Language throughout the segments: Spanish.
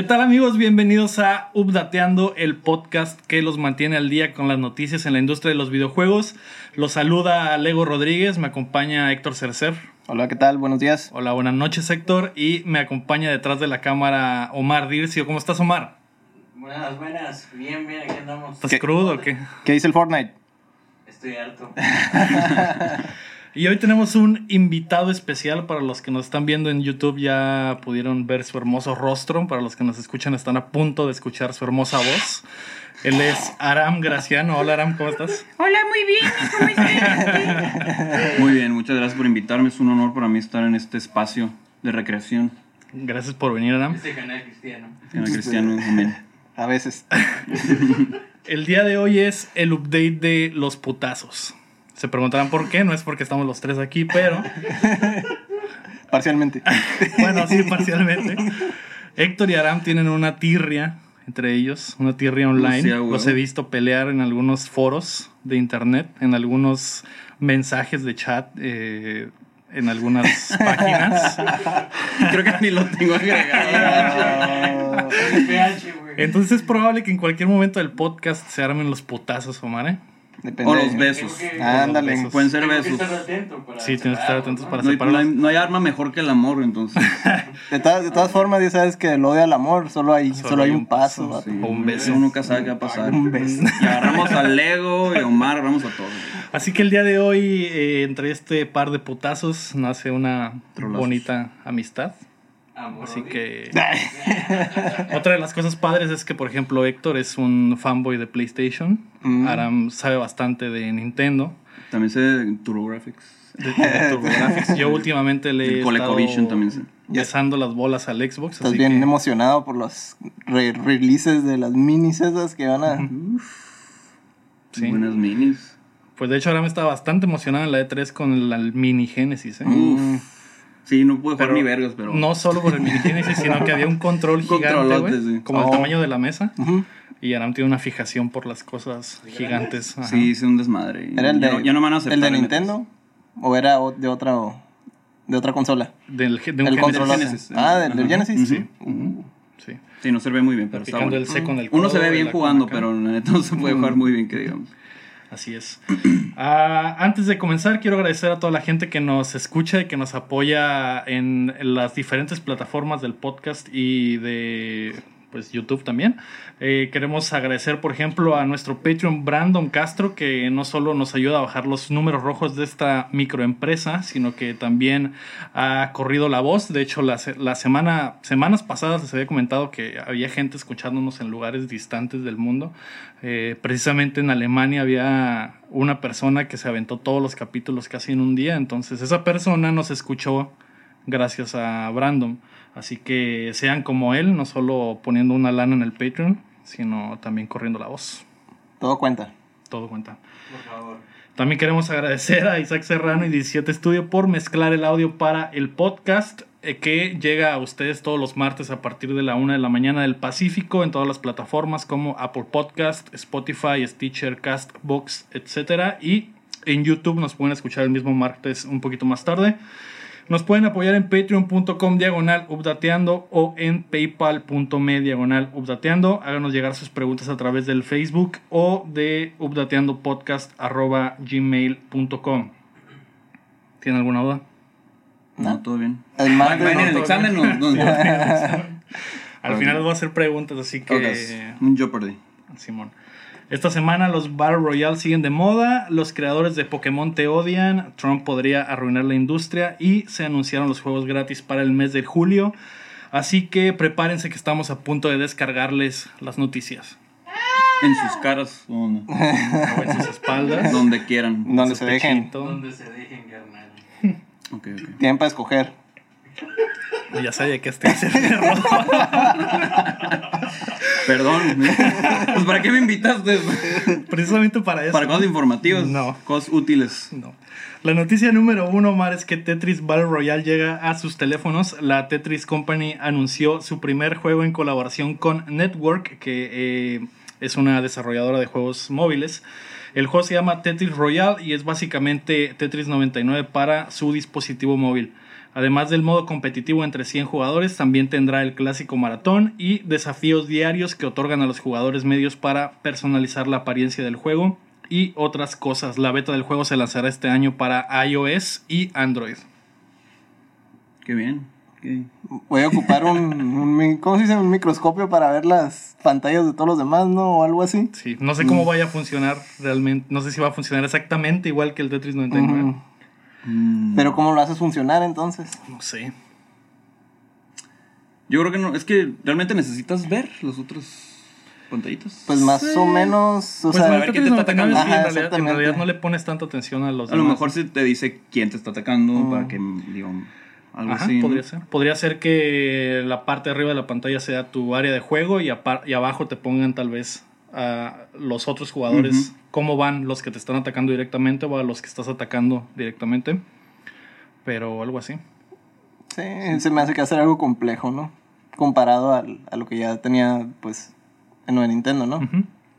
¿Qué tal amigos? Bienvenidos a Updateando, el podcast que los mantiene al día con las noticias en la industria de los videojuegos. Los saluda Lego Rodríguez, me acompaña Héctor Cercer. Hola, ¿qué tal? Buenos días. Hola, buenas noches Héctor. Y me acompaña detrás de la cámara Omar Dircio. ¿Cómo estás Omar? Buenas, buenas. Bien, bien, aquí andamos. ¿Estás crudo o qué? ¿Qué dice el Fortnite? Estoy harto. Y hoy tenemos un invitado especial para los que nos están viendo en YouTube ya pudieron ver su hermoso rostro, para los que nos escuchan están a punto de escuchar su hermosa voz. Él es Aram Graciano. Hola Aram, ¿cómo estás? Hola, muy bien. ¿Cómo estás? Muy bien, muchas gracias por invitarme. Es un honor para mí estar en este espacio de recreación. Gracias por venir Aram. Este canal cristiano. El cristiano, amén. A veces. El día de hoy es el update de los putazos. Se preguntarán por qué, no es porque estamos los tres aquí, pero Parcialmente. bueno, sí, parcialmente. Héctor y Aram tienen una tirria entre ellos, una tirria online. Sí. Los he visto pelear en algunos foros de internet, en algunos mensajes de chat, eh, en algunas páginas. Creo que ni lo tengo agregado. PH, güey. Entonces es probable que en cualquier momento del podcast se armen los putazos, Omar. ¿eh? Depende. O los besos. Que- Ándale. Besos. Pueden ser besos. para Sí, tienes que estar atentos ¿no? para No hay, no, hay, separarlos. no hay arma mejor que el amor, entonces. De, todas- de todas formas, ya sabes que el odio al amor solo hay, solo, hay un paso. Sí, O un beso. Uno nunca sabe qué va a pasar. Un beso. Y agarramos al Lego y a Omar, agarramos a todos. Así que el día de hoy, eh, entre este par de putazos, nace una Trolazos. bonita amistad. Amor, Así que otra de las cosas padres es que, por ejemplo, Héctor es un fanboy de PlayStation. Mm. Aram sabe bastante de Nintendo. También sé de TurboGrafx. De, de TurboGrafx. Yo últimamente le ColecoVision estado también sé. besando las bolas al Xbox. Estás así bien que- emocionado por los re- releases de las minis esas que van a. sí. Buenas minis. Pues de hecho Aram está bastante emocionado en la E3 con el, el mini Genesis. ¿eh? Mm, Sí, no pude jugar Pero ni vergas, pero. No solo por el mini Genesis, sino que había un control gigante, sí. como el Oh. tamaño de la mesa. ujú. Y Aram tiene una fijación por las cosas gigantes. Ajá. Sí, hice un desmadre. ¿Era el Ya de, no- ya no me van a aceptar el de en E3. Nintendo? ¿O era de otra, o- de otra consola? Del, de un el Genesis. control. Genesis. Ah, del, del. Genesis. Sí. Uh, Sí. Sí, no se ve muy bien, pero está bueno. el C con el Uno se ve bien jugando, pero no se puede jugar muy bien, que digamos. Así es. Ah, antes de comenzar, quiero agradecer a toda la gente que nos escucha y que nos apoya en las diferentes plataformas del podcast y de pues YouTube también. Eh, queremos agradecer, por ejemplo, a nuestro Patreon Brandon Castro, que no solo nos ayuda a bajar los números rojos de esta microempresa, sino que también ha corrido la voz. De hecho, la, se- la semana, semanas pasadas les había comentado que había gente escuchándonos en lugares distantes del mundo. Eh, precisamente en Alemania había una persona que se aventó todos los capítulos casi en un día. Entonces, esa persona nos escuchó gracias a Brandon. Así que sean como él, no solo poniendo una lana en el Patreon, sino también corriendo la voz. todo cuenta. Todo cuenta. Por favor. También queremos agradecer a Isaac Serrano y 17 Studio por mezclar el audio para el podcast eh, que llega a ustedes todos los martes a partir de la 1 de la mañana del Pacífico en todas las plataformas como Apple Podcast, Spotify, Stitcher, Castbox, etc. Y en YouTube nos pueden escuchar el mismo martes un poquito más tarde. Nos pueden apoyar en patreon.com diagonal updateando o en paypal.me diagonal updateando. Háganos llegar sus preguntas a través del Facebook o de updateandopodcast arroba gmail.com. ¿Tiene alguna duda? No, todo bien. El martes, en el examen, no, no, no. Al final les voy a hacer preguntas, así que... Todas. Un Jeopardy. Simón. Esta semana los Battle Royale siguen de moda, los creadores de Pokémon te odian, Trump podría arruinar la industria y se anunciaron los juegos gratis para el mes de julio. Así que prepárense que estamos a punto de descargarles las noticias. En sus caras, o no, O en sus espaldas. donde quieran. donde se dejen. Donde se dejen, carnal. Ok, ok. Tienen para escoger. Ya sabía que este ser el error. Perdón. pues ¿para qué me invitaste? Precisamente para eso. Para cosas informativas. No. Cosas útiles. No. La noticia número uno, Omar, es que Tetris Battle Royale llega a sus teléfonos. La Tetris Company anunció su primer juego en colaboración con Network, que eh, es una desarrolladora de juegos móviles. El juego se llama Tetris Royale y es básicamente Tetris 99 para su dispositivo móvil. Además del modo competitivo entre 100 jugadores, también tendrá el clásico maratón y desafíos diarios que otorgan a los jugadores medios para personalizar la apariencia del juego y otras cosas. La beta del juego se lanzará este año para iOS y Android. Qué bien. Voy a ocupar un, ¿cómo se dice? Un microscopio para ver las pantallas de todos los demás, ¿no? O algo así. Sí, no sé cómo vaya a funcionar realmente, no sé si va a funcionar exactamente igual que el Tetris 99. Ujú. Mm, Pero ¿cómo lo haces funcionar entonces? No sé. Yo creo que no. Es que realmente necesitas ver los otros pantallitas. Pues más o menos, o Pues sea, en el ver quién te está 99 sí, atacando. en, Ajá, realidad, en realidad no le pones tanta atención a los a lo mejor sí te dice quién te está atacando Mm. para que, digo, algo Ajá, así. ¿no? podría ser. Podría ser que la parte de arriba de la pantalla sea tu área de juego y, y abajo te pongan tal vez a los otros jugadores, cómo van los que te están atacando directamente o a los que estás atacando directamente. Pero algo así. sí, se me hace que hacer algo complejo, ¿no? Comparado al- a lo que ya tenía, pues, en lo de Nintendo, ¿no?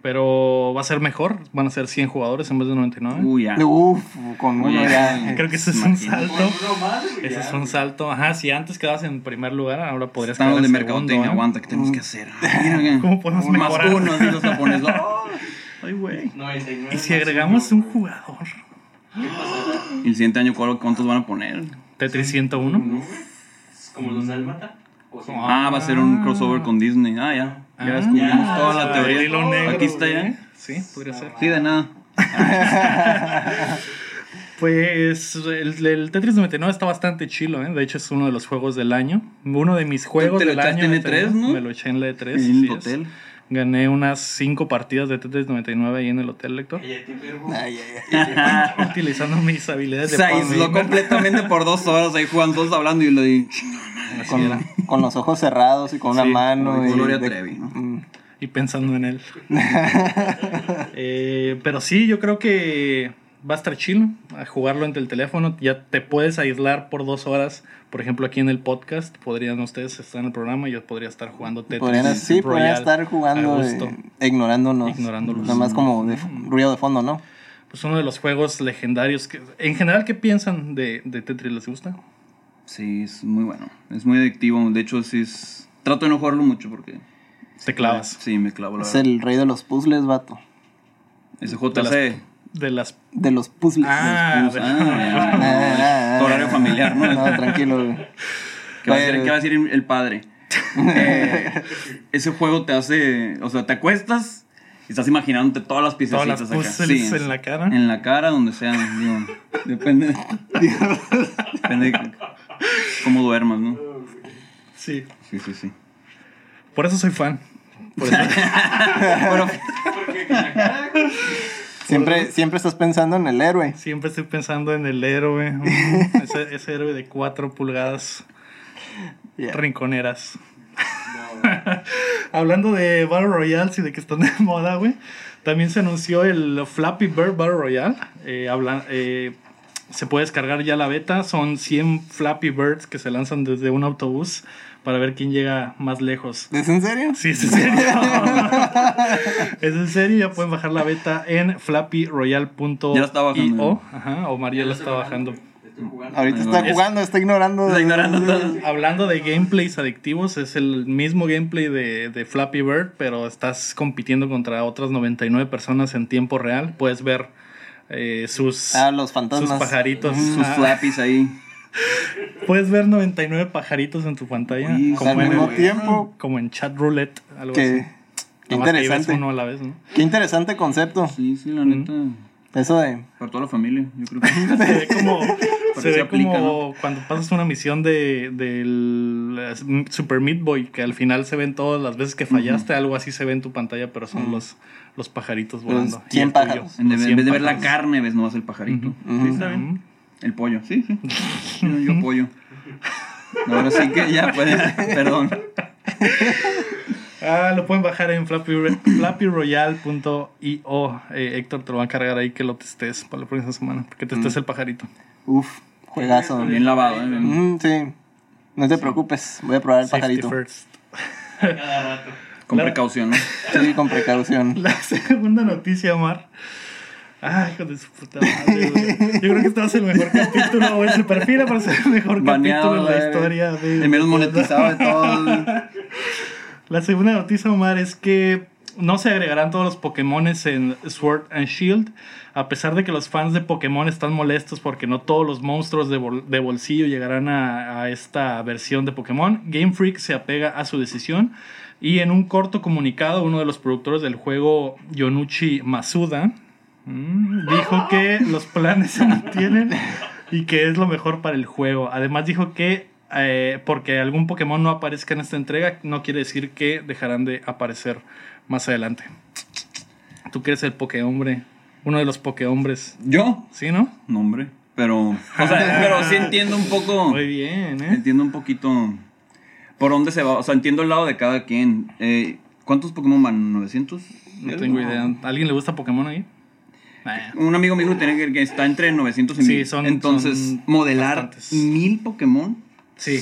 Pero va a ser mejor. Van a ser 100 jugadores en vez de 99. Uy, ya. Uf, con uno ya. Creo que ese es un salto. Más, Ese es un salto. Ajá, si antes quedabas en primer lugar, ahora podrías Estamos quedar de en mercadotecnia, segundo. ¿eh? aguanta, ¿qué tenemos que hacer? Ay, mira, ¿Cómo podemos Más mejorar? uno, así los japoneses. Ay, güey. 99 Y si más agregamos un jugador, Y el siguiente año, ¿cuál- ¿cuántos van a poner? Tetris 101. ¿no? Es Como los Dálmata. Sea, Ah. Ah, va a ser un crossover con Disney. Ah, ya. Ya Ah, descubrimos ya, toda la teoría. Negro, Aquí está ya. Sí, podría ser. Sí, de nada. Pues el, el Tetris 99 está bastante chilo, ¿eh? De hecho, es uno de los juegos del año. Uno de mis juegos te lo del echaste año. en este E3, año. ¿no? Me lo eché en la E3. En el es. hotel. Gané unas 5 partidas de Tetris 99 ahí en el hotel, Lector. Ay, ay, ay. Utilizando mis habilidades de Se aisló completamente por dos horas ahí jugando todos hablando y le di. Con, con los ojos cerrados y con una Sí, mano. y Gloria de- Trevi, ¿no? Mm. y pensando en él. Eh, pero sí, yo creo que va a estar chido a jugarlo entre el teléfono. Ya te puedes aislar por dos horas. Por ejemplo, aquí en el podcast podrían ustedes estar en el programa y yo podría estar jugando Tetris. Podrían, sí, podrían estar jugando eh, ignorándonos. Ignorándolos. Nada más como de f- ruido de fondo, ¿no? Pues uno de los juegos legendarios. Que, en general, ¿qué piensan de, de Tetris? ¿Les gusta? Sí, es muy bueno. Es muy adictivo. De hecho, sí es. Trato de no jugarlo mucho porque. Te clavas. Sí, me clavo la Es verdad. el rey de los puzzles, vato. Ese de las- JC. De las. De los puzzles. Ah, de- ah, ya. Ah, Horario familiar, ¿no? No, tranquilo. güey. ¿Qué va, a decir, qué va a decir el padre? Eh, ese juego te hace. O sea, te acuestas y estás imaginándote todas las piezas Todas las acá. puzzles en la cara. En la cara, donde sea. Digo, depende. depende de cómo duermas, ¿no? Sí. Sí, sí, sí. Por eso soy fan. Por eso- Bueno, Siempre, siempre estás pensando en el héroe. siempre estoy pensando en el héroe. mm, ese, ese héroe de 4 pulgadas rinconeras. Hablando de Battle Royales y de que están de moda, güey. También se anunció el Flappy Bird Battle Royale. Eh, eh, se puede descargar ya la beta. Son 100 Flappy Birds que se lanzan desde un autobús para ver quién llega más lejos. ¿Es en serio? Sí, es en serio. es en serio. Ya pueden bajar la beta en flappyroyal.io. Ya la está bajando. Ajá, Omar ya la está bajando. Jugando. Ahorita está jugando, está ignorando. Está ignorando todo. Hablando de gameplays adictivos, es el mismo gameplay de, de Flappy Bird, pero estás compitiendo contra otras 99 personas en tiempo real. Puedes ver eh, sus, Ah, los sus fantasmas. pajaritos. sus Ah, flappies ahí. puedes ver 99 pajaritos en tu pantalla. Uy, como, al en mismo el- tiempo. como en chat roulette, algo Que, así. qué Nomás interesante. uno a la vez, ¿no? Qué interesante concepto. Sí, sí, la neta. Eso de. Para toda la familia, yo creo que. Se ve como, se se ve aplica, como cuando pasas una misión de, del Super Meat Boy, que al final se ven todas las veces que fallaste, algo así se ve en tu pantalla, pero son los, los pajaritos volando. Y 100 el tuyo, pájaros. En, los vez, 100 en vez de ver la carne, ves nomás el pajarito. Sí, está bien. El pollo, sí, sí. Yo, yo pollo. Ahora sí que ya pueden. Perdón. Ah, lo pueden bajar en flappy, flappyroyal.io. Eh, Héctor te lo va a cargar ahí que lo testes para la próxima semana, que testes el pajarito. Uf, juegazo. Bien lavado, ¿eh? Mm, sí. No te preocupes, voy a probar el Safety pajarito. first. Cada rato. Con La- precaución, ¿no? Sí, con precaución. La segunda noticia, Omar. Ay, hijo de su puta madre, güey. Yo creo que este va a ser el mejor capítulo, güey. Se perfila para ser el mejor Baneado, capítulo en la historia de. El menos monetizado de todos. La segunda noticia, Omar, es que no se agregarán todos los Pokémones en Sword and Shield. A pesar de que los fans de Pokémon están molestos porque no todos los monstruos de bolsillo llegarán a, a esta versión de Pokémon, Game Freak se apega a su decisión. Y en un corto comunicado, uno de los productores del juego, Yonuchi Masuda, mm, dijo que los planes se mantienen y que es lo mejor para el juego. Además dijo que eh, porque algún Pokémon no aparezca en esta entrega, no quiere decir que dejarán de aparecer más adelante. Tú que eres el Pokéhombre, uno de los Pokéhombres, ¿Yo? ¿sí, no? No, hombre. Pero, o sea, pero sí entiendo un poco. Muy bien, ¿eh? Entiendo un poquito por dónde se va. O sea, entiendo el lado de cada quien. Eh, ¿Cuántos Pokémon van? ¿900? No tengo idea. ¿A alguien le gusta Pokémon ahí? Un amigo que, tiene que- está entre 900 y Sí, 1000. son- Entonces, son modelar bastantes. mil Pokémon, sí.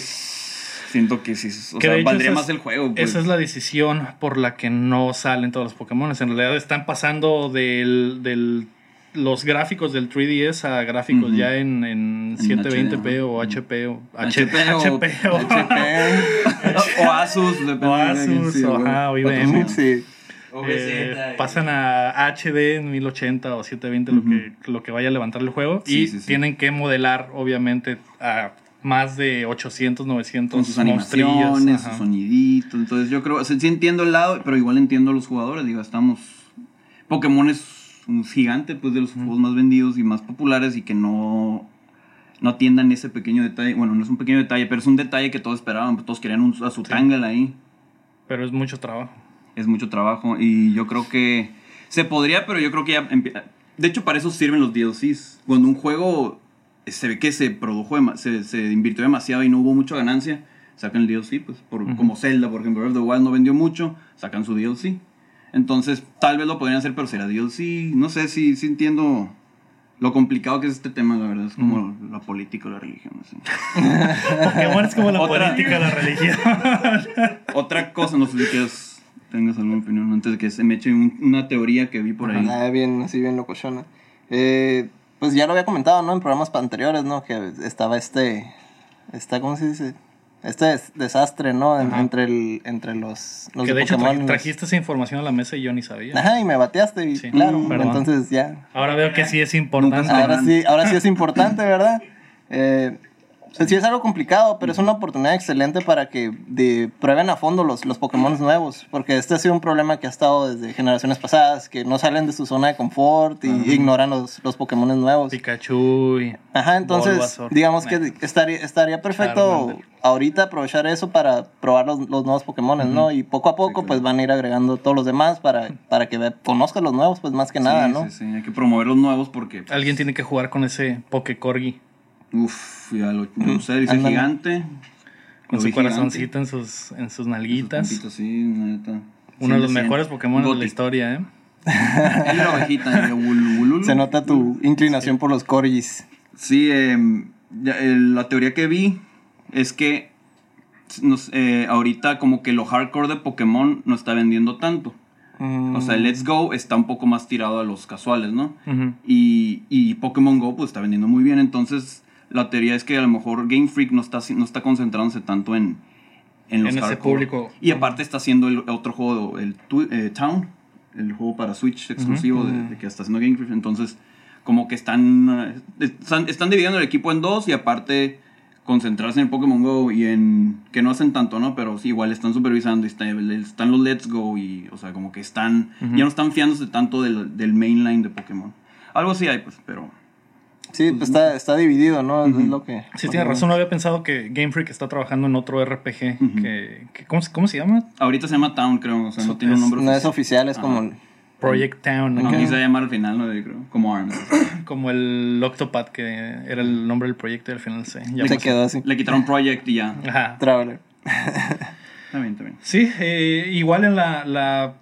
siento que sí. O Que sea, valdría más es- el juego. pues. Esa es la decisión por la que no salen todos los Pokémon. En realidad están pasando del, del- los gráficos del 3DS a gráficos ya en, en 720p o. HP o HP o- HP o, o Asus, o Asus sea, o, ajá, o IBM. Sí. Eh, pasan a HD en 1080 o 720 lo, que, lo que vaya a levantar el juego Sí, y sí, sí. tienen que modelar obviamente a más de 800 900 con sus animaciones, sus soniditos. Entonces yo creo, o sea, sí entiendo el lado, pero igual entiendo a los jugadores. Digo, estamos. Pokémon es un gigante, pues, de los juegos más vendidos y más populares y que no. No atiendan ese pequeño detalle. Bueno, no es un pequeño detalle, pero es un detalle que todos esperaban. pues, Todos querían un, a su Tangle ahí. pero es mucho trabajo Es mucho trabajo y yo creo que se podría, pero yo creo que ya... De hecho, para eso sirven los DLCs. Cuando un juego se ve que se produjo, se, se invirtió demasiado y no hubo mucha ganancia, sacan el DLC, pues, por, como Zelda, por ejemplo, Breath of the Wild no vendió mucho, sacan su DLC. Entonces, tal vez lo podrían hacer, pero será DLC. No sé si, si entiendo lo complicado que es este tema, la verdad. Es como la política o la religión. así. Pokémon es como la Otra- política, la religión. Otra cosa, no sé si quieres, tengas alguna opinión antes de que se me eche un- una teoría que vi por ahí. Ah, bien, así bien locochona. Eh, pues ya lo había comentado, ¿no? En programas anteriores, ¿no? Que estaba este, esta, ¿cómo se dice? Este des- desastre, ¿no? En- entre, el, entre los, los que de hecho tra- trajiste esa información a la mesa y yo ni sabía. Ajá, y me bateaste, y Sí. claro. Mm, perdón. entonces ya. Ahora veo que sí es importante. Ahora sí, ahora sí es importante, ¿verdad? Eh, pues sí es algo complicado, pero es una oportunidad excelente para que de, prueben a fondo los, los Pokémon nuevos, porque este ha sido un problema que ha estado desde generaciones pasadas, que no salen de su zona de confort y ignoran los, los Pokémon nuevos. Pikachu y... Ajá, entonces Bulbasaur. digamos que estaría, estaría perfecto Charmander. ahorita aprovechar eso para probar los, los nuevos Pokémon, ¿no? Y poco a poco Sí, pues claro. van a ir agregando todos los demás para, para que conozcan los nuevos, pues más que nada, Sí, ¿no? Sí, sí, hay que promover los nuevos porque. pues, Alguien tiene que jugar con ese Pokécorgi. Uf, ya lo, lo sé, dice Ándale. gigante. Con Lo su vi corazoncito en sus, en sus nalguitas. puntitos, sí, neta. Uno de los 100%. mejores Pokémon de la historia, ¿eh? Y la ovejita. Se nota tu inclinación por los corgis. Sí, em, la teoría que vi es que nos- eh, ahorita como que lo hardcore de Pokémon no está vendiendo tanto. Mm, O sea, el Let's Go está un poco más tirado a los casuales, ¿no? Y, y Pokémon Go pues está vendiendo muy bien. Entonces la teoría es que a lo mejor Game Freak no está, no está concentrándose tanto en, en los En ese público. Y aparte está haciendo el otro juego, el eh, Town, el juego para Switch exclusivo de, de que está haciendo Game Freak. Entonces como que están, eh, están, están dividiendo el equipo en dos y aparte concentrarse en Pokémon Go y en que no hacen tanto, ¿no? Pero sí, igual están supervisando y está- están los Let's Go y, o sea, como que están, ya no están fiándose tanto del, del mainline de Pokémon. Algo así hay, pues, pero... Sí, pues está, está dividido, ¿no? Es lo que... Sí, tienes razón. No había pensado que Game Freak está trabajando en otro RPG. Que, que- ¿cómo, se- ¿Cómo se llama? Ahorita se llama Town, creo, o sea, no tiene un Es- nombre No es oficial. oficial, es Ajá. como... Project Town. No, ¿no? quise llamar al final, no, creo, como ARMS. Como el Octopad, que era el nombre del proyecto y al final se Se quedó así. Le quitaron Project y ya. Ajá. Traveler. Está bien, está bien. Sí, eh, igual en la, la,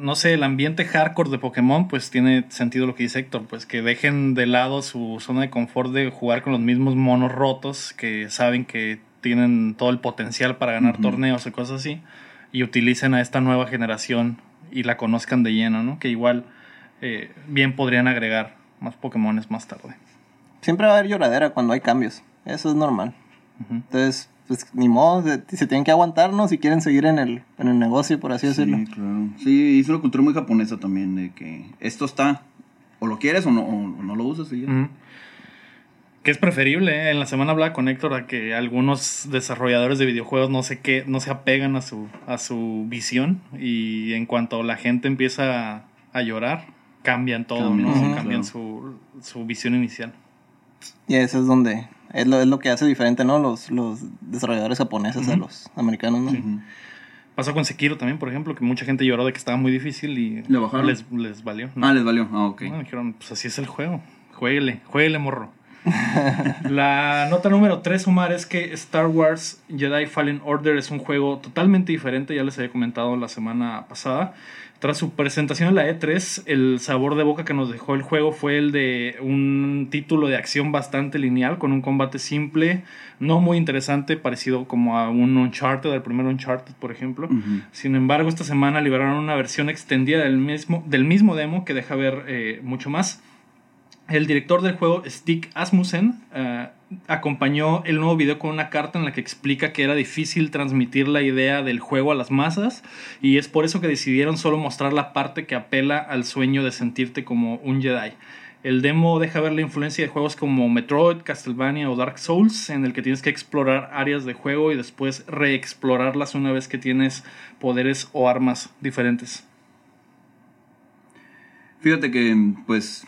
no sé, el ambiente hardcore de Pokémon, pues tiene sentido lo que dice Héctor, pues que dejen de lado su zona de confort de jugar con los mismos monos rotos que saben que tienen todo el potencial para ganar torneos y cosas así, y utilicen a esta nueva generación y la conozcan de lleno, ¿no? Que igual eh, bien podrían agregar más Pokémones más tarde. Siempre va a haber lloradera cuando hay cambios. Eso es normal. Entonces, pues ni modo, se, se tienen que aguantarnos si quieren seguir en el, en el negocio, por así decirlo. Sí, claro. Sí, es una cultura muy japonesa también, de que esto está, o lo quieres o no, o no lo usas y ya. Ujú. Que es preferible, ¿eh? en la semana hablaba con Héctor a que algunos desarrolladores de videojuegos no sé qué, no se apegan a su, a su visión y en cuanto la gente empieza a, a llorar, cambian todo, Cambian, ¿no? Cambian claro. su, su visión inicial. Y eso es donde, es lo, es lo que hace diferente, ¿no? Los, los desarrolladores japoneses a los americanos, ¿no? Ujú. Pasó con Sekiro también, por ejemplo, que mucha gente lloró de que estaba muy difícil y ¿Le bajaron? les, les valió. ¿no? Ah, les valió. Ah, ok. Bueno, dijeron, pues así es el juego. Jueguele, jueguele, morro. La nota número 3, Omar, es que Star Wars Jedi Fallen Order es un juego totalmente diferente, ya les había comentado la semana pasada. Tras su presentación en la E3, el sabor de boca que nos dejó el juego fue el de un título de acción bastante lineal, con un combate simple, no muy interesante, parecido como a un Uncharted, al primer Uncharted, por ejemplo. Sin embargo, esta semana liberaron una versión extendida del mismo, del mismo demo que deja ver eh, mucho más. El director del juego, Stig Asmussen, eh, acompañó el nuevo video con una carta en la que explica que era difícil transmitir la idea del juego a las masas y es por eso que decidieron solo mostrar la parte que apela al sueño de sentirte como un Jedi. El demo deja ver la influencia de juegos como Metroid, Castlevania o Dark Souls, en el que tienes que explorar áreas de juego y después reexplorarlas una vez que tienes poderes o armas diferentes. Fíjate que, pues.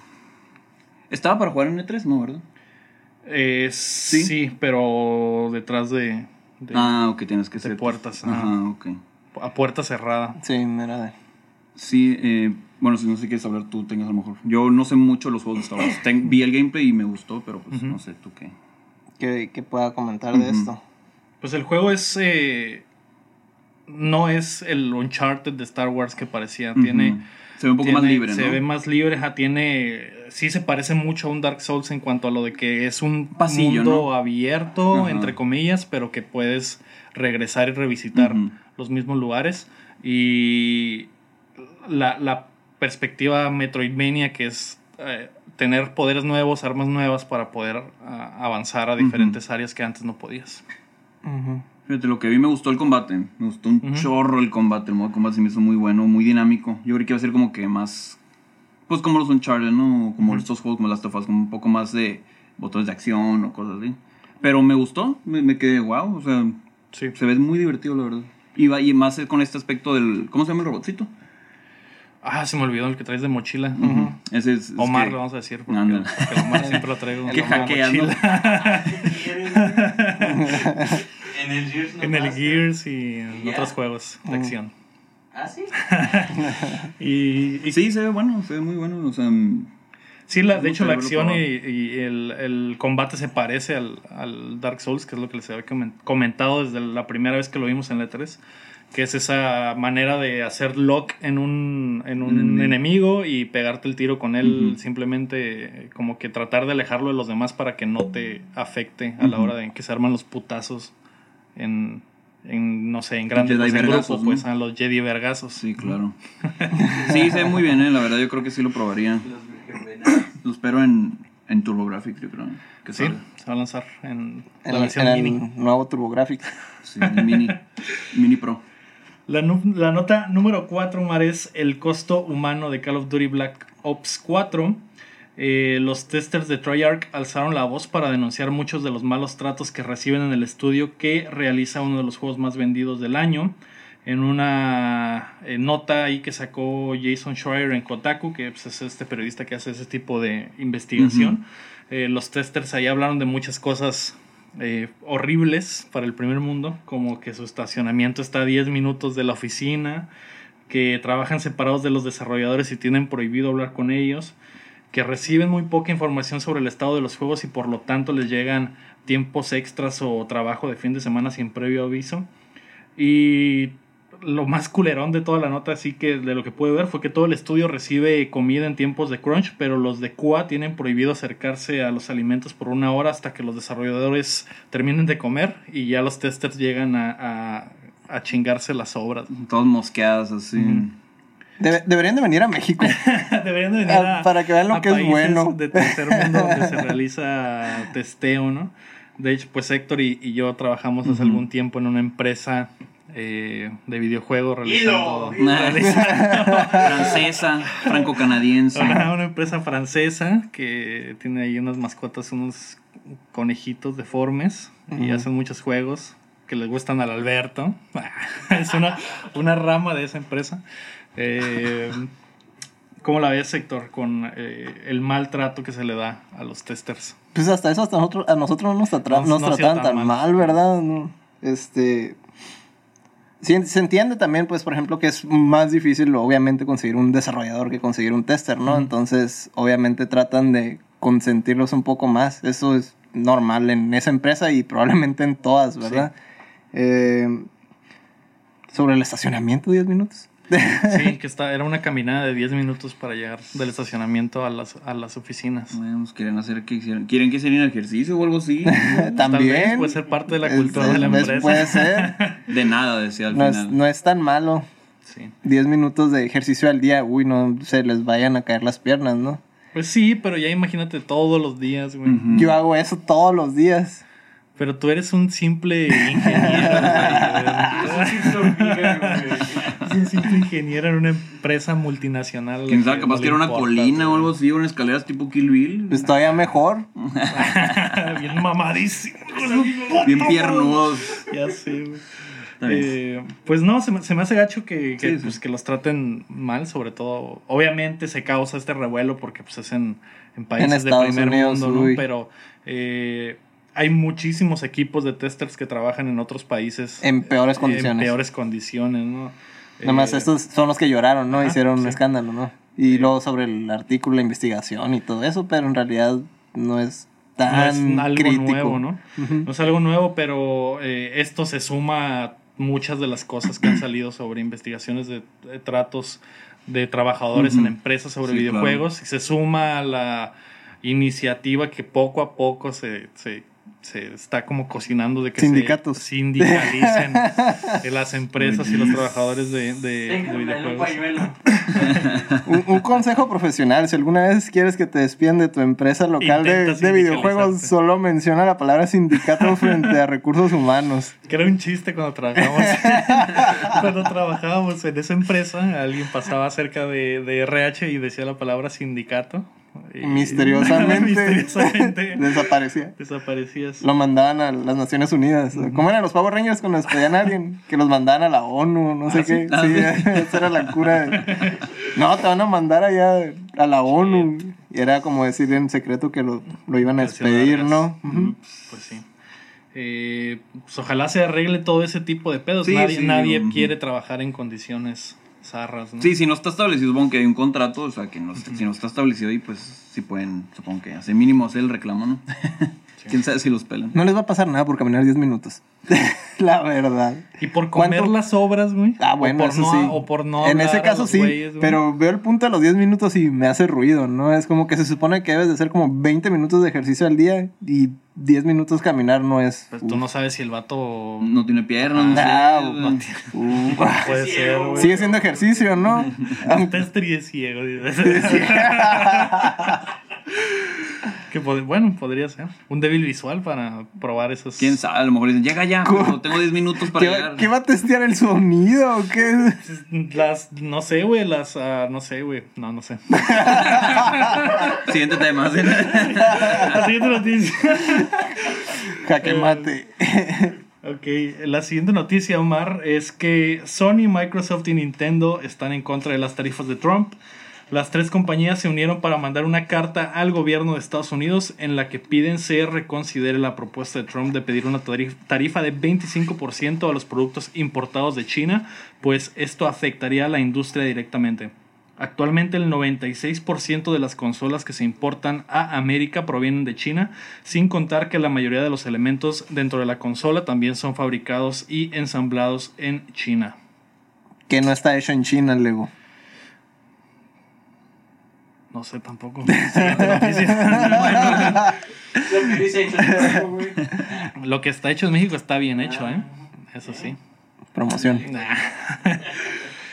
Estaba para jugar en E3, ¿no, verdad? Eh, sí. pero detrás de, de- ah, ok, tienes que ser. puertas, Ajá, ajá. ok. a puerta cerrada. Sí, mira, de- Sí, eh, bueno, si no sé qué quieres hablar, tú tengas a lo mejor. Yo no sé mucho los juegos de Star Wars. Ten- vi el gameplay y me gustó, pero pues no sé tú qué. que, que pueda comentar de esto. Pues el juego es. eh, no es el Uncharted de Star Wars que parecía. Tiene. Se ve un poco más libre, Se ¿no? ve más libre, ajá, tiene. Sí se parece mucho a un Dark Souls en cuanto a lo de que es un Pasillo, mundo ¿no? abierto, Ajá. entre comillas, pero que puedes regresar y revisitar los mismos lugares. Y la, la perspectiva Metroidvania, que es eh, tener poderes nuevos, armas nuevas para poder ah, avanzar a diferentes áreas que antes no podías. Ujú. Fíjate, lo que vi me gustó el combate. Me gustó un chorro el combate. El modo de combate se me hizo muy bueno, muy dinámico. Yo creo que iba a ser como que más. Pues como los Uncharted, ¿no? Como estos juegos como Last of Us, como un poco más de botones de acción o cosas así. Pero me gustó, me, me quedé wow. O sea, Sí. se ve muy divertido, la verdad. Y, va, y más con este aspecto del. ¿Cómo se llama el robotcito? Ah, se me olvidó el que traes de mochila. Ujú. Ese es. es Omar, que- le vamos a decir, porque, porque Omar siempre lo traigo Que en En el Gears no En el. Gears y en otros juegos de acción. ¿Ah, sí? Y, y sí, se ve bueno, se ve muy bueno. O sea, Sí, la, de hecho la acción y, y el, el combate se parece al, al Dark Souls, que es lo que les había comen- comentado desde la primera vez que lo vimos en la E3, que es esa manera de hacer lock en un, en un Enemigo. enemigo y pegarte el tiro con él, Ujú. simplemente eh, como que tratar de alejarlo de los demás para que no te afecte a la hora de que se arman los putazos en, en no sé, en grandes Jedi en grupo, vergazos, pues a los Jedi vergazos. sí, claro. sí, se ve muy bien, ¿eh? La verdad, yo creo que sí lo probaría. Los Lo espero en, en TurboGrafx, yo creo. Que Sí, salga. se va a lanzar en En, la versión en el mini. nuevo TurboGrafx. Sí, el mini, mini Pro. La, la nota número 4, Mar, es el costo humano de Call of Duty Black Ops 4. Eh, los testers de Treyarch alzaron la voz para denunciar muchos de los malos tratos que reciben en el estudio que realiza uno de los juegos más vendidos del año. En una eh, nota ahí que sacó Jason Schreier en Kotaku, que pues, es este periodista que hace ese tipo de investigación, eh, los testers ahí hablaron de muchas cosas eh, horribles para el primer mundo, como que su estacionamiento está a 10 minutos de la oficina, que trabajan separados de los desarrolladores y tienen prohibido hablar con ellos, que reciben muy poca información sobre el estado de los juegos y por lo tanto les llegan tiempos extras o trabajo de fin de semana sin previo aviso. Y lo más culerón de toda la nota, así que de lo que pude ver, fue que todo el estudio recibe comida en tiempos de crunch, pero los de QA tienen prohibido acercarse a los alimentos por una hora hasta que los desarrolladores terminen de comer y ya los testers llegan a, a- a chingarse las obras. Todas mosqueadas así. Debe- deberían de venir a México. Deberían de venir Ah, a, para que vean lo a que es bueno. de tercer mundo donde se realiza testeo, ¿no? De hecho, pues Héctor y, y yo trabajamos hace algún tiempo en una empresa eh, de videojuegos realizando, Francesa, franco-canadiense. una, una empresa francesa que tiene ahí unas mascotas, unos conejitos deformes y Ujú. hacen muchos juegos que les gustan al Alberto. es una, una rama de esa empresa. Eh, ¿Cómo la ves, Héctor, con eh, el maltrato que se le da a los testers? Pues hasta eso hasta nosotros, a nosotros no nos, No- nos no ha sido trataban tan mal. mal, ¿verdad? No, Este. sí, se entiende también, pues, por ejemplo, que es más difícil, obviamente, conseguir un desarrollador que conseguir un tester, ¿no? Entonces, obviamente, tratan de consentirlos un poco más. Eso es normal en esa empresa y probablemente en todas, ¿verdad? Eh, sobre el estacionamiento, 10 minutos. Sí, que está, era una caminada de 10 minutos para llegar del estacionamiento a las, a las oficinas. Bueno, pues quieren hacer que hicieran. ¿Quieren que hicieran ejercicio o algo así? Tal También. vez puede ser parte de la Es- cultura de la es- empresa. Puede ser. De nada, decía al No es, final. no es tan malo. Sí. 10 minutos de ejercicio al día, uy, no se les vayan a caer las piernas, ¿no? Pues sí, pero ya imagínate todos los días, güey. Yo hago eso todos los días. Pero tú eres un simple ingeniero, güey. Ingeniero en una empresa multinacional. Quién sabe, que capaz no que era una importa, colina o algo así, o una escaleras tipo Kill Bill. Pues todavía mejor. Bien mamadísimo. Bien piernudos. Ya sé, güey. Eh, pues no, se me, se me hace gacho que, que, Sí, sí. pues, que los traten mal, sobre todo. Obviamente se causa este revuelo porque pues, es en, en países de Estados primer Unidos, mundo, ¿no? Pero eh, hay muchísimos equipos de testers que trabajan en otros países. En peores En condiciones. peores condiciones, ¿no? Nada más Eh, estos son los que lloraron, ¿no? ajá, Hicieron un escándalo, ¿no? Y luego sobre el artículo, la investigación y todo eso, pero en realidad no es tan no es algo crítico. nuevo, ¿no? No es algo nuevo, pero eh, esto se suma a muchas de las cosas que han salido sobre investigaciones de, de tratos de trabajadores en empresas sobre Sí, videojuegos y se suma a la iniciativa que poco a poco se, se, se está como cocinando de que Sindicatos. se sindicalicen las empresas y los trabajadores de, de- videojuegos. Un, un consejo profesional, si alguna vez quieres que te despidan de tu empresa local de, de videojuegos, solo menciona la palabra sindicato frente a recursos humanos. Que era un chiste cuando trabajábamos. cuando trabajábamos en esa empresa, alguien pasaba cerca de, de RH y decía la palabra sindicato. Y- Misteriosamente, misteriosamente desaparecía. desaparecías. Lo mandaban a las Naciones Unidas. ¿Cómo eran los Power Rangers cuando despedían a alguien? Que los mandaban a la ONU, no sé Ah, qué. sí. Ah, Sí, esa era la cura. No, te van a mandar allá a la ONU. Y era como decir en secreto que lo, lo iban a despedir. ¿no? Ujú. Pues sí. Eh, pues ojalá se arregle todo ese tipo de pedos. Sí, nadie sí, nadie quiere trabajar en condiciones zarras, ¿no? Sí, si no está establecido, supongo que hay un contrato, o sea, que no, si no está establecido ahí, pues sí pueden, supongo que hace mínimo hacer el reclamo, ¿no? Quién sabe si los pelan. No les va a pasar nada por caminar 10 minutos. la verdad. Y por comer ¿Cuánto? las obras, güey. Ah, bueno, o por eso no, sí. O por no en ese a caso los sí, güeyes, pero veo el punto de los 10 minutos y me hace ruido, ¿no? Es como que se supone que debes de hacer como 20 minutos de ejercicio al día y 10 minutos caminar no es... Pues tú no sabes si el vato No tiene piernas, no. Ah, no- no Uh, puede ser, güey. sigue siendo ejercicio, ¿no? Un tester y es ciego. que pod- bueno, podría ser. Un débil visual para probar esos. Quién sabe, a lo mejor dicen, llega ya, tengo 10 minutos para ¿Qué, va- llegar. qué va a testear el sonido o qué? Las, no sé, güey, las, ah, no sé, güey. No, no sé. Siguiente tema. ¿sí? La siguiente noticia. Jaque Eh, mate. Ok, la siguiente noticia, Omar, es que Sony, Microsoft y Nintendo están en contra de las tarifas de Trump. Las tres compañías se unieron para mandar una carta al gobierno de Estados Unidos en la que piden se reconsidere la propuesta de Trump de pedir una tarif- tarifa de 25% a los productos importados de China, pues esto afectaría a la industria directamente. Actualmente el 96% de las consolas que se importan a América provienen de China, sin contar que la mayoría de los elementos dentro de la consola también son fabricados y ensamblados en China. Que no está hecho en China, Lego. No sé tampoco. Lo que dice Héctor, güey. Lo que está hecho en México está bien hecho, ¿eh? Eso sí. Promoción. Nah.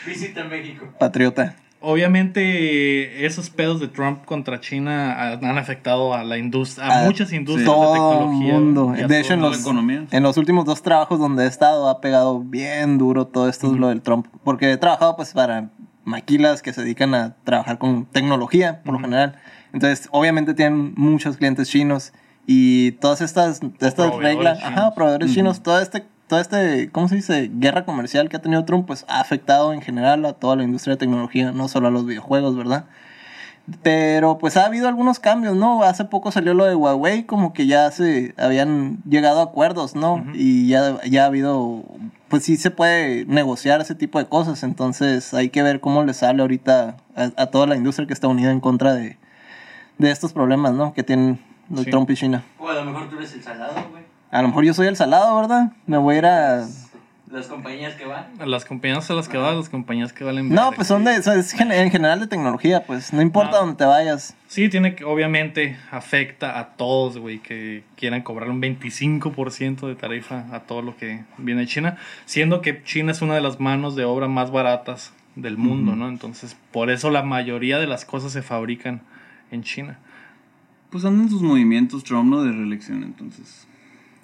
Visita México. Patriota. Obviamente, esos pedos de Trump contra China ah, han afectado a la industria, a, A muchas industrias de Todo el tecnología. mundo. y a De hecho, los, en los últimos dos trabajos donde he estado ha pegado bien duro todo esto, lo del Trump. Porque he trabajado pues para maquilas que se dedican a trabajar con tecnología, por lo general. Entonces, obviamente tienen muchos clientes chinos y todas estas, estas reglas, chinos. ajá, proveedores chinos, todo este, todo este, ¿cómo se dice? Guerra comercial que ha tenido Trump, pues ha afectado en general a toda la industria de tecnología, no solo a los videojuegos, ¿verdad? Pero pues ha habido algunos cambios, ¿no? Hace poco salió lo de Huawei, como que ya se habían llegado a acuerdos, ¿no? Y ya, ya ha habido, pues sí se puede negociar ese tipo de cosas, entonces hay que ver cómo le sale ahorita a, a toda la industria que está unida en contra de, de estos problemas, ¿no? Que tienen los Sí. Trump y China. O a lo mejor tú eres el salado, güey. A lo mejor yo soy el salado, ¿verdad? Me voy a ir a... Las compañías que van. Las compañías a las que van, las compañías que valen No, pues son de, o sea, es gen- en general de tecnología, pues no importa Ah. dónde te vayas. Sí, tiene que, obviamente, afecta a todos, güey, que quieran cobrar un 25% de tarifa a todo lo que viene de China, siendo que China es una de las manos de obra más baratas del mundo, ¿no? Entonces, por eso la mayoría de las cosas se fabrican en China. Pues andan sus movimientos Trump, ¿no? De reelección, entonces.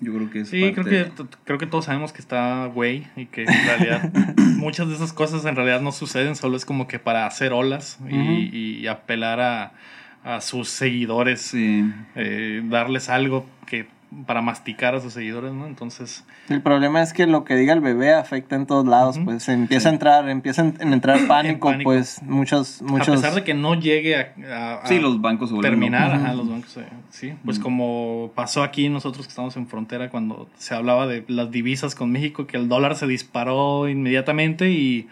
Yo creo que es. Sí, creo que, de- creo que todos sabemos que está güey y que en realidad muchas de esas cosas en realidad no suceden, solo es como que para hacer olas y, apelar a, a sus seguidores, Sí. eh, darles algo que para masticar a sus seguidores, ¿no? Entonces, El problema es que lo que diga el bebé afecta en todos lados, Ujú. pues se empieza a entrar, empieza a en- entrar pánico, pánico. pues muchos, muchos... a pesar de que no llegue a, a- a Sí, los bancos terminar, ajá, los bancos, sí, pues como pasó aquí nosotros que estamos en frontera cuando se hablaba de las divisas con México, que el dólar se disparó inmediatamente y,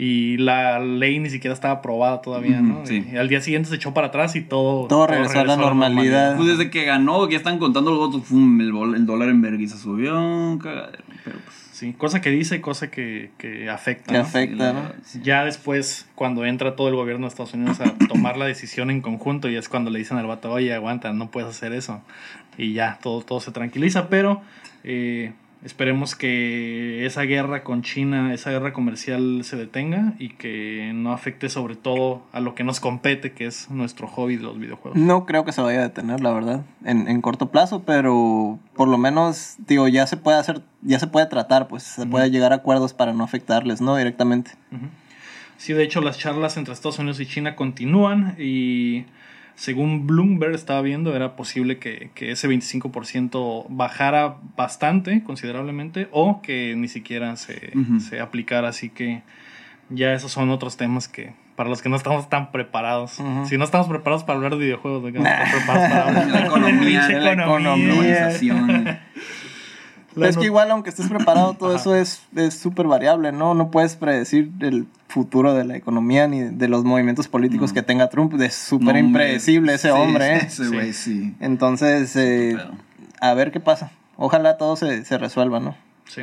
y la ley ni siquiera estaba aprobada todavía, ¿no? Ujú, sí. Y al día siguiente se echó para atrás y todo... Todo regresó a la normalidad. Pues desde que ganó, ya están contando los votos, ¡fum! el, bol- el dólar en vergüenza subió, cagadero. Pero pues. Sí, cosa que dice, cosa que, que afecta. Que ¿no? afecta, sí, ¿no? sí. Ya después, cuando entra todo el gobierno de Estados Unidos a tomar la decisión en conjunto, y es cuando le dicen al vato, oye, aguanta, no puedes hacer eso. Y ya, todo, todo se tranquiliza, pero eh, esperemos que esa guerra con China, esa guerra comercial se detenga y que no afecte sobre todo a lo que nos compete, que es nuestro hobby de los videojuegos. No creo que se vaya a detener, la verdad, en, en corto plazo, pero por lo menos, digo, ya se puede hacer, ya se puede tratar, pues se puede llegar a acuerdos para no afectarles, ¿no? Directamente. Sí, de hecho, las charlas entre Estados Unidos y China continúan y según Bloomberg estaba viendo, era posible que, que ese 25% bajara bastante, considerablemente, o que ni siquiera se, se aplicara. Así que ya esos son otros temas que para los que no estamos tan preparados. Si no estamos preparados para hablar de videojuegos, ¿de a estar preparados para hablar La economía, pinche de la economía. es que igual, aunque estés preparado, todo Ajá. eso es es súper variable, ¿no? No puedes predecir el futuro de la economía ni de los movimientos políticos No. que tenga Trump. Es súper No, impredecible ese Sí, hombre, ¿eh? Ese güey, sí. Entonces, eh, a ver qué pasa. Ojalá todo se, se resuelva, ¿no? Sí.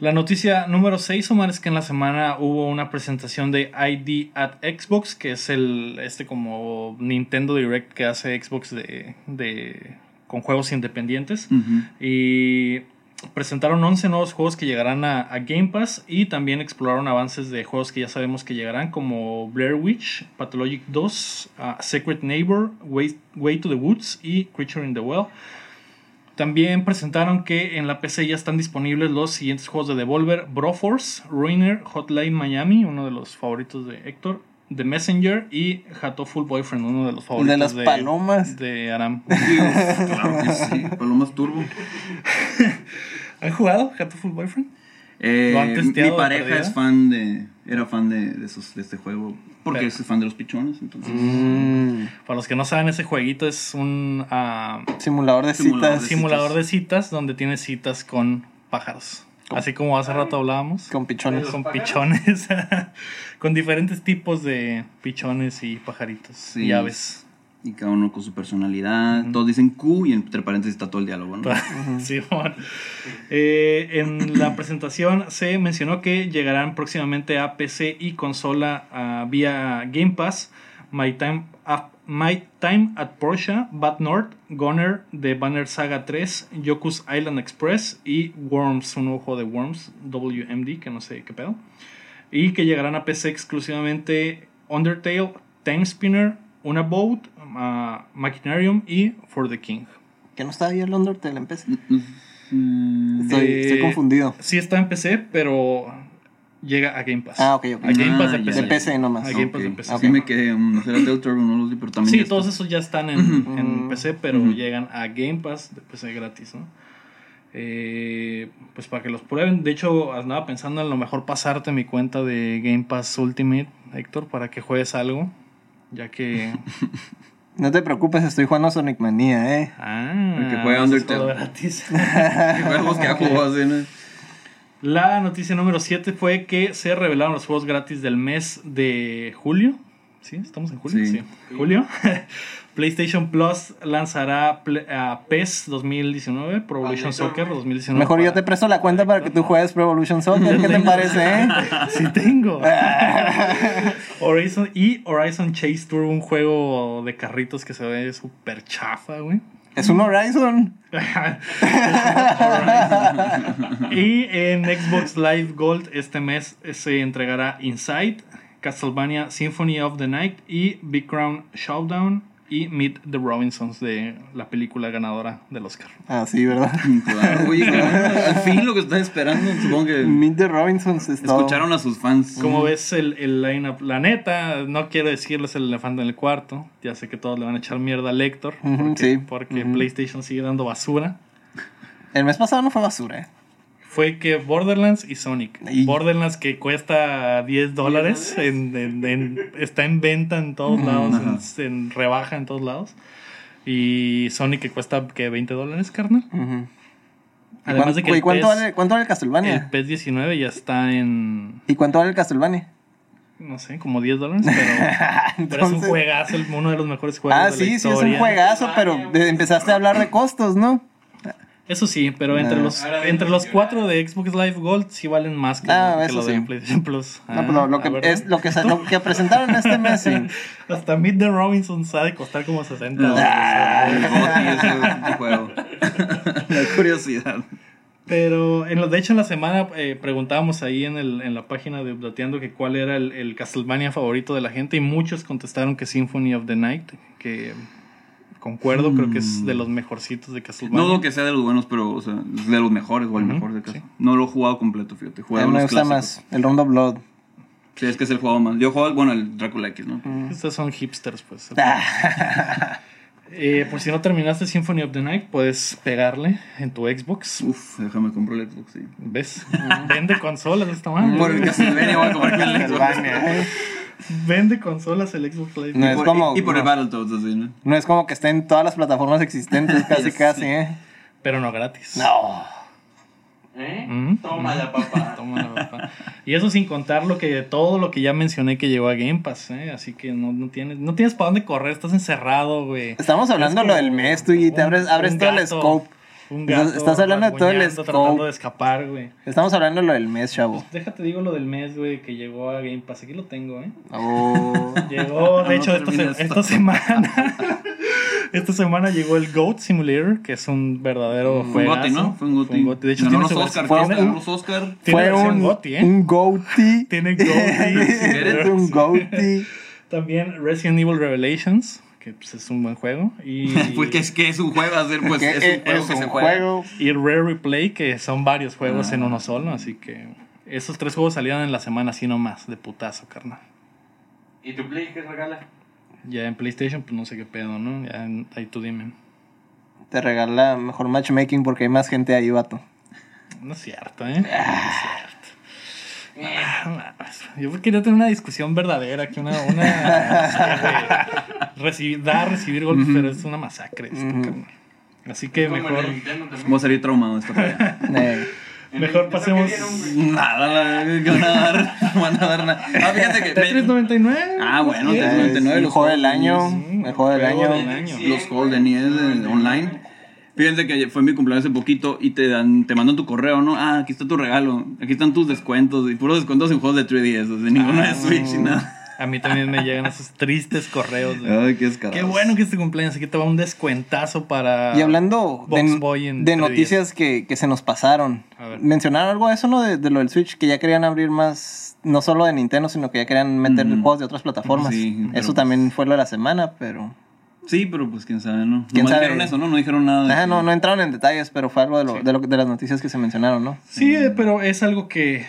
La noticia número 6, Omar, es que en la semana hubo una presentación de ID at Xbox, que es el este como Nintendo Direct que hace Xbox de, de con juegos independientes. Y presentaron 11 nuevos juegos que llegarán a, a Game Pass y también exploraron avances de juegos que ya sabemos que llegarán como Blair Witch, Pathologic 2, uh, Secret Neighbor, Way, Way to the Woods y Creature in the Well. También presentaron que en la PC ya están disponibles los siguientes juegos de Devolver: Broforce, Ruiner, Hotline Miami, uno de los favoritos de Héctor, The Messenger y Hatoful Boyfriend, uno de los favoritos las palomas. de Aram. Claro que sí. Palomas Turbo. ¿Han jugado Hatoful Boyfriend? Eh, ¿Lo han mi de pareja es fan de. Era fan de, de, esos, de este juego. Porque Pero- es fan de los pichones, entonces. Mm, Para los que no saben, ese jueguito es un ah, simulador de Simulador citas de simulador citas. de citas donde tienes citas con pájaros. Así como hace rato hablábamos. con pichones. Con pichones. con diferentes tipos de pichones y pajaritos Sí. y aves. Y cada uno con su personalidad. Todos dicen Q y entre paréntesis está todo el diálogo, ¿no? Simón. Eh, en la presentación se mencionó que llegarán próximamente a PC y consola ah, vía Game Pass. My Time, at, My Time at Porsche, Bad North, Goner, The Banner Saga 3, Yoku's Island Express y Worms, un ojo de Worms, WMD, que no sé qué pedo. Y que llegarán a PC exclusivamente Undertale, Time Spinner, Una Boat, uh, Machinarium y For the King. ¿Que no estaba ahí el Undertale en PC? Mm, Estoy, Eh, estoy confundido. Sí está en PC, pero llega a Game Pass. Ah, ok, ok. A Game Pass de Ah, ya, PC. De PC nomás. A Game ok. Pass de PC. Sí me quedé, um, será Deltarune, no lo sé, pero también Sí, todos esos ya están en, en. PC, pero llegan a Game Pass de PC gratis, ¿no? Eh, pues para que los prueben. De hecho, andaba pensando en lo mejor pasarte mi cuenta de Game Pass Ultimate, Héctor, para que juegues algo. Ya que. No te preocupes, estoy jugando Sonic Manía, eh. Ah, El que juega Undertale. gratis. Que juegos que ha jugado así, ¿no? La noticia número 7 fue que se revelaron los juegos gratis del mes de julio. ¿Sí? ¿Estamos en julio? Sí. Sí. ¿Julio? PlayStation Plus lanzará PES 2019, Pro Evolution Soccer güey. 2019. Mejor yo te presto la cuenta para que tú juegues Pro Evolution Soccer. ¿Qué te parece, eh? Sí tengo. Horizon y Horizon Chase Tour, un juego de carritos que se ve súper chafa, güey. Es un Horizon. y en Xbox Live Gold este mes se entregará Inside, Castlevania Symphony of the Night y Big Crown Showdown y Meet the Robinsons de la película ganadora del Oscar. Ah, sí, ¿verdad? Claro, oye, al fin lo que están esperando, supongo que Meet the Robinsons escucharon a sus fans. Como ves el, el lineup, la neta, no quiero decirles el elefante en el cuarto. Ya sé que todos le van a echar mierda a Lector. Porque sí. porque. PlayStation sigue dando basura. El mes pasado no fue basura, eh. Fue que Borderlands y Sonic. Y- Borderlands que cuesta 10 dólares, en, en- en- está en venta en todos lados, en, en rebaja en todos lados. Y Sonic que cuesta que 20 dólares, carnal. Además de que ¿Y el cuánto, PES, vale, cuánto vale el el Castlevania? PES 19 ya está en, ¿Y cuánto vale el Castlevania? no sé, como 10 dólares, pero, pero es un juegazo, el- uno de los mejores juegos Ah, de la sí, sí, es un juegazo, pero empezaste a hablar de costos, ¿no? Eso sí, pero entre Ah. los Ahora entre los cuatro de Xbox Live Gold sí valen más que, Ah, lo- que eso lo de sí. PlayStation Plus. No, pero lo, Ah, que, ¿verdad? es, lo, que, sa- lo que presentaron este mes, sí. Hasta Meet the Robinson sabe costar como 60 No, dólares. Ah. ese juego. La curiosidad. Pero en lo, de hecho en la semana eh, preguntábamos ahí en, el, en la página de Updateando que cuál era el, el Castlevania favorito de la gente y muchos contestaron que Symphony of the Night, que concuerdo, creo que es de los mejorcitos de Castlevania. No dudo que sea de los buenos, pero o sea, es de los mejores o el mejor de caso. sí. No lo he jugado completo, fíjate. He A jugado mí me gusta clásicos. más el Rondo Blood. Sí, es que es el juego más. Yo juego, bueno, el Drácula X, ¿no? Estos son hipsters, pues. Ah. Eh, por si no terminaste Symphony of the Night, puedes pegarle en tu Xbox. Uf, déjame comprar el Xbox, sí. ¿Ves? Vende consolas esta madre. Por el Castlevania voy a comprarme el Xbox. Vende consolas el Xbox Live. No Y es por- como- y, y por el no. Battletoads, así, ¿no? No es como que esté en todas las plataformas existentes, casi, Sí. casi, ¿eh? Pero no gratis. No. ¿Eh? Mm. Tómala, papá. Tómala, papá. Y eso sin contar lo que todo lo que ya mencioné que llegó a Game Pass, ¿eh? Así que no, no tienes no tienes para dónde correr, estás encerrado, güey. Estamos hablando Es lo del mes, tú, y te abres, abres todo el scope. Un Estás- gato estás hablando de todo el scope. tratando de escapar, güey. Estamos hablando de lo del mes, chavo. Déjate digo lo del mes, güey, que llegó a Game Pass. Aquí lo tengo, ¿eh? Oh. Llegó, de No hecho, esta, se- semana. esta semana llegó el Goat Simulator, que es un verdadero Fue un juegazo. GOTY, ¿no? Fue un GOTY. De hecho, tiene Oscar. Fue tiene- un Oscar. tiene Fue un, GOTY, ¿eh? un goatee. Tiene GOTY. un goatee. También Resident Evil Revelations, que pues, es un buen juego. Y, Pues que es, que es un juego hacer, pues Que es un juego que se juega. juego. y Rare Replay, que son varios juegos en Ah. uno solo. Así que esos tres juegos salieron en la semana así nomás, de putazo, carnal. ¿Y tu Play qué regala? Ya en PlayStation, pues no sé qué pedo, ¿no? Ya en- ahí tú dime. Te regala mejor matchmaking porque hay más gente ahí, vato. No es cierto, ¿eh? No es cierto. Ah. Yo quería tener una discusión verdadera, que una, una güey, recibir, dar, recibir golpes, pero es una masacre esto, carnal. Así que mejor. Voy a salir traumado esta. Eh, mejor pasemos-. Nada, la- que van a dar, no van a dar nada. Ah, fíjate que. Tetris 99. Ah, bueno. Tetris 99, el juego del año. El juego del año. los juegos de online. Fíjense que fue mi cumpleaños hace poquito y te dan, te mandan tu correo, ¿no? Ah, aquí está tu regalo, aquí están tus descuentos y puros descuentos en juegos de 3DS, o sea, ninguno de Switch y nada. A mí también me llegan esos tristes correos. de, Ay, qué escarados. Qué bueno que es tu cumpleaños. Aquí te va un descuentazo para. Y hablando Box de, Boy en de tres noticias que, que se nos pasaron, A ver. mencionaron algo de eso, ¿no? De, de lo del Switch, que ya querían abrir más, no solo de Nintendo, sino que ya querían meter Mm. juegos de otras plataformas. Sí, eso también fue lo de la semana, pero... Sí, pero pues quién sabe, ¿no? ¿Quién sabe? dijeron eso, ¿no? No dijeron nada. de Ajá, que- no, no entraron en detalles, pero fue algo de, lo, de, lo- de las noticias que se mencionaron, ¿no? Sí, eh, pero es algo que.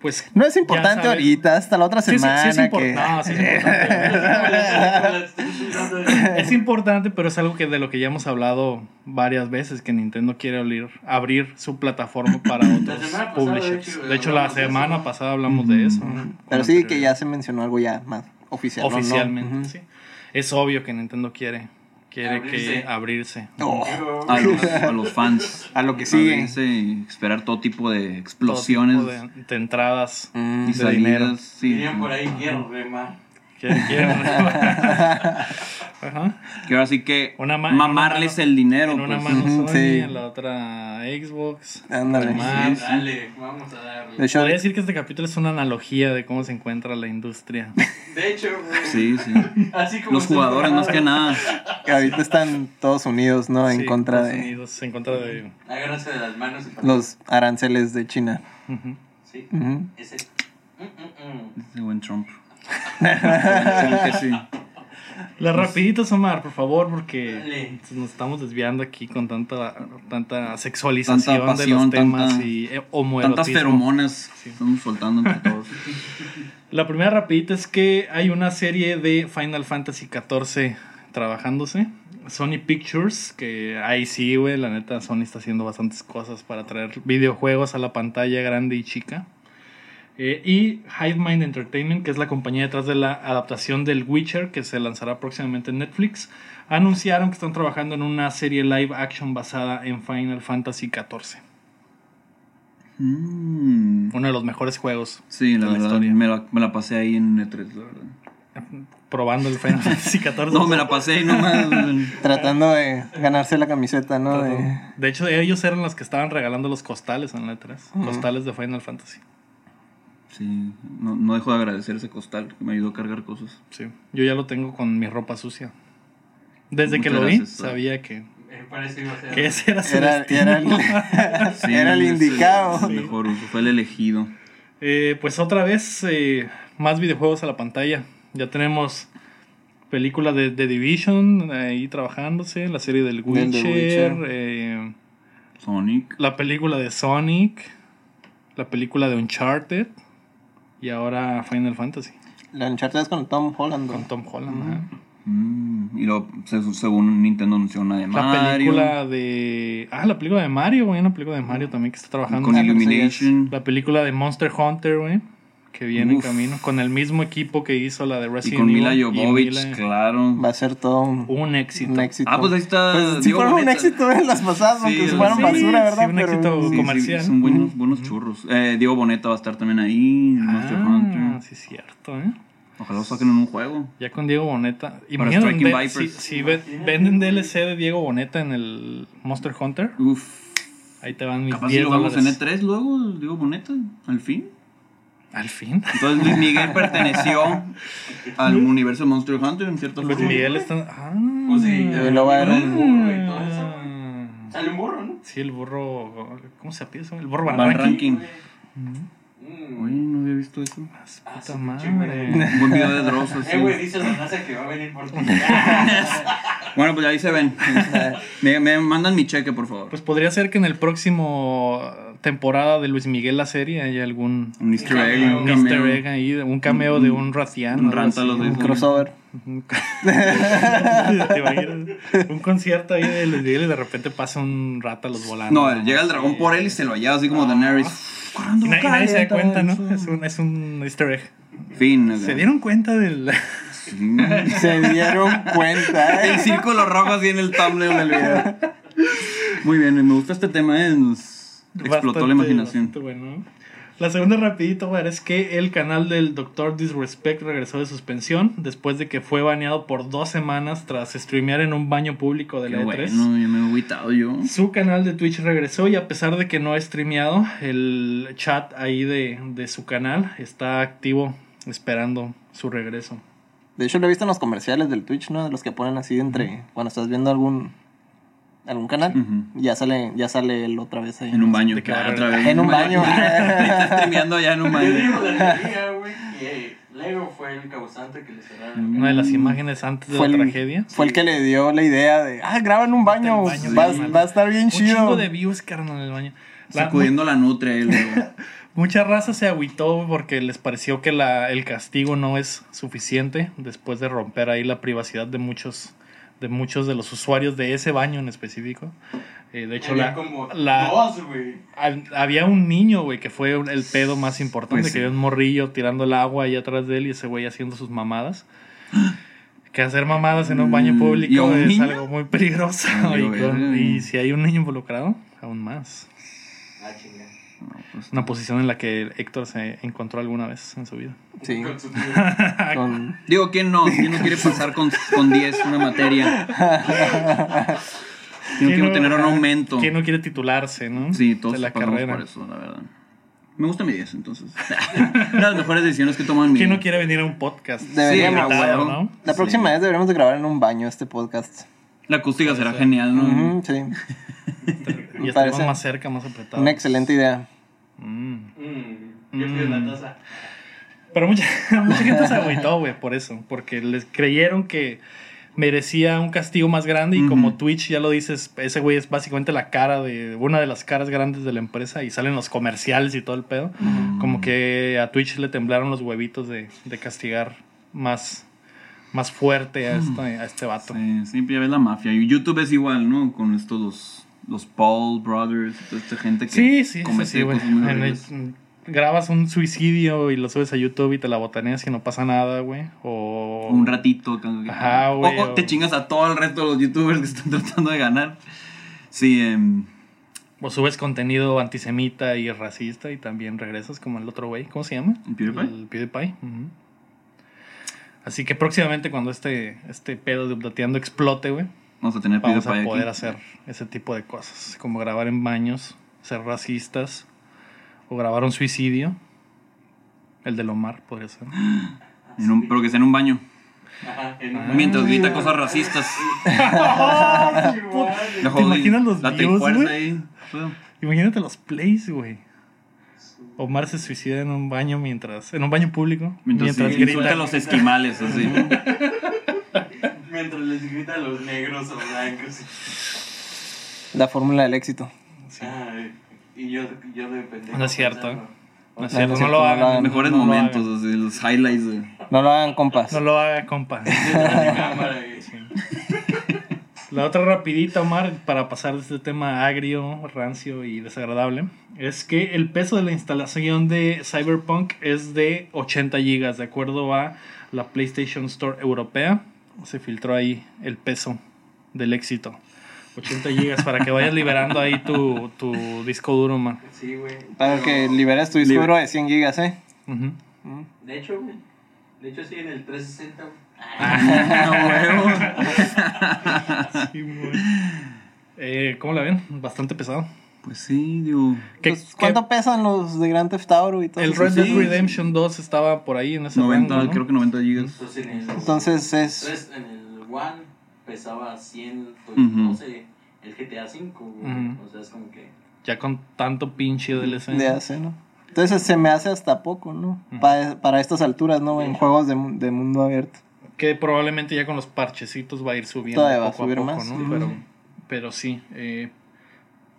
Pues. No es importante ahorita, hasta la otra Sí, sí, semana. sí es que... importante. No, sí es importante. Es importante, pero es algo que de lo que ya hemos hablado varias veces, que Nintendo quiere abrir, abrir su plataforma para otros semana pasada, publishers. de hecho, De hecho, la semana pasada hablamos de eso. ¿no? Pero sí, que ya se mencionó algo ya más oficial. Oficialmente, sí. Es obvio que Nintendo quiere, quiere que Abrirse. abrirse. Oh, A los, a los fans. a lo que sigue. Abrirse esperar todo tipo de Todo explosiones tipo de, de entradas Mm. y de salidas. dinero. Sí. Por ahí, quiero remar. Que. Ajá. Que ahora sí que Una ma- mamarles una mano- el dinero. En una pues. mano Sony, sí. en la otra Xbox. Ándale. Sí, sí. Dale, vamos a darle. De hecho, Podría decir que este capítulo es una analogía de cómo se encuentra la industria. De hecho, güey. Sí, sí. Así como Los jugadores más que nada. que ahorita están todos unidos, ¿no? En Sí, contra Estados de Unidos, en contra de. Agárrense de las manos y los aranceles de China. Ujú. Sí, Ujú. ese. Mm, mm, mm. Ese buen Trump. Sí, que sí. Las rapiditas, Omar, por favor, porque Dale. nos estamos desviando aquí con tanta, tanta sexualización Tanta de los pasión, temas tanta- y eh, Tantas homoerotismo. feromonas estamos soltando entre todos. La primera rapidita es que hay una serie de Final Fantasy XIV trabajándose. Sony Pictures, que ahí sí, güey, la neta, Sony está haciendo bastantes cosas para traer videojuegos a la pantalla grande y chica. Eh, y Hive Mind Entertainment, que es la compañía detrás de la adaptación del Witcher, que se lanzará próximamente en Netflix, anunciaron que están trabajando en una serie live action basada en Final Fantasy XIV. Mm. Uno de los mejores juegos Sí, la de la verdad. historia. Me la, me la pasé ahí en E3, la verdad. probando el Final Fantasy XIV. No, me la pasé ahí nomás. Tratando de ganarse la camiseta, ¿no? De- De hecho, ellos eran los que estaban regalando los costales en la E3. Costales de Final Fantasy. Sí, no, no dejo de agradecer ese costal que me ayudó a cargar cosas. Sí. Yo ya lo tengo con mi ropa sucia. Desde que lo vi, sabía que, Me parece que ese era su Era, destino. era el, Sí, era el ese indicado. mejor uso, fue el elegido. Eh, pues otra vez, eh, más videojuegos a la pantalla. Ya tenemos película de The Division ahí trabajándose, la serie del Del Witcher, The Witcher. eh, Sonic. la película de Sonic, la película de Uncharted y ahora Final Fantasy La Uncharted es con Tom Holland. con Tom Holland. ajá. Mm, y luego, se- según Nintendo anunció una de La Mario. película de. Ah, la película de Mario, güey. Una película de Mario también que está trabajando. Con Illumination. La película de Monster Hunter, güey. Que viene en Uf. camino. Con el mismo equipo que hizo la de Y Resident con Evil. Mila y Jovovich, Mila- claro. Va a ser todo un, Un éxito. un éxito. Ah, pues ahí está Pues sí Diego fueron un éxito en las pasadas, Sí, aunque fueron sí, basura, ¿verdad? sí, un éxito Sí, sí, comercial. son buenos, buenos churros. Eh, Diego Boneta va a estar también ahí. Monster Ah, Hunter. sí, es cierto, ¿eh? Ojalá lo saquen en un juego. Ya con Diego Boneta. Imagínate, Striking de- Vipers. si, si ve- venden DLC de Diego Boneta en el Monster Hunter, Uf. ahí te van mis Capaz si 10 lo vemos en dólares. E3 luego, Diego Boneta, al fin. Al fin. Entonces Luis Miguel perteneció al universo de Monster Hunter en cierta Luis forma. Miguel está. Ah. Pues sí, luego va a haber un- burro y todo eso. Ah. Sale un burro, ¿no? Sí, el burro. ¿Cómo se eso? El burro Van, Van Ranking. Ranking. Mm. Oye, no había visto eso. Ah, Puta madre. Un buen video de Dross así. Eh, güey, dice la raza que va a venir por ti. Bueno, pues ahí se ven. me, me mandan mi cheque, por favor. Pues podría ser que en el próximo temporada de Luis Miguel la serie haya algún un easter egg, un un easter cameo. egg ahí, un cameo de un Raciano. un algo ranta así. los de Un crossover. Un- ¿Te imaginas? Un concierto ahí de Luis Miguel y de repente pasa un rata a los volantes. No, llega el dragón por él y se lo lleva así como Daenerys. Y, na- y nadie se da cuenta, ¿no? Es un, es un easter egg. Fin. ¿Se dieron cuenta del.? Se dieron cuenta, El ¿eh? círculo rojo así en el thumbnail del video. Muy bien, me gusta este tema, ¿eh? Nos explotó Bastante- la imaginación. bastante bueno. La segunda rapidito, güey, es que el canal del Dr. Disrespect regresó de suspensión después de que fue baneado por dos semanas tras streamear en un baño público de Qué la E3. bueno, ya me he agüitado yo. Su canal de Twitch regresó y a pesar de que no ha streameado, el chat ahí de, de su canal está activo esperando su regreso. De hecho, lo he visto en los comerciales del Twitch, ¿no? De los que ponen así entre. Cuando estás viendo algún. Algún canal. Ujú. Ya sale, ya sale él otra vez ahí. En un baño. ¿De qué va a Ah, otra vez. En un baño. Está streameando ya en un Yo baño. Lego fue el causante que le cerraron. Una de las imágenes antes de Fue la el, tragedia. fue el que le dio la idea de. Ah, graba en un baño. Va, sí, va a estar bien Un chido. chingo de views, carnal, en el baño. La- Sacudiendo la nutria. él, güey. Mucha raza se agüitó porque les pareció que la, el castigo no es suficiente después de romper ahí la privacidad de muchos de muchos de los usuarios de ese baño en específico. Eh, de hecho, Había la, como la- dos, había un niño, güey, que fue el pedo más importante, Pues sí. que había un morrillo tirando el agua ahí atrás de él y ese güey haciendo sus mamadas. Que hacer mamadas en un baño Mm, ¿y a público es niño? algo muy peligroso. Valió y, con- verga. y si hay un niño involucrado, aún más. Ah, pues, Una posición en la que Héctor se encontró alguna vez en su vida. Sí. Con Con- Digo, ¿quién no? ¿Quién no quiere pasar con, con 10 una materia? ¿Quién no quiere tener un aumento? ¿Quién no quiere titularse, no? Sí, todos de la carrera. por eso, la verdad. Me gusta mi 10, entonces. Una de las mejores decisiones que he tomado en mi ¿Quién no quiere venir a un podcast? Deberíamos. Sí, Invitado. ¿no? La próxima vez deberíamos de grabar en un baño este podcast. La acústica será genial, ¿no? Ujú, sí. Y parece más cerca, más apretado. Una excelente idea. Mm. Mm, yo pido Mm. la taza. Pero mucha, mucha gente se agüitó, güey, por eso. Porque les creyeron que merecía un castigo más grande. Y como Twitch, ya lo dices, ese güey es básicamente la cara de. Una de las caras grandes de la empresa. Y salen los comerciales y todo el pedo. Como que a Twitch le temblaron los huevitos de, de castigar más, más fuerte a este, a este vato. Sí, siempre ya ves la mafia. Y YouTube es igual, ¿no? Con estos los, los Paul Brothers, toda esta gente que Sí, sí, comete sí, cosas muy En grabas un suicidio y lo subes a YouTube y te la botaneas y no pasa nada, güey. O Un ratito. Ajá, güey, O, o o- te chingas a todo el resto de los youtubers que están tratando de ganar. Sí, em, O subes contenido antisemita y racista y también regresas como el otro güey. ¿Cómo se llama? ¿El PewDiePie? El PewDiePie. Así que próximamente cuando este, este pedo de Updateando explote, güey, vamos a tener vamos a poder aquí. hacer ese tipo de cosas. Como grabar en baños, ser racistas o grabar un suicidio. El de Omar podría ser. En un- pero que sea en un baño. Ajá, en Ah. un Mientras grita cosas racistas. La ¿Te imaginas los la views, ahí. Imagínate los plays, güey. Omar se suicida en un baño mientras. En un baño público. Mientras, Mientras, sí, grita. insulta a los esquimales, así. Mientras les grita a los negros o blancos. La fórmula del éxito. Ay, y yo, yo de pendejo. No es cierto, No es No, cierto, no es no cierto, lo lo hagan. hagan. Mejores no lo momentos, hagan. así, los highlights. de- No lo hagan, compas. No lo haga, compa. detrás de cámara, güey. La otra rapidita, Omar, para pasar de este tema agrio, rancio y desagradable, es que el peso de la instalación de Cyberpunk es de 80 gigas, de acuerdo a la PlayStation Store europea. Se filtró ahí el peso del éxito. 80 gigas para que vayas liberando ahí tu, tu disco duro. Sí, güey. Para Pero, que liberes tu disco Libre. duro de 100 gigas, ¿eh? Ujú. De hecho, güey. De hecho, sí, en el 360, güey. Sí, güey. Eh, ¿Cómo la ven? Bastante pesado. Pues sí, digo. ¿Qué- Pues, ¿Cuánto pesan los de Grand Theft Auto y todo El eso? Red Dead Sí. Redemption 2 estaba por ahí en ese 90, rango, ¿no? creo que 90 gigas. Entonces, en el, Entonces es... tres- en el One pesaba 112 el GTA 5, güey. Ujú. O sea, es como que. Ya con tanto pinche DLC. de hace, ¿no? Entonces se me hace hasta poco, ¿no? Pa- para estas alturas, ¿no? En juegos de, de mundo abierto. Que probablemente ya con los parchecitos va a ir subiendo Todavía va a poco subir poco, más. ¿no? Pero, pero sí. eh,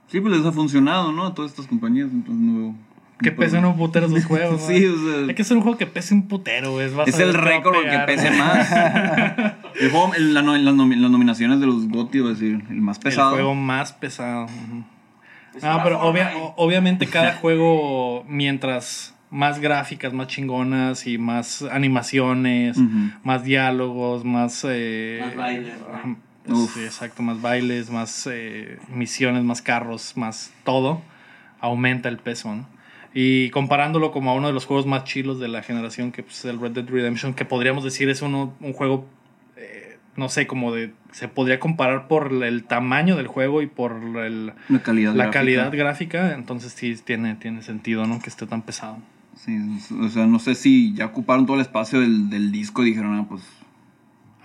Sí, pues les ha funcionado, ¿no? A todas estas compañías. Entonces no veo. que pesen un putero sus juegos. ¿no? Sí, o sea. Hay que hacer un juego que pese un putero, güey. Es el récord que pese más. El juego, el- la las, nomi- las nominaciones de los GOTY, va a decir, el más pesado. El juego más pesado. Es Ah, pero obvia- obviamente cada juego, mientras más gráficas, más chingonas y más animaciones, más diálogos, más... eh, Más bailes, ¿no? Sí, exacto, más bailes, más eh, misiones, más carros, más todo, aumenta el peso, ¿no? Y comparándolo como a uno de los juegos más chilos de la generación, que pues, es el Red Dead Redemption, que podríamos decir es uno, un juego, eh, no sé, como de... Se podría comparar por el tamaño del juego y por el, La calidad la gráfica. calidad gráfica, entonces sí tiene, tiene sentido, ¿no? Que esté tan pesado. Sí, o sea, no sé si ya ocuparon todo el espacio del, del disco y dijeron, ah, pues.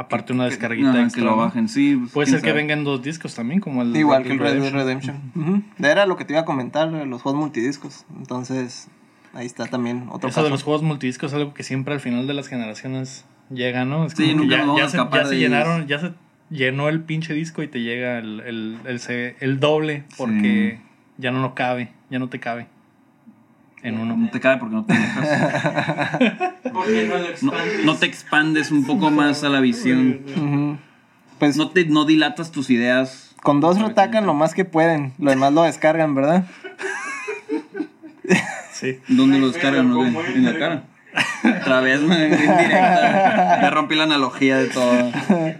Aparte una que- descarguita extra. que lo bajen, sí. pues, Puede ser que vengan dos discos también, como el Igual Red que el Red Dead Redemption. Era lo que te iba a comentar, los juegos multidiscos. Entonces, ahí está también otro Eso de paso. los juegos multidiscos es algo que siempre al final de las generaciones llega, ¿no? Es Sí, que nunca ya, ya se, ya se de llenaron, ya se llenó el pinche disco y te llega el, el, el, el doble porque ya no no cabe, ya no te cabe en No uno. te cae porque no te dejas. Porque no lo No, expandes. no te expandes un poco más a la visión. Pues No te no dilatas tus ideas. con dos retacan lo más que pueden. Lo demás lo descargan, ¿verdad? Sí. ¿Dónde lo descargan? no? ¿cómo En la cara. Otra vez, me indirecta. Ya rompí la analogía de todo.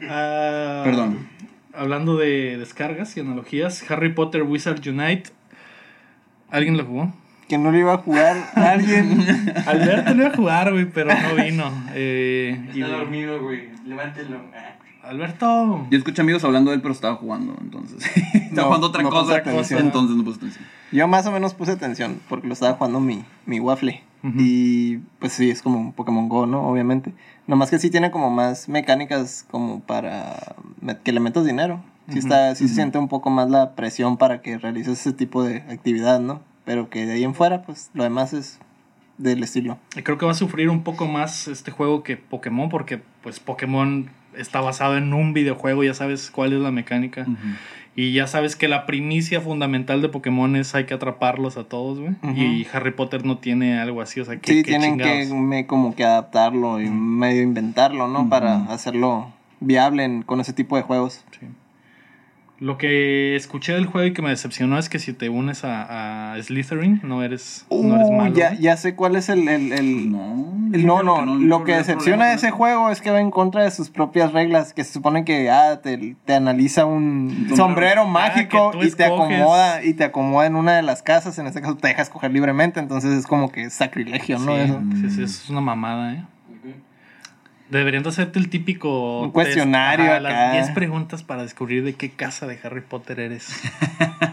Ah, Perdón. Hablando de descargas y analogías, Harry Potter Wizard Unite. ¿Alguien lo jugó? Que no le iba a jugar a alguien. Alberto lo iba a jugar, güey, pero no vino. Eh, y Está de- dormido, güey. Levántelo. Alberto. Yo escuché amigos hablando de él, pero estaba jugando, entonces. estaba No, jugando otra no cosa, atención. entonces no puse atención. Yo más o menos puse atención porque lo estaba jugando mi, mi waffle. Y pues sí, es como un Pokémon Go, ¿no? Obviamente. Nomás que sí tiene como más mecánicas como para que le metas dinero. Sí, está, sí se siente un poco más la presión para que realices ese tipo de actividad, ¿no? Pero que de ahí en fuera, pues lo demás es del estilo. Y Creo que va a sufrir un poco más este juego que Pokémon, porque pues Pokémon está basado en un videojuego, ya sabes cuál es la mecánica. Y ya sabes que la primicia fundamental de Pokémon es hay que atraparlos a todos, güey. Y Harry Potter no tiene algo así, o sea, que Sí, tienen que me, como que adaptarlo y medio inventarlo, ¿no? Para hacerlo viable en- con ese tipo de juegos. Sí. Lo que escuché del juego y que me decepcionó es que si te unes a, a Slytherin, no eres, no eres Uh, malo. ya, ya sé cuál es el, el- el- No, el- no, no, lo que decepciona de ese juego es que va en contra de sus propias reglas, que se supone que ah, te, te analiza un Sombrero. Ah, mágico y te escoges. acomoda y te acomoda en una de las casas, en este caso te deja escoger libremente, entonces es como que sacrilegio, ¿no? Sí, Eso. sí, sí, es una mamada, ¿eh? Deberían de hacerte el típico... Un cuestionario test, acá. Las 10 preguntas para descubrir de qué casa de Harry Potter eres.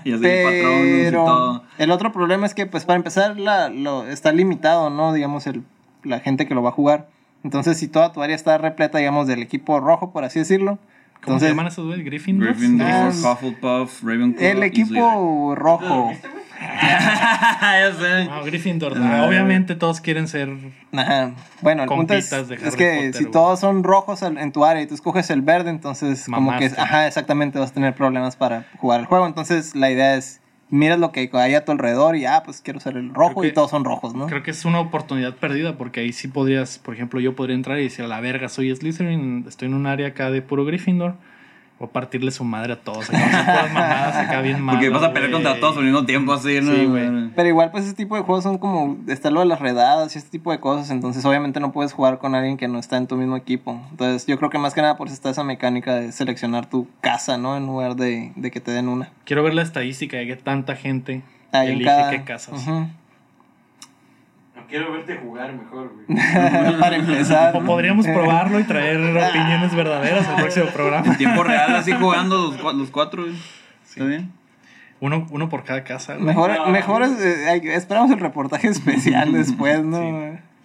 Ya sé, patronos y Pero todo. el otro problema es que, pues, para empezar, la, lo, está limitado, ¿no? Digamos, el, la gente que lo va a jugar. Entonces, si toda tu área está repleta, digamos, del equipo rojo, por así decirlo. ¿Cómo Entonces, se llaman esos, güey? ¿Gryffindor? Gryffindor, Hufflepuff, Ravenclaw. el y equipo ¿Te rojo. ya sé. No, Gryffindor. Ah. Obviamente todos quieren ser... Ajá. Bueno, el punto es, que Potter, si todos son rojos en tu área y tú escoges el verde, entonces como que, ajá, exactamente vas a tener problemas para jugar el juego. Entonces la idea es, miras lo que hay a tu alrededor y, ah, pues quiero ser el rojo que- y todos son rojos, ¿no? Creo que es una oportunidad perdida porque ahí sí podrías, por ejemplo, yo podría entrar y decir a la verga, soy Slytherin, estoy en un área acá de puro Gryffindor. O partirle su madre a todos. Acá, mamadas acá bien malas. Porque vas a pelear contra todos al mismo tiempo, así, ¿no? Sí, güey. Pero igual, pues ese tipo de juegos son como, está lo de las redadas y este tipo de cosas, entonces obviamente no puedes jugar con alguien que no está en tu mismo equipo. Entonces yo creo que más que nada por eso está esa mecánica de seleccionar tu casa, ¿no? En lugar de, de que te den una. Quiero ver la estadística de que tanta gente Ahí elige cada- qué casas. No quiero verte jugar mejor, güey. Para empezar. Podríamos probarlo y traer opiniones verdaderas al próximo programa. En tiempo real, así jugando los, los cuatro. güey. ¿Está bien? Uno, uno por cada casa. güey. Mejor, No. mejor es, eh, esperamos el reportaje especial después, ¿no?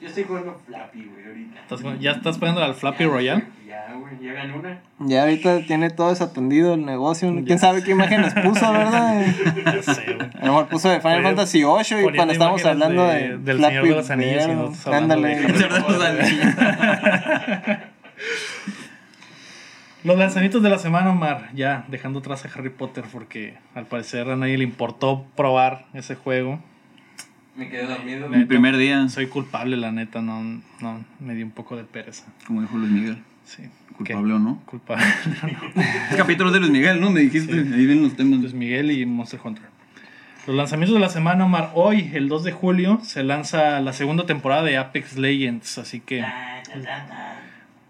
Yo estoy jugando Flappy, güey, ahorita. Estás- ¿Ya estás poniendo al Flappy Royal? Ya, güey, ya gané una. Ya ahorita tiene todo desatendido el negocio. ¿Quién sabe qué imágenes puso, verdad? Ya sé, güey. A lo mejor puso de Final Fantasy VIII y cuando estábamos hablando de, de- del Señor de los Anillos y nosotros ándale. de- El los Anillos. Los lanzamientos de la semana, Omar, ya dejando atrás a Harry Potter porque al parecer a nadie le importó probar ese juego. Me quedé dormido. Mi primer día, Soy culpable, la neta, no, no, me dio un poco de pereza. como dijo Luis Miguel. Sí. ¿Culpable o no? Culpable. Es capítulo de Luis Miguel, ¿no? Me dijiste. Sí. Ahí vienen los temas. Luis Miguel y Monster Hunter. Los lanzamientos de la semana, Omar. Hoy, el 2 de julio, se lanza la segunda temporada de Apex Legends. Así que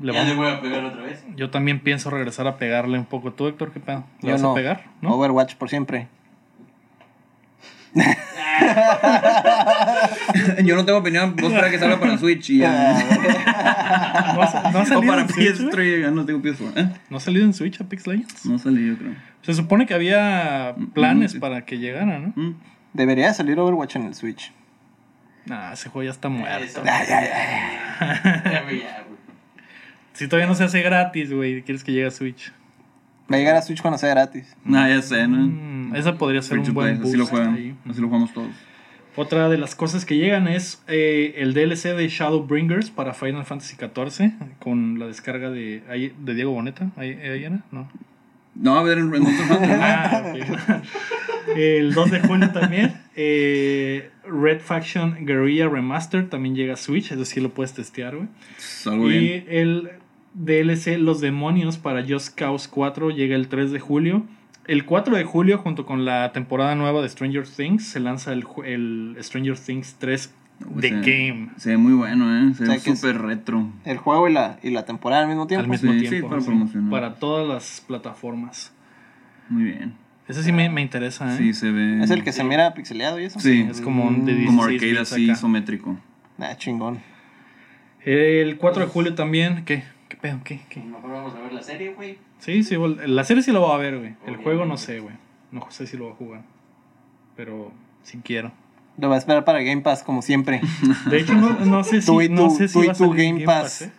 le Ya le voy a pegar otra vez. yo también pienso regresar a pegarle un poco. ¿Tú, Héctor, qué pedo? ¿Le Yo vas no. a pegar? ¿No? Overwatch por siempre. Yo no tengo opinión. Vos para que salga para Switch y ya. ¿No ha, no ha o salido para en Switch, güey? PS3, ya no tengo PS4. ¿Eh? ¿No ha salido en Switch Apex Legends? No salí, yo creo. Se supone que había planes Mm, sí. para que llegara, ¿no? Mm. Debería de salir Overwatch en el Switch. Nah, ese juego ya está muerto. Ya, ya. Si todavía no se hace gratis, güey, quieres que llegue a Switch. Va a llegar a Switch cuando sea gratis. Ah, ya sé, ¿no? Mm, esa podría ser Free un buen boost así lo juegan. ahí. Así lo jugamos todos. Otra de las cosas que llegan es eh, el DLC de Shadowbringers para Final Fantasy XIV con la descarga de, ahí- de Diego Boneta. ¿Ahí, ahí era? No. No, a ver, en. Ah, ok. el 2 de junio también. eh, Red Faction Guerrilla Remastered también llega a Switch, es decir, lo puedes testear, güey. Y bien. el DLC Los Demonios para Just Cause 4 llega el 3 de julio. El 4 de julio, junto con la temporada nueva de Stranger Things, se lanza el, el Stranger Things 3 The Se- Game. Se ve muy bueno, ¿eh? Se O ve es- súper retro. El juego y la, y la temporada al mismo tiempo. Al mismo Sí, sí, tiempo. para sí, promocionar. para todas las plataformas. Muy bien. Ese sí me, me interesa, ¿eh? Sí, se ve. Es el que se mira pixeleado y eso. Sí, Es como un de 16 como arcade así, acá. isométrico. Ah, chingón. El 4 de julio también. ¿Qué? ¿Qué pedo? ¿Qué? ¿Qué? Mejor vamos a ver la serie, güey. Sí, sí, la serie sí lo va a ver, güey. El juego no sé, güey. No sé si lo va a jugar. Pero sí quiero. Lo va a esperar para Game Pass, como siempre. De hecho, no, no sé si, Tú y no tu- sé si tú y a Game Game Pass.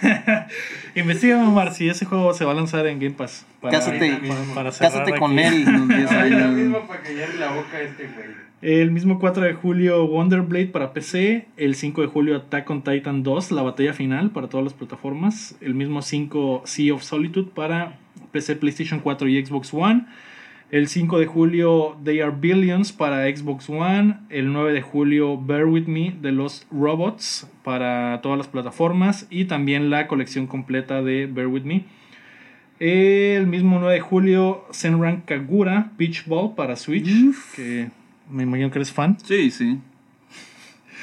Pass. ¿eh? Investígame, Omar, si ese juego se va a lanzar en Game Pass. Cásate- para- para Cásate aquí. con él. Unos 10 Ahorita años. mismo para callarle la boca a este güey. El mismo 4 de julio Wonderblade para PC, el 5 de julio Attack on Titan 2, la batalla final para todas las plataformas, el mismo 5 Sea of Solitude para PC, PlayStation 4 y Xbox One, el 5 de julio They Are Billions para Xbox One, el 9 de julio Bear With Me de los Robots para todas las plataformas. Y también la colección completa de Bear With Me. El mismo 9 de julio Senran Kagura Beach Ball para Switch, que me imagino que eres fan. Sí, sí.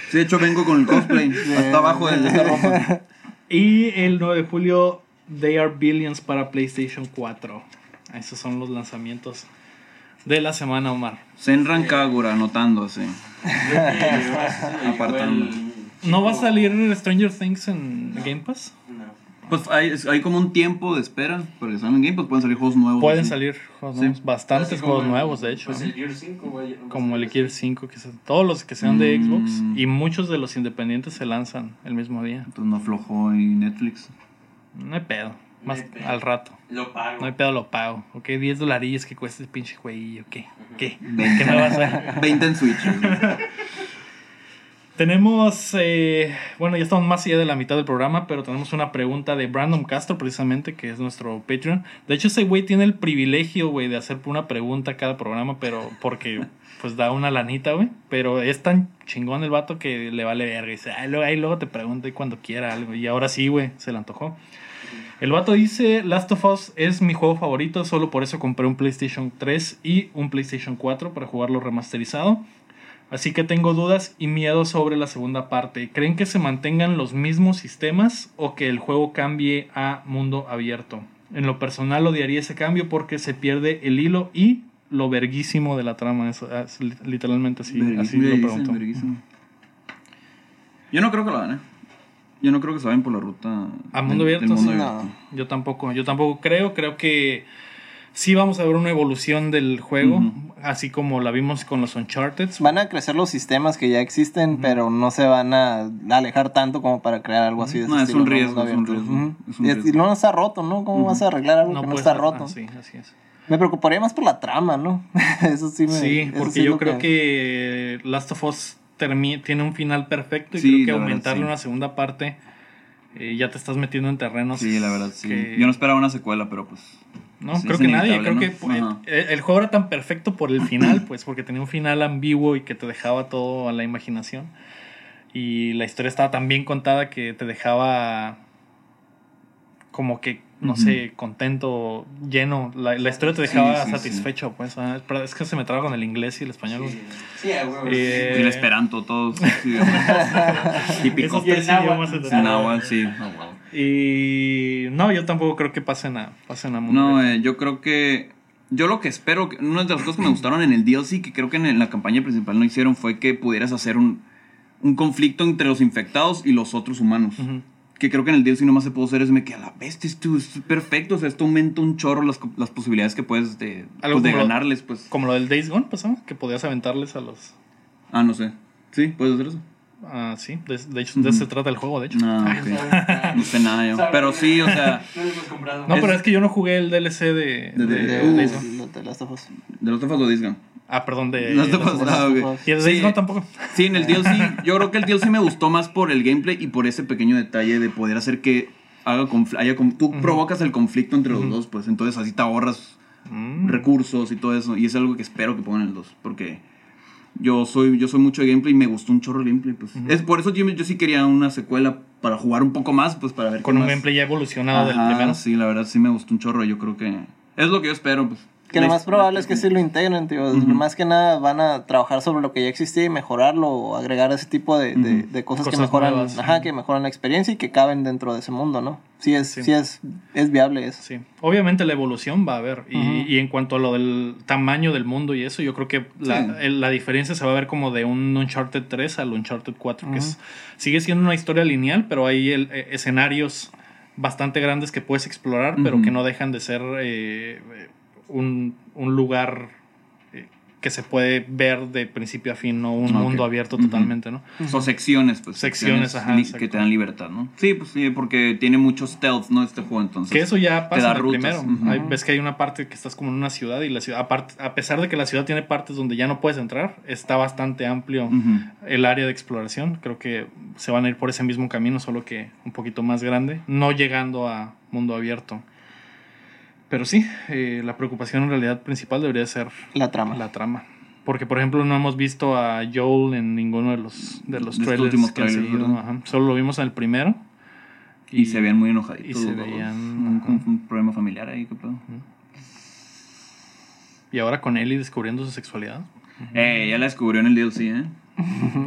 Sí, de hecho vengo con el cosplay. hasta abajo de esta ropa. Y el 9 de julio, They Are Billions para PlayStation 4. Esos son los lanzamientos de la semana, Omar. Senran Kagura, anotándose. Apartando. Apartando. ¿No va a salir Stranger Things en Game Pass? No. Pues hay, hay como un tiempo de espera para que salgan en Game Pass. Pueden salir juegos nuevos. Pueden así. salir juegos Sí. nuevos, bastantes Así como juegos el- nuevos, de hecho. Pues el Gear 5, güey. Como el Gear 5, que son todos los que sean de Mm. Xbox y muchos de los independientes se lanzan el mismo día. Entonces no aflojó ahí Netflix. No hay pedo, más No hay pedo. al rato. Lo pago. No hay pedo, lo pago. Ok, 10 dolarillos que cuesta el pinche jueguillo. ¿Qué? ¿Qué? ¿Qué me va a hacer? 20 en Switch. Tenemos, eh, bueno, ya estamos más allá de la mitad del programa, pero tenemos una pregunta de Brandon Castro, precisamente, que es nuestro Patreon. De hecho, ese güey tiene el privilegio, güey, de hacer una pregunta a cada programa, pero porque, pues, da una lanita, güey. Pero es tan chingón el vato que le vale verga. Y dice, luego, ahí luego te pregunto y cuando quiera algo. Y ahora sí, güey, se le antojó. El vato dice, Last of Us es mi juego favorito, solo por eso compré un PlayStation 3 y un PlayStation 4 para jugarlo remasterizado. Así que tengo dudas y miedo sobre la segunda parte. ¿Creen que se mantengan los mismos sistemas o que el juego cambie a mundo abierto? En lo personal odiaría ese cambio porque se pierde el hilo y lo verguísimo de la trama. Es literalmente así, así lo pregunto. Yo no creo que lo hagan, ¿eh? Yo no creo que se vayan por la ruta. ¿A mundo abierto? del mundo Sí, abierto. No. Yo tampoco, yo tampoco creo. Creo que sí vamos a ver una evolución del juego, así como la vimos con los Uncharted. Van a crecer los sistemas que ya existen, pero no se van a alejar tanto como para crear algo así de ese No, es estilo, un ¿no? riesgo, es un riesgo, es un Y- riesgo. Y no está roto, ¿no? ¿Cómo vas a arreglar algo que no está ser- roto? ah, sí, así es. Me preocuparía más por la trama, ¿no? eso sí me... Sí, porque sí es yo creo que Last of Us tiene un final perfecto y Sí, creo que verdad, aumentarle sí. una segunda parte eh, ya te estás metiendo en terrenos. Sí, la verdad, sí. que- Yo no esperaba una secuela, pero pues. No, sí, creo que nadie. Creo que ¿no? Ajá. eh, el, juego era tan perfecto por el final, pues, porque tenía un final ambiguo y que te dejaba todo a la imaginación. Y la historia estaba tan bien contada que te dejaba como que, no sé, contento, lleno. La, la historia te dejaba Sí, sí, satisfecho, pues. ah, pero es que se me traba con el inglés y el español. Sí, sí. Eh, Y el esperanto, todos. sí, Típico. Esos tres Y el náhuatl. te Y no, yo tampoco creo que pasen a, pasen a No, eh, yo creo que. Yo lo que espero, que- una de las cosas que me gustaron en el DLC, que creo que en, la campaña principal no hicieron, fue que pudieras hacer un, un conflicto entre los infectados y los otros humanos. Que creo que en el DLC nomás se pudo hacer eso. Me queda la bestia, esto es perfecto. O sea, esto aumenta un chorro las, las posibilidades que puedes de, Algo pues, de ganarles, pues. Como lo del Days Gone pasó, que podías aventarles a los... Ah, no sé. Sí, puedes hacer eso. Ah, sí, de, de hecho, de eso se trata el juego, de hecho. No, ok. No sé nada yo. Pero sí, o sea, No pero es que yo no jugué el DLC de. De- de- de- de uh, de Last of Us. de los tofas lo disgan. Ah, perdón, de. Los de- tofas, Last ah, of. Us. Y el de Sí. Tampoco. Sí, en el DLC, yo creo que el DLC me gustó más por el gameplay y por ese pequeño detalle de poder hacer que haga haya tú provocas el conflicto entre los dos, pues entonces así te ahorras Mm. recursos y todo eso y es algo que espero que pongan en el 2 porque yo soy yo soy mucho de gameplay y me gustó un chorro el gameplay, pues. Es por eso yo, yo sí quería una secuela para jugar un poco más, pues para ver Con qué un más- gameplay ya evolucionado del Ajá, primero. Sí, la verdad sí me gustó un chorro, yo creo que es lo que yo espero, pues. Que lo más probable es que sí lo integren, tío. Más que nada van a trabajar sobre lo que ya existía y mejorarlo o agregar ese tipo de, de- de cosas, que mejoran, nuevas. ajá, que mejoran la experiencia y que caben dentro de ese mundo, ¿no? Sí es, Sí. sí, es, es viable eso. Sí, obviamente la evolución va a haber. Y, y en cuanto a lo del tamaño del mundo y eso, yo creo que la, Sí. la diferencia se va a ver como de un Uncharted 3 al Uncharted 4, que es, sigue siendo una historia lineal, pero hay el- eh, escenarios bastante grandes que puedes explorar, pero que no dejan de ser eh, eh, un, un lugar que se puede ver de principio a fin, no un mundo abierto totalmente, ¿no? Son secciones, pues. Secciones, ajá, que te dan libertad, ¿no? Sí, pues sí, porque tiene mucho stealth, ¿no? Este juego, entonces. Que eso ya te pasa da en el rutas, primero. Hay- ves que hay una parte que estás como en una ciudad y la ciudad, aparte, a pesar de que la ciudad tiene partes donde ya no puedes entrar, está bastante amplio el área de exploración. Creo que se van a ir por ese mismo camino, solo que un poquito más grande, no llegando a mundo abierto. Pero sí, eh, la preocupación en realidad principal debería ser La trama. la trama. Porque, por ejemplo, no hemos visto a Joel en ninguno de los, de los De trailers últimos que han trailers, seguido. ¿verdad? Ajá. Solo lo vimos en el primero. Y, se veían muy enojaditos. y se veían, Un, ajá. un- un problema familiar ahí, ¿qué pedo? Y ahora con Ellie descubriendo su sexualidad. Eh, ya la descubrió en el DLC, ¿eh?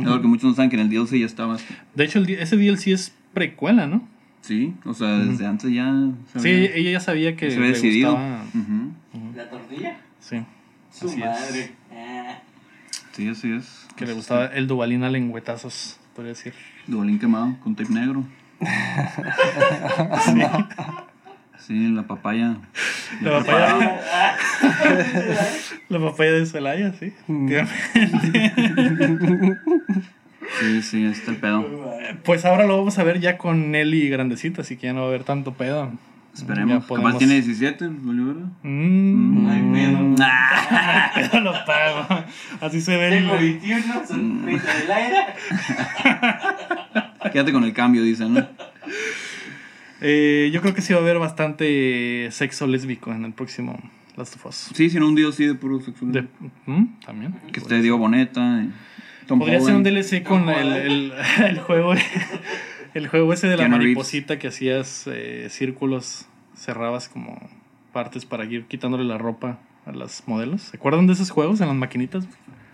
Es lo que muchos no saben que en el DLC ya estaba. De hecho, el ese DLC es precuela, ¿no? Sí, o sea, desde antes ya. se Sí, ella ya sabía que se había le decidido. gustaba. ¿La tortilla? Sí, Su Así es. madre. Sí, así es. que le gustaba el Dubalín a lengüetazos, podría decir. Duvalín quemado con tape negro. Sí, la papaya. La papaya, la papaya de Celaya, sí. Sí, sí, está el pedo. Pues ahora lo vamos a ver ya con Nelly grandecita, así que ya no va a haber tanto pedo. Esperemos. Capaz tiene 17, ¿vale, verdad? Mm, No hay pedo. pedo lo pago. Así se ve. Tengo el- 21, son 30 del aire. Quédate con el cambio, dicen, ¿no? Eh, yo creo que sí va a haber bastante sexo lésbico en el próximo Last of Us. Sí, sino un DLC de puro sexual. De- ¿Mm? También. Que esté Diego Boneta. y Tom Podría ser un. DLC con el, el, el juego el juego ese de la Keanu Reeves. mariposita que hacías eh, círculos, cerrabas como partes para ir quitándole la ropa a las modelos. ¿Se acuerdan de esos juegos en las maquinitas?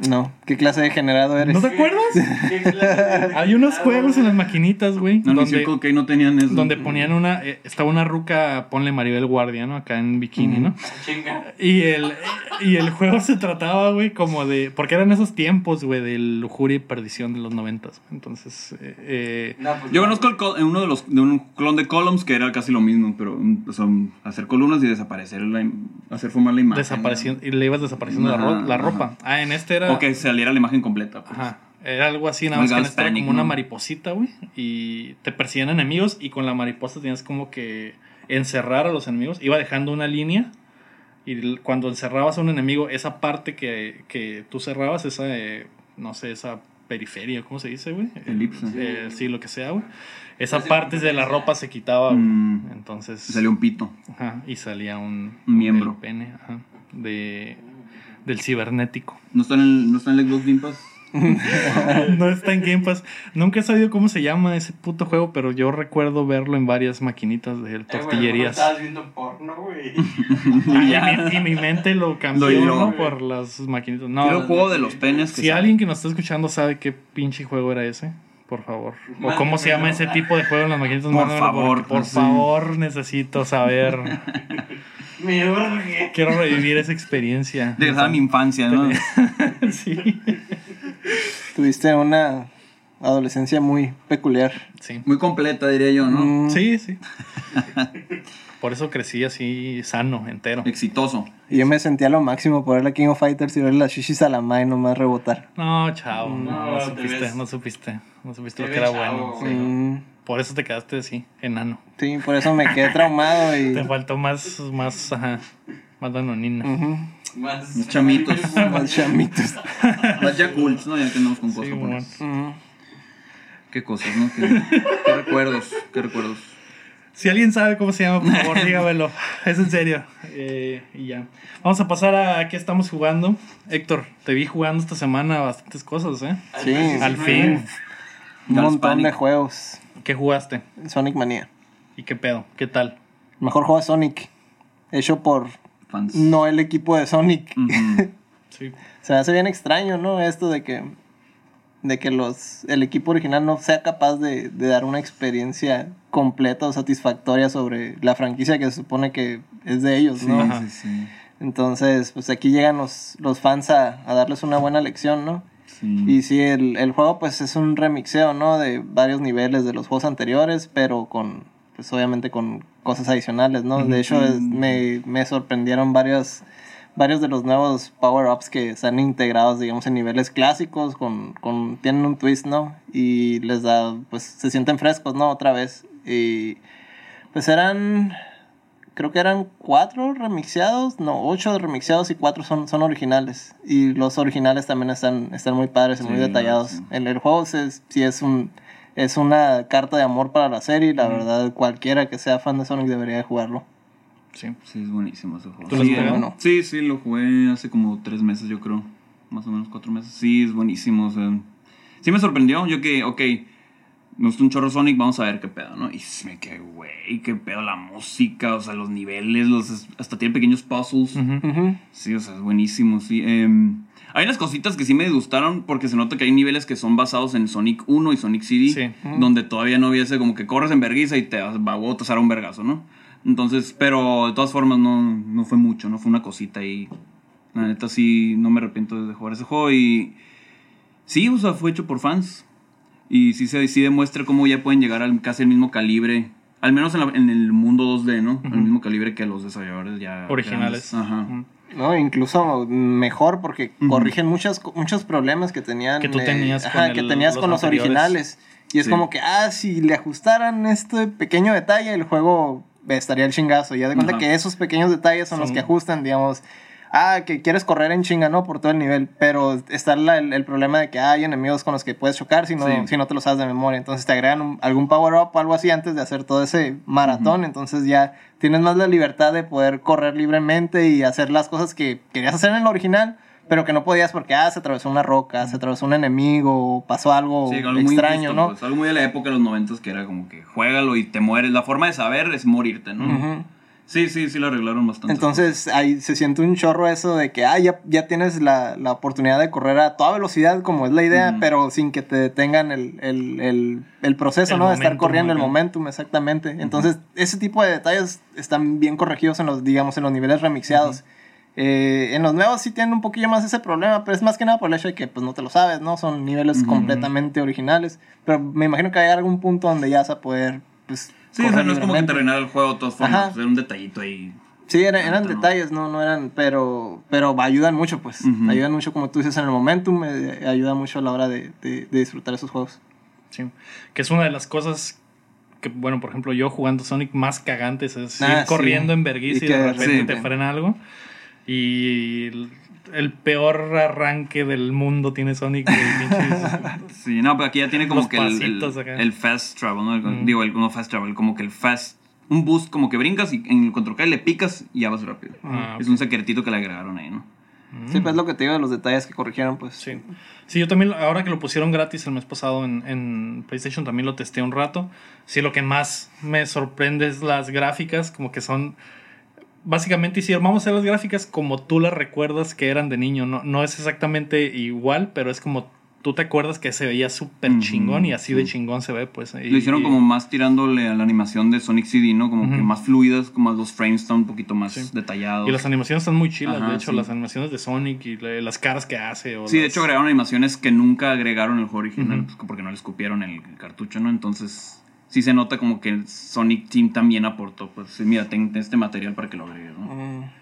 No, ¿qué clase de generado eres? ¿No te acuerdas? ¿Qué clase de- Hay unos juegos en las maquinitas, güey, No, en el donde, Circle K no tenían eso. donde ponían una eh, estaba una ruca, ponle Maribel Guardia, ¿no? Acá en bikini, ¿no? Chinga. Y el, y el juego se trataba, güey, como de. Porque eran esos tiempos, güey, de lujuria y perdición de los noventas. Entonces, eh, eh, No, pues Yo no. conozco el col- en uno de los de un clon de Columns que era casi lo mismo, pero o sea, um, hacer columnas y desaparecer la hacer fumar la imagen. desapareciendo. Y le ibas desapareciendo la, Ajá, la ajá. ropa. Ah, en este era. O que saliera la imagen completa. pues. Ajá. Era algo así, nada más que Hispanic, como una mariposita, güey. Y te persiguen enemigos y con la mariposa tenías como que encerrar a los enemigos. Iba dejando una línea y cuando encerrabas a un enemigo, esa parte que, que tú cerrabas, esa, eh, no sé, esa periferia, ¿cómo se dice, güey? Elipse. Eh, sí, lo que sea, güey. Esa Ese parte de la ropa se quitaba. Mm. Entonces... Y Salió un pito. Ajá, y salía un... Un miembro. el pene, ajá, de, del cibernético. ¿No está en el, no está en el Xbox Game Pass? no está en Game Pass. Nunca he sabido cómo se llama ese puto juego, pero yo recuerdo verlo en varias maquinitas de Eh, tortillerías. Estabas viendo porno, güey. Ah, y, mi, y mi mente lo cambió Lo. ¿no? por las maquinitas. No, Quiero el juego de los penes. Que si alguien que nos está escuchando sabe qué pinche juego era ese, por favor. O cómo se llama ese tipo de juego en las maquinitas. Por favor, por sí. favor, necesito saber. Me urge. Quiero revivir esa experiencia. Regresar a mi infancia, ¿no? sí. Tuviste una adolescencia muy peculiar. Sí. Muy completa, diría yo, ¿no? Mm, Sí, sí. Por eso crecí así sano, entero. Exitoso. Y yo me sentía lo máximo por ver la King of Fighters y ver las shishis a la ma y nomás rebotar. No, chao. No, No, no te supiste, ves- no supiste. No supiste te lo que era bueno. sí. Mm, Por eso te quedaste así, enano. sí, por eso me quedé traumado y... Te faltó más, más, ajá, más danonina. Más chamitos. Más chamitos. Las Yakults, ¿no? Ya que andamos con Sí, cosas bueno. Qué cosas, ¿no? Qué, qué recuerdos, qué recuerdos. Si alguien sabe cómo se llama, por favor, dígamelo. Es en serio. Eh, y ya. Vamos a pasar a qué estamos jugando. Héctor, te vi jugando esta semana bastantes cosas, ¿eh? Sí, Al fin. Un montón de juegos. ¿Qué jugaste? Sonic Manía. ¿Y qué pedo? ¿Qué tal? Mejor juego de Sonic. Hecho por Fans. no el equipo de Sonic. Sí. Se me hace bien extraño, ¿no? Esto de que de que los el equipo original no sea capaz de, de dar una experiencia completa o satisfactoria sobre la franquicia que se supone que es de ellos, ¿no? Sí, sí, Entonces, pues aquí llegan los, los fans a, a darles una buena lección, ¿no? Sí. Y sí, el, el juego pues es un remixeo, ¿no? De varios niveles de los juegos anteriores, pero con, pues obviamente con cosas adicionales, ¿no? De hecho, es- me, me sorprendieron varios, varios de los nuevos power-ups que están integrados, digamos, en niveles clásicos, con, con, tienen un twist, ¿no? Y les da, pues se sienten frescos, ¿no? Otra vez. Y pues eran, creo que eran cuatro remixeados, no, ocho remixeados y cuatro son, son originales. Y los originales también están, están muy padres y muy detallados. sí. El, el juego sí, sí es un... Es una carta de amor para la serie y la verdad cualquiera que sea fan de Sonic debería de jugarlo. Sí. Sí, es buenísimo ese juego. ¿Tú lo has sí, sí, sí, lo jugué hace como tres meses, yo creo. Más o menos cuatro meses. Sí, es buenísimo. O sea, sí me sorprendió. Yo que, ok, me gustó un chorro Sonic, vamos a ver qué pedo, ¿no? Y me quedé, güey, qué pedo la música, o sea, los niveles, los, hasta tiene pequeños puzzles. Sí, o sea, es buenísimo, sí. Em, hay unas cositas que sí me gustaron porque se nota que hay niveles que son basados en Sonic 1 y Sonic CD, Sí. donde todavía no hubiese como que corres en vergüenza y te vas va a botar un vergazo, ¿no? Entonces, pero de todas formas no, no fue mucho, ¿no? Fue una cosita y la neta sí no me arrepiento de jugar ese juego y sí, o sea, fue hecho por fans y sí se sí demuestra cómo ya pueden llegar al casi el mismo calibre. Al menos en, la- en el mundo 2D, ¿no? Al mismo calibre que los desarrolladores ya. Originales. grandes. Ajá. No, incluso mejor porque corrigen muchas, muchos problemas que tenían. Que tú tenías con que el- tenías los con los originales. Y es Sí. como que, ah, si le ajustaran este pequeño detalle, el juego estaría el chingazo. Ya de cuenta que esos pequeños detalles son, los que ajustan, digamos. Ah, que quieres correr en chinga, ¿no? Por todo el nivel. Pero está la- el, el problema de que hay enemigos con los que puedes chocar si no, Sí. si no te lo sabes de memoria. Entonces te agregan un- algún power-up o algo así antes de hacer todo ese maratón. Entonces ya tienes más la libertad de poder correr libremente y hacer las cosas que querías hacer en el original, pero que no podías porque, ah, se atravesó una roca, se atravesó un enemigo, o pasó algo Sí, algo muy extraño, injusto, ¿no? pues, algo muy de la época de los noventas que era como que juégalo y te mueres. La forma de saber es morirte, ¿no? Ujú. Sí, sí, sí lo arreglaron bastante. Entonces ahí se siente un chorro eso de que ah, ya, ya tienes la, la oportunidad de correr a toda velocidad, como es la idea, pero sin que te detengan el, el, el, el proceso, El ¿no? De estar corriendo el momentum, exactamente. Entonces, ese tipo de detalles están bien corregidos en los, digamos, en los niveles remixeados. Eh, en los nuevos sí tienen un poquillo más ese problema, pero es más que nada por el hecho de que pues no te lo sabes, ¿no? Son niveles completamente originales. Pero me imagino que hay algún punto donde ya vas a poder, pues. Sí, o sea, no es como que te libremente. arruinara el juego de todas formas. Ajá. pues, era un detallito ahí. Sí, era- eran no. detalles, no, no eran, pero, pero ayudan mucho, pues. Ujú. Ayudan mucho, como tú dices, en el momentum, eh, ayuda mucho a la hora de, de- de disfrutar esos juegos. Sí. Que es una de las cosas que, bueno, por ejemplo, yo jugando Sonic más cagantes es Ah, ir sí. corriendo en Y vergüenza y, que- de repente sí. te frena algo. Y el, peor arranque del mundo tiene Sonic. pinches- Sí, no, pero aquí ya tiene como Los que el, el, fast travel, ¿no? El- Mm. Digo, el no fast travel, como que el fast. Un boost, como que brincas y en el control K le picas y ya vas rápido. Ah, Es un secretito que le agregaron ahí, ¿no? Sí, pues es lo que te digo de los detalles que corrigieron, pues. Sí. Sí, yo también, ahora que lo pusieron gratis el mes pasado en, en PlayStation, también lo testé un rato. Sí, lo que más me sorprende es las gráficas, como que son... Básicamente hicieron, vamos a hacer las gráficas como tú las recuerdas que eran de niño. No, no es exactamente igual, pero es como tú te acuerdas que se veía súper chingón y así de chingón se ve, pues. y- Lo hicieron y- como más tirándole a la animación de Sonic CD, ¿no? Como que más fluidas, como los frames están un poquito más Sí. detallados. Y las animaciones están muy chilas, Ajá, de hecho, sí. las animaciones de Sonic y le- las caras que hace. O Sí, de hecho agregaron animaciones que nunca agregaron el juego original, pues, porque no les cupieron el, el cartucho, ¿no? Entonces, sí se nota como que el Sonic Team también aportó, pues, mira, ten este material para que lo agregues, ¿no?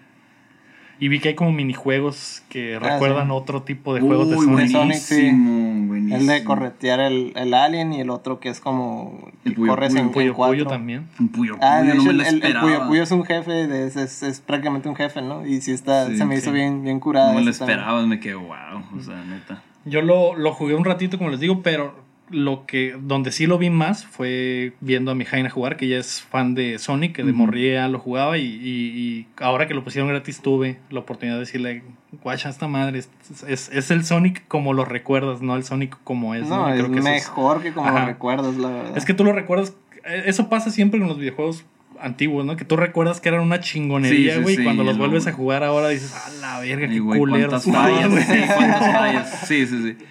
Y vi que hay como minijuegos que Ah, recuerdan sí. otro tipo de juegos de Uy, Sonic. de Sonic, sí. buenísimo, buenísimo. El de corretear el, el alien y el otro que es como. El Puyo corres Puyo, en, Puyo. Puyo también. Un Puyo Ah, de Puyo, no hecho, me lo el, el. Puyo Puyo es un jefe, de- es, es, es prácticamente un jefe, ¿no? Y sí está, Sí, se me sí. hizo bien, bien curada. No me lo esperaba, me quedé wow, o sea, neta. Yo lo, lo jugué un ratito, como les digo, pero lo que donde sí lo vi más fue viendo a mi Jaina jugar, que ella es fan de Sonic, que de Ujú. morría lo jugaba y, y- y ahora que lo pusieron gratis tuve la oportunidad de decirle, guacha, esta madre es, es, es el Sonic como lo recuerdas, no el Sonic como es. No, es que eso es- mejor que como Ajá. lo recuerdas, la verdad. Es que tú lo recuerdas, eh, eso pasa siempre con los videojuegos antiguos, ¿no? Que tú recuerdas que eran una chingonería, sí, güey, sí, y cuando los el- vuelves a jugar ahora dices, a la verga, qué güey, culeros. cuántas fallas, sí, cuántas fallas. Sí, sí, sí.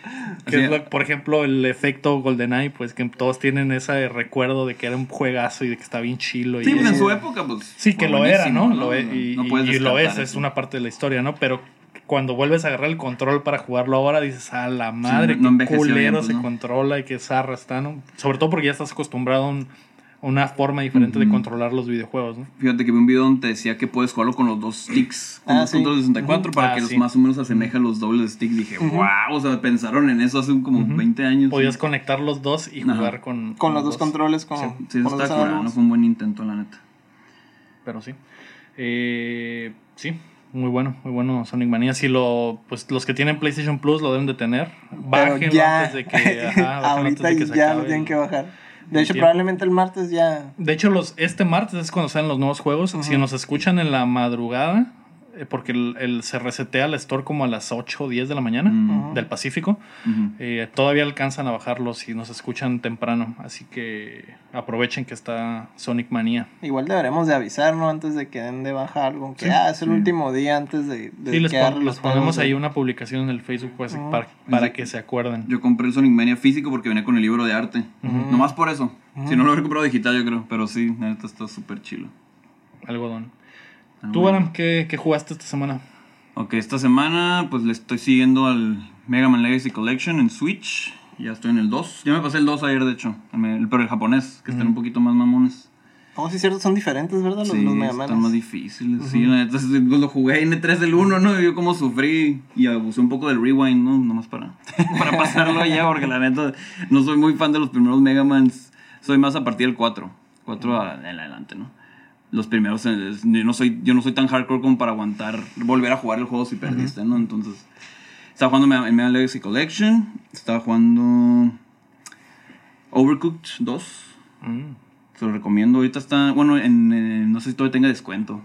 Que es lo- por ejemplo, el efecto GoldenEye, pues que todos tienen ese recuerdo de que era un juegazo y de que está bien chilo. Sí, y pues en su época, pues. Sí, que lo era, ¿no? Lo e- y, No lo es, es una parte de la historia, ¿no? Pero cuando vuelves a agarrar el control para jugarlo ahora, dices, a la madre, no- no qué culero bien, pues, se ¿no? controla y qué zarra está, ¿no? Sobre todo porque ya estás acostumbrado a un- una forma diferente de controlar los videojuegos, ¿no? Fíjate que vi un video donde te decía que puedes jugarlo con los dos sticks, con Ah, los sí. controles de 64, para Ah, que los sí. más o menos asemeja los dobles sticks. Dije, wow, o sea, pensaron en eso hace como Ujú. 20 años. Podías sí, conectar los dos y Ajá. jugar con... con los dos controles. Sí. Sí, con los está curado, analógicos. fue un buen intento, la neta. Pero sí. Eh, sí, muy bueno, muy bueno Sonic Mania. Si lo, pues los que tienen PlayStation Plus lo deben de tener. Bájenlo ya, antes de que, ajá, antes ahorita de que se ya acabe lo tienen que bajar. De hecho, tiempo. probablemente el martes ya. De hecho, los, este martes es cuando salen los nuevos juegos. Si nos escuchan en la madrugada, porque el, el- se resetea el store como a las 8 o 10 de la mañana Mm. del Pacífico, eh, todavía alcanzan a bajarlos si nos escuchan temprano. Así que aprovechen que está Sonic Manía. Igual deberemos de avisar, ¿no? Antes de que den de baja algo. Que Sí. ah, es el Sí. último día antes de, de Sí, les, pon- les ponemos ahí una publicación en el Facebook pues, para, para Sí. que se acuerden. Yo compré el Sonic Mania físico porque venía con el libro de arte. Nomás por eso. Si no lo hubiera comprado digital, yo creo. Pero sí, la neta está súper chilo. Algodón. Ah, ¿Tú, bueno. Aram, qué, qué jugaste esta semana? Ok, esta semana pues le estoy siguiendo al Mega Man Legacy Collection en Switch. Ya estoy en el 2. Ya me pasé el 2 ayer, de hecho. El- pero el japonés, que están un poquito más mamones. Oh, sí, es cierto, son diferentes, ¿verdad? Los, sí, los Mega están más difíciles. Sí, la neta, es- pues, lo jugué en E3 del 1, ¿no? Y yo como sufrí y abusé un poco del rewind, ¿no? Nomás para, para pasarlo allá, porque la neta no soy muy fan de los primeros Mega Mans. Soy más a partir del 4. 4 a- en adelante, ¿no? Los primeros, eh, yo no, soy, yo no soy tan hardcore como para aguantar, volver a jugar el juego si perdiste, ¿no? Entonces, estaba jugando el Mega Legacy Collection, estaba jugando Overcooked 2. Mm. Se lo recomiendo. Ahorita está, bueno, en, no sé si todavía tenga descuento.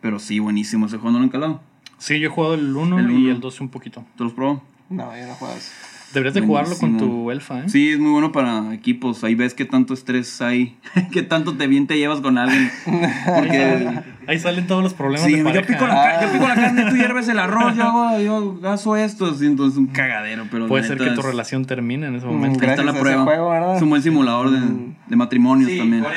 Pero sí, buenísimo. Ese juego no lo han calado. Sí, yo he jugado el 1 El y el 2 un poquito. ¿Te los probó? No, yo no juego eso. Deberías de jugarlo con tu elfa, ¿eh? Sí, es muy bueno para equipos. Ahí ves qué tanto estrés hay. qué tanto te bien te llevas con alguien. Porque. Ahí salen todos los problemas Sí, de yo pareja. pico, la, yo pico la carne, tú hierves el arroz, yo hago, yo hago esto, así, entonces es un cagadero, pero Puede ser que tu relación termine en ese Mm, momento. Ahí está la prueba. Es un buen simulador de, Mm. de matrimonios Sí, también.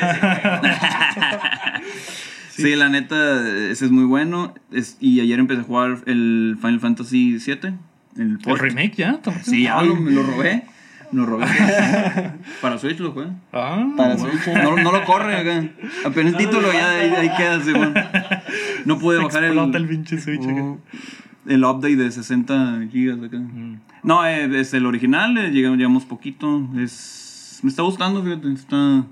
Sí. la neta, ese es muy bueno. Es- y ayer empecé a jugar el Final Fantasy VII. El, ¿El port. remake ya? Sí, ya lo, me lo robé. Me lo robé. Para Switch lo jugué. Ah, Para bueno. Switch. No, no lo corre acá. Apenas el título ya ahí, ahí queda, sí, bueno. No pude bajar el el, pinche Switch. acá. Mm, el update de 60 gigas acá. Mm. No, eh, es el original, eh, llegamos, llegamos poquito. Es, me está gustando, fíjate. Está,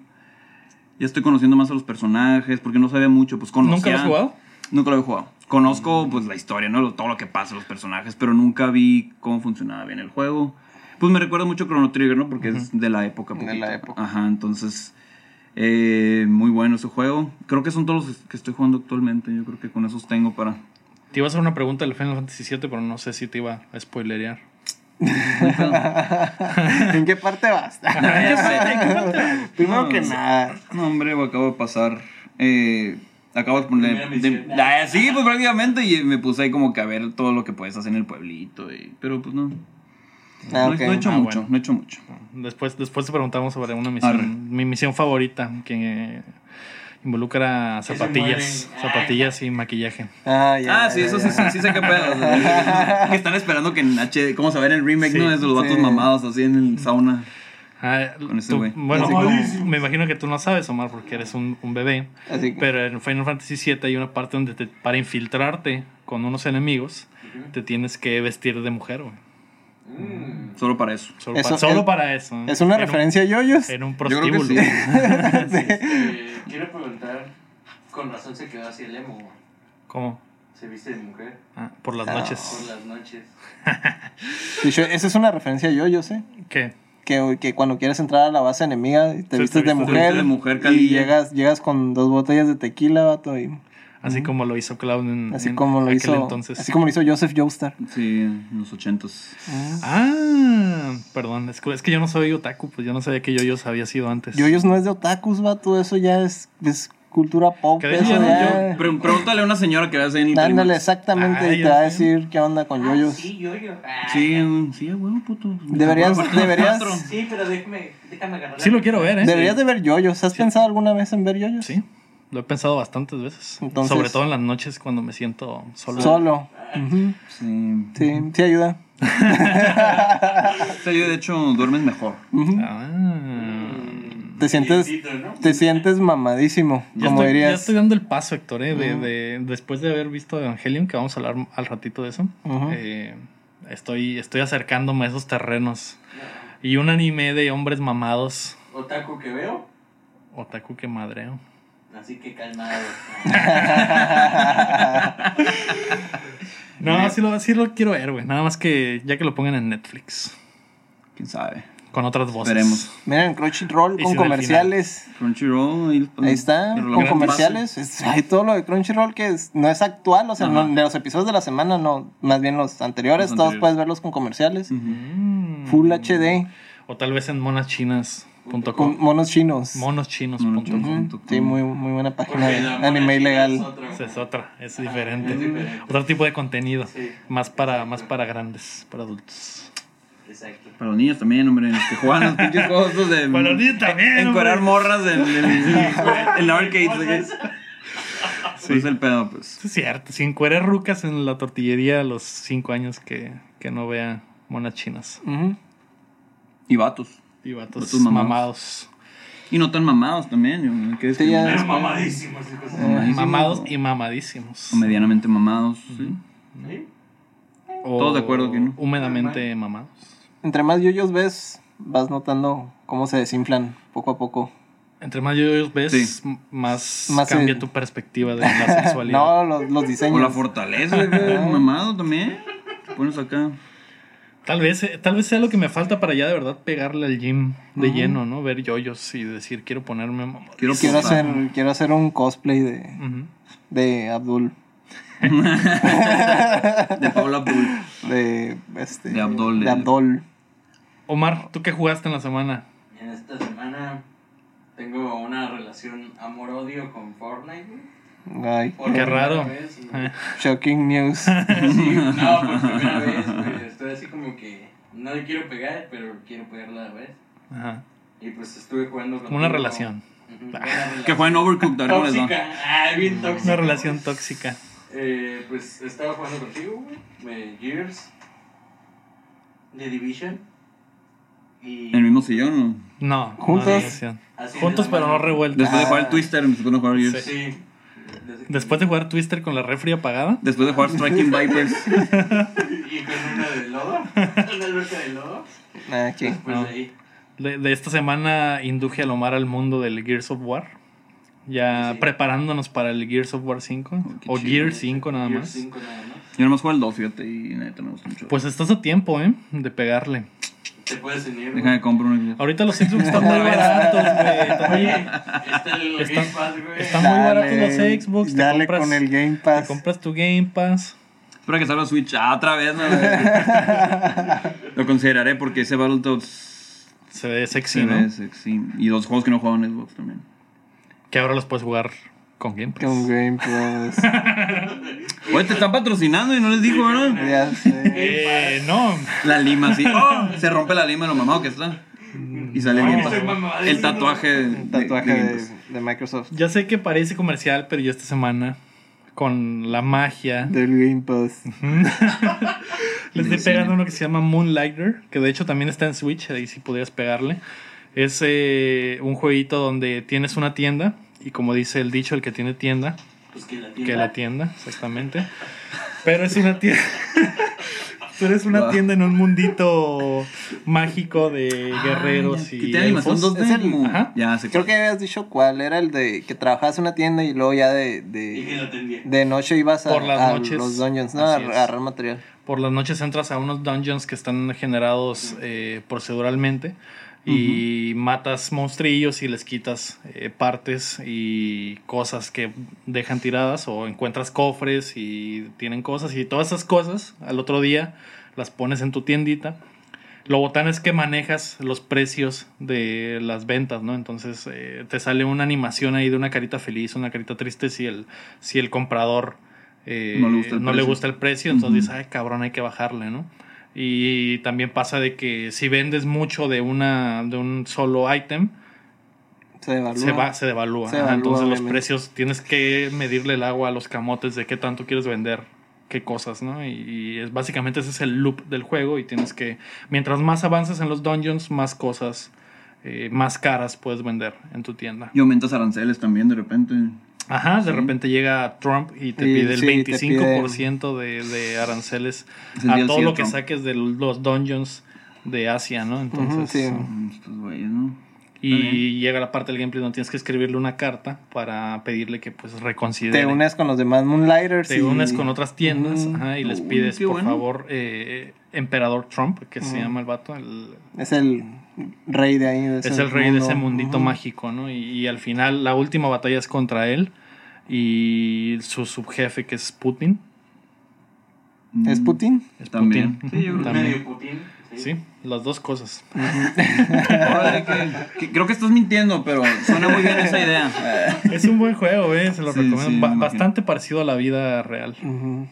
ya estoy conociendo más a los personajes, porque no sabía mucho. Pues conocía. ¿Nunca lo has jugado? Nunca lo he jugado. Conozco pues la historia, ¿no? Todo lo que pasa, los personajes, pero nunca vi cómo funcionaba bien el juego. Pues me recuerda mucho a Chrono Trigger, ¿no? Porque es de la época. De la época. Ajá, entonces... eh, muy bueno ese juego. Creo que son todos los que estoy jugando actualmente. Yo creo que con esos tengo para... Te iba a hacer una pregunta del Final Fantasy VII, pero no sé si te iba a spoilerear. ¿En qué parte vas? Primero No, que nada. No, hombre, acabo de pasar. Eh, acabo de poner. De- Ah, sí, pues prácticamente. Y me puse ahí como que a ver todo lo que puedes hacer en el pueblito. y- pero pues no. Ah, No, he hecho Ah, mucho, bueno. no he hecho mucho. Después, después te preguntamos sobre una misión. Arre. Mi misión favorita, que involucra zapatillas. mueven. Zapatillas y maquillaje. Ah, ya, Ah, sí, ya, eso ya. sí, sí, sí sé qué pedo. que están esperando que en HD, ¿cómo se ve en el remake, Sí, no? Es de los vatos sí. mamados así en el sauna. Ah, Con ese tú- güey. bueno, como- me imagino que tú no sabes, Omar, porque eres un, un bebé. Así que- Pero en Final Fantasy VII hay una parte donde te- para infiltrarte con unos enemigos, te tienes que vestir de mujer, güey. Mm. Solo para eso. Solo, Eso para, solo es- para eso. ¿eh? ¿Es una En un- referencia a yoyos? En un Yo creo que prostíbulo. sí. Eh, quiero preguntar, con razón se quedó así el emo, güey. ¿Cómo? Se viste de mujer Ah, por las Ah. por noches. las noches. Esa es una referencia a yoyos, ¿eh? ¿Qué? Que, que cuando quieres entrar a la base enemiga te Sí, vistes de mujer, de mujer y llegas, llegas con dos botellas de tequila, vato, y Así como lo hizo Cloud en, así en como lo aquel hizo entonces. así como lo hizo Joseph Joestar. Sí, en los ochentas. Ah, perdón, es que, es que yo no soy otaku, pues yo no sabía que Yoyos había sido antes. Yoyos no es de otakus, vato, eso ya es, es cultura pop, Que eso. Pre- pregúntale a una señora que veas en Primax. exactamente, Ah, y te va a decir qué onda con Ah, yoyos. sí, yo, yo. Ah. Sí, sí, huevo, puto. Deberías- deberías- Sí, pero déjame, déjame agarrar. Sí lo quiero ver, ¿eh? Deberías de ver yoyos. ¿Has pensado alguna vez en ver yoyos? Sí, lo he pensado bastantes veces. Entonces- Sobre todo en las noches cuando me siento solo. Solo. Sí. Sí, sí ayuda. Sí, de hecho, duermes mejor. Ah. Te sientes, te sientes mamadísimo, Ya como estoy, ya dirías. estoy dando el paso, Héctor, ¿eh? de, de- después de haber visto Evangelion, que vamos a hablar al ratito de eso, eh, estoy, estoy acercándome a esos terrenos. Y un anime de hombres mamados, Otaku que veo, otaku que madreo. así que calmado. No, sí lo, sí lo quiero ver, güey. Nada más que ya que lo pongan en Netflix. ¿Quién sabe? Con otras voces. Veremos. Miren, Crunchyroll con comerciales. Crunchyroll. Ahí, está, con comerciales. Es- hay todo lo de Crunchyroll que es- no es actual, o sea, no- de los episodios de la semana, no, más bien los anteriores, Los todos anteriores. puedes verlos con comerciales. Mm. Full HD, O tal vez en monaschinas.com. con monos chinos. Monoschinos.com. Ujú. Sí, muy, muy buena página de anime ilegal. es otro. Esa es otra, es diferente. Es diferente. Otro tipo de contenido. Sí. Más para, más para grandes, para adultos. Exacto. Para los niños también, hombre. Los que juegan los pinches juegos de. Para los niños también, Encuerar hombre. morras en, en, en, en arcades. Sí. Es el pedo, pues. Es cierto. Sin cuerer rucas en la tortillería a los 5 años que, que no vea monas chinas. Ujú. Y vatos. Y vatos Vatos mamados. mamados. Y no tan mamados también. que Sí, ya es- Mamadísimos, hijos. Mamadísimos. Mamados y mamadísimos. O medianamente mamados. sí. ¿Sí? O de acuerdo que no. Húmedamente mamados. Entre más yoyos ves, vas notando cómo se desinflan poco a poco. Entre más yo ves, Sí. más, Más cambia el- tu perspectiva de la sexualidad. No, los, los O diseños. la fortaleza, mamado también. Te pones acá. Tal vez, eh, tal vez sea lo que me falta para ya de verdad pegarle al gym de lleno, ¿no? Ver yoyos y decir, quiero ponerme mamá. Quiero Quiero hacer, quiero hacer un cosplay de, de Abdul. De Paula Abdul. De, este, De Abdol, De Abdol. Omar, ¿tú qué jugaste en la semana? En esta semana tengo una relación amor-odio con Fortnite. Ay, Por Qué raro. vez. Eh, shocking news. Sí, no, por primera vez, güey. Estoy así como que no le quiero pegar, pero quiero pegarla a la vez. Ajá. Y pues estuve jugando con. Como una relación. Que jueguen Overcooked. a ver cómo les va. Tóxica. Ah, bien tóxica. Una relación tóxica. Eh, pues estaba jugando contigo, güey. Me- Gears. The Division. Y. En el mismo sillón. ¿no? No. Juntos. no Juntos pero no revueltos. Después de Ah. jugar el Twister, después de jugar Gears. Sí. Después de jugar Twister con la refri apagada. Después de jugar Striking Vipers. Y con una de lodo. Una alberca de lodo. Ah. Pues No. ahí. De, de esta semana induje al Omar al mundo del Gears of War. Ya Sí. preparándonos para el Gears of War 5. qué o chido. Gears 5 nada Gears más. 5 nada más. Yo nomás juego el 2, fíjate, y neta me gusta mucho. Pues estás a tiempo, ¿eh? De pegarle. Te puedes unir. güey. Déjame comprar un Ahorita los Xbox están muy baratos, güey. Están muy- Oye, está el Están- Game Pass, güey. están muy baratos los Xbox, te Dale compras- con el Game Te Pass. compras tu Game Pass. Espera que salga Switch. Ah, otra vez, no. Lo consideraré porque ese Battletoads Se ve sexy, se ¿no? ve sexy. Y dos juegos que no juego en Xbox también. Que ahora los puedes jugar con Game Pass. Con Game Pass. Oye, te están patrocinando y no les dijo, ¿no? Ya sé. Eh, no, La lima, sí. ¡Oh! Se rompe la lima, lo mamado que está. Y sale No, bien. mamado. El tatuaje. de- Un tatuaje de- de, de- de Microsoft. ya sé que parece comercial, pero yo esta semana, con la magia, Del Game Pass. le estoy pegando uno que se llama Moonlighter, que de hecho también está en Switch, ahí sí podrías pegarle. Es eh, un jueguito donde tienes una tienda, y como dice el dicho, el que tiene tienda, Pues que la que tienda. la tienda, exactamente. Pero es una tienda. Pero es una tienda en un mundito mágico de guerreros Que y. tiene animación elfos. 2D. Es el- como- Ajá. Ya, sé Creo cuál. que habías dicho cuál era el de que trabajabas en una tienda y luego ya de, Y que de, noche ibas a, Por las a noches. los dungeons, ¿no? A agarrar material. Por las noches entras a unos dungeons que están generados eh, proceduralmente y matas monstrillos y les quitas eh, partes y cosas que dejan tiradas o encuentras cofres y tienen cosas y todas esas cosas al otro día las pones en tu tiendita. Lo botán es que manejas los precios de las ventas, ¿no? Entonces eh, te sale una animación ahí de una carita feliz, una carita triste si el, si el comprador eh, No le gusta el no le precio. gusta el precio, entonces dices, ay cabrón, hay que bajarle, ¿no? Y también pasa de que si vendes mucho de una de un solo ítem, Se devalúa. se va, se devalúa. Se Ajá, devalúa, entonces los precios tienes que medirle el agua a los camotes de qué tanto quieres vender, qué cosas, ¿no? Y, y es básicamente ese es el loop del juego y tienes que mientras más avances en los dungeons, más cosas eh, más caras puedes vender en tu tienda. Y aumentas aranceles también de repente. Ajá, de repente llega Trump y te Y pide el sí, te 25% de, de aranceles Es el a todo lo que Trump. saques de los dungeons de Asia, ¿no? Entonces, sí. Güeyes, ¿no? y llega la parte del gameplay donde tienes que escribirle una carta para pedirle que pues reconsidere. Te unes con los demás Moonlighters. Te y- unes con otras tiendas ajá, y les pides, por bueno. favor, eh, Emperador Trump, que se llama el vato, el- Es el rey de ahí. de es ese el rey de ese mundito mágico, ¿no? Y, y al final la última batalla es contra él y su subjefe que es Putin. ¿Es Putin? Es También. Putin. Sí, yo creo que También. Medio Putin. Sí, las dos cosas. Órale, que- que creo que estás mintiendo, pero suena muy bien esa idea. Es un buen juego, ¿eh? Se lo Sí, recomiendo. sí, Ba- bastante parecido a la vida real. Ujú.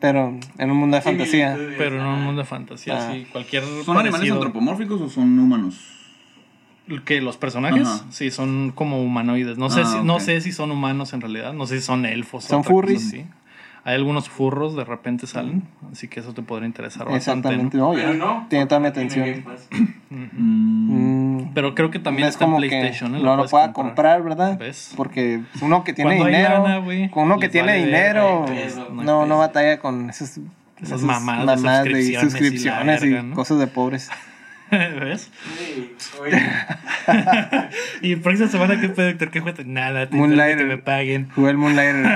Pero en un mundo de fantasía. Pero en un mundo de fantasía, Ah. sí. Cualquier ¿Son animales parecido- antropomórficos o son humanos? que los personajes Ajá. sí son como humanoides no sé Ah, si, no sé si son humanos en realidad no sé si son elfos o ¿Son furries? así. Hay algunos furros de repente salen así que eso te podría interesar bastante Exactamente. ¿no? No, ya. Pero no. Tiene toda mi atención. Mm, pero creo que también no es está en como que PlayStation ¿eh? no lo pueda comprar, ¿verdad? ¿Ves? Porque uno que tiene Cuando hay dinero, lana, uno que tiene vale dinero, pedo, no no, no batalla con esas, Esas mamadas de suscripciones y la suscripciones y, verga, ¿no? cosas de pobres. ¿ves? Sí, oye, y próxima semana qué pedo Héctor? qué juego nada te Moonlighter. que me paguen Jugué el Moonlighter. no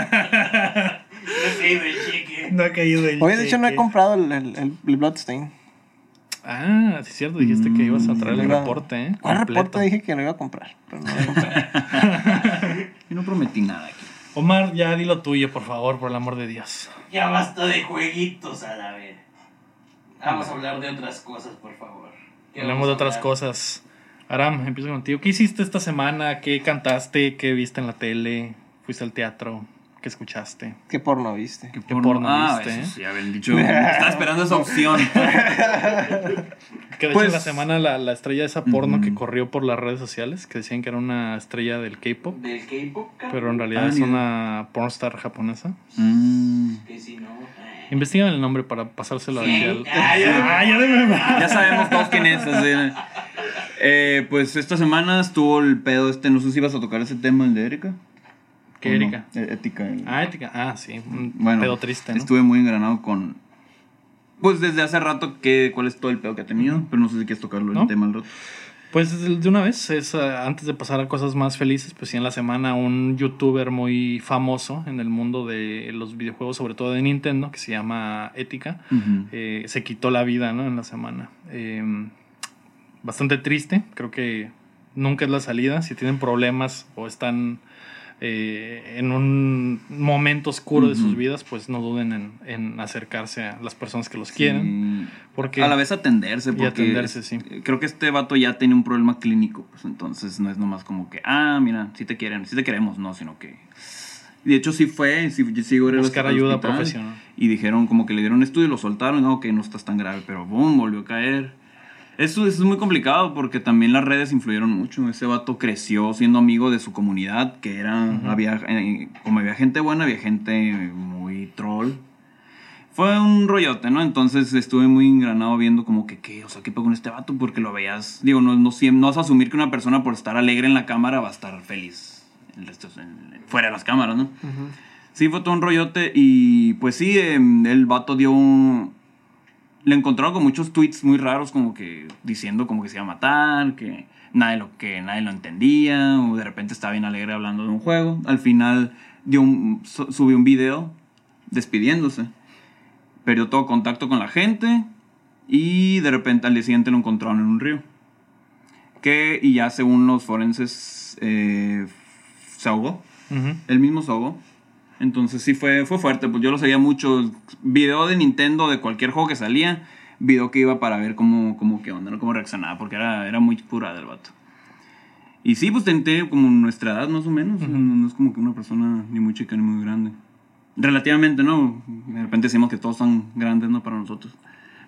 sé, güey, chique. No ha caído el Oye, de hecho no he comprado el, el, el- el Bloodstain. ah sí es cierto dijiste que ibas a traer el Iba- reporte ¿eh? ¿Cuál Completo. reporte? Dije que lo iba a comprar. Pero no lo he comprado. yo no prometí nada aquí. Omar ya di lo tuyo por favor por el amor de Dios Ya basta de jueguitos a la vez. Vamos a hablar de otras cosas, por favor. ¿Qué Hablemos vamos de otras cosas. Aram, empiezo contigo. ¿Qué hiciste esta semana? ¿Qué cantaste? ¿Qué viste en la tele? ¿Fuiste al teatro? ¿Qué escuchaste? ¿Qué porno viste? ¿Qué porno ah, viste? eso sí, habían dicho. Estaba esperando esa opción. Que de Pues- hecho en la semana la, la estrella de esa porno que corrió por las redes sociales, que decían que era una estrella del K-pop, Del K-pop, pero en realidad Ah, es una pornstar japonesa. Mm, Que si no. eh. Investigan el nombre para pasárselo Sí. aquí al... Ah, ya. Ah, ya de ya sabemos todos quién es. así. Eh, pues esta semana estuvo el pedo este. No sé si ibas a tocar ese tema, el de Erika. ¿Qué ¿O no? Erika? Eh, Ética. el- Ah, ética. Ah, sí. Un Bueno, pedo triste, ¿no? estuve muy engranado con. Pues desde hace rato, que, ¿cuál es todo el pedo que ha tenido? Pero no sé si quieres tocarlo ¿No? el tema al rato. Pues de una vez, es, eh, antes de pasar a cosas más felices, pues sí, en la semana un youtuber muy famoso en el mundo de los videojuegos, sobre todo de Nintendo, que se llama Ética, eh, se quitó la vida ¿no? en la semana. Eh, bastante triste, creo que nunca es la salida. Si tienen problemas o están eh, en un momento oscuro de sus vidas, pues no duden en, en acercarse a las personas que los quieren. Porque A la vez atenderse, Y porque atenderse, sí. creo que este vato ya tiene un problema clínico, pues entonces no es nomás como que, ah, mira, sí te quieren, sí te queremos, no, sino que De hecho, sí fue, sí, sí Buscar ayuda profesional. Y dijeron, como que le dieron estudio y lo soltaron. No, que no estás tan grave, pero boom, volvió a caer. Eso, eso es muy complicado porque también las redes influyeron mucho. Ese vato creció siendo amigo de su comunidad, que era, había, eh, como había gente buena, había gente muy troll. Fue un rollote, ¿no? Entonces estuve muy engranado viendo como que, ¿qué? O sea, ¿qué pasa con este vato? Porque lo veías, digo, no, no, no vas a asumir que una persona por estar alegre en la cámara va a estar feliz en- fuera de las cámaras, ¿no? Sí, fue todo un rollote y pues sí, em, el vato dio un... Le encontraron con muchos tweets muy raros como que diciendo como que se iba a matar, que nadie lo, que nadie lo entendía, o de repente estaba bien alegre hablando de un juego. Al final dio un, su- subió un video despidiéndose. Perdió todo contacto con la gente y de repente al día siguiente lo encontraron en un río. Que, y ya según los forenses, eh, se ahogó. Ujú. Él mismo se ahogó. Entonces sí fue, fue fuerte, pues yo lo seguía mucho. Video de Nintendo, de cualquier juego que salía, video que iba para ver cómo, cómo qué onda, ¿no? cómo reaccionaba, porque era, era muy curada el vato. Y sí, pues tenté como nuestra edad más o menos. no, no es como que una persona ni muy chica ni muy grande. Relativamente, ¿no? De repente decimos que todos son grandes, ¿no? Para nosotros.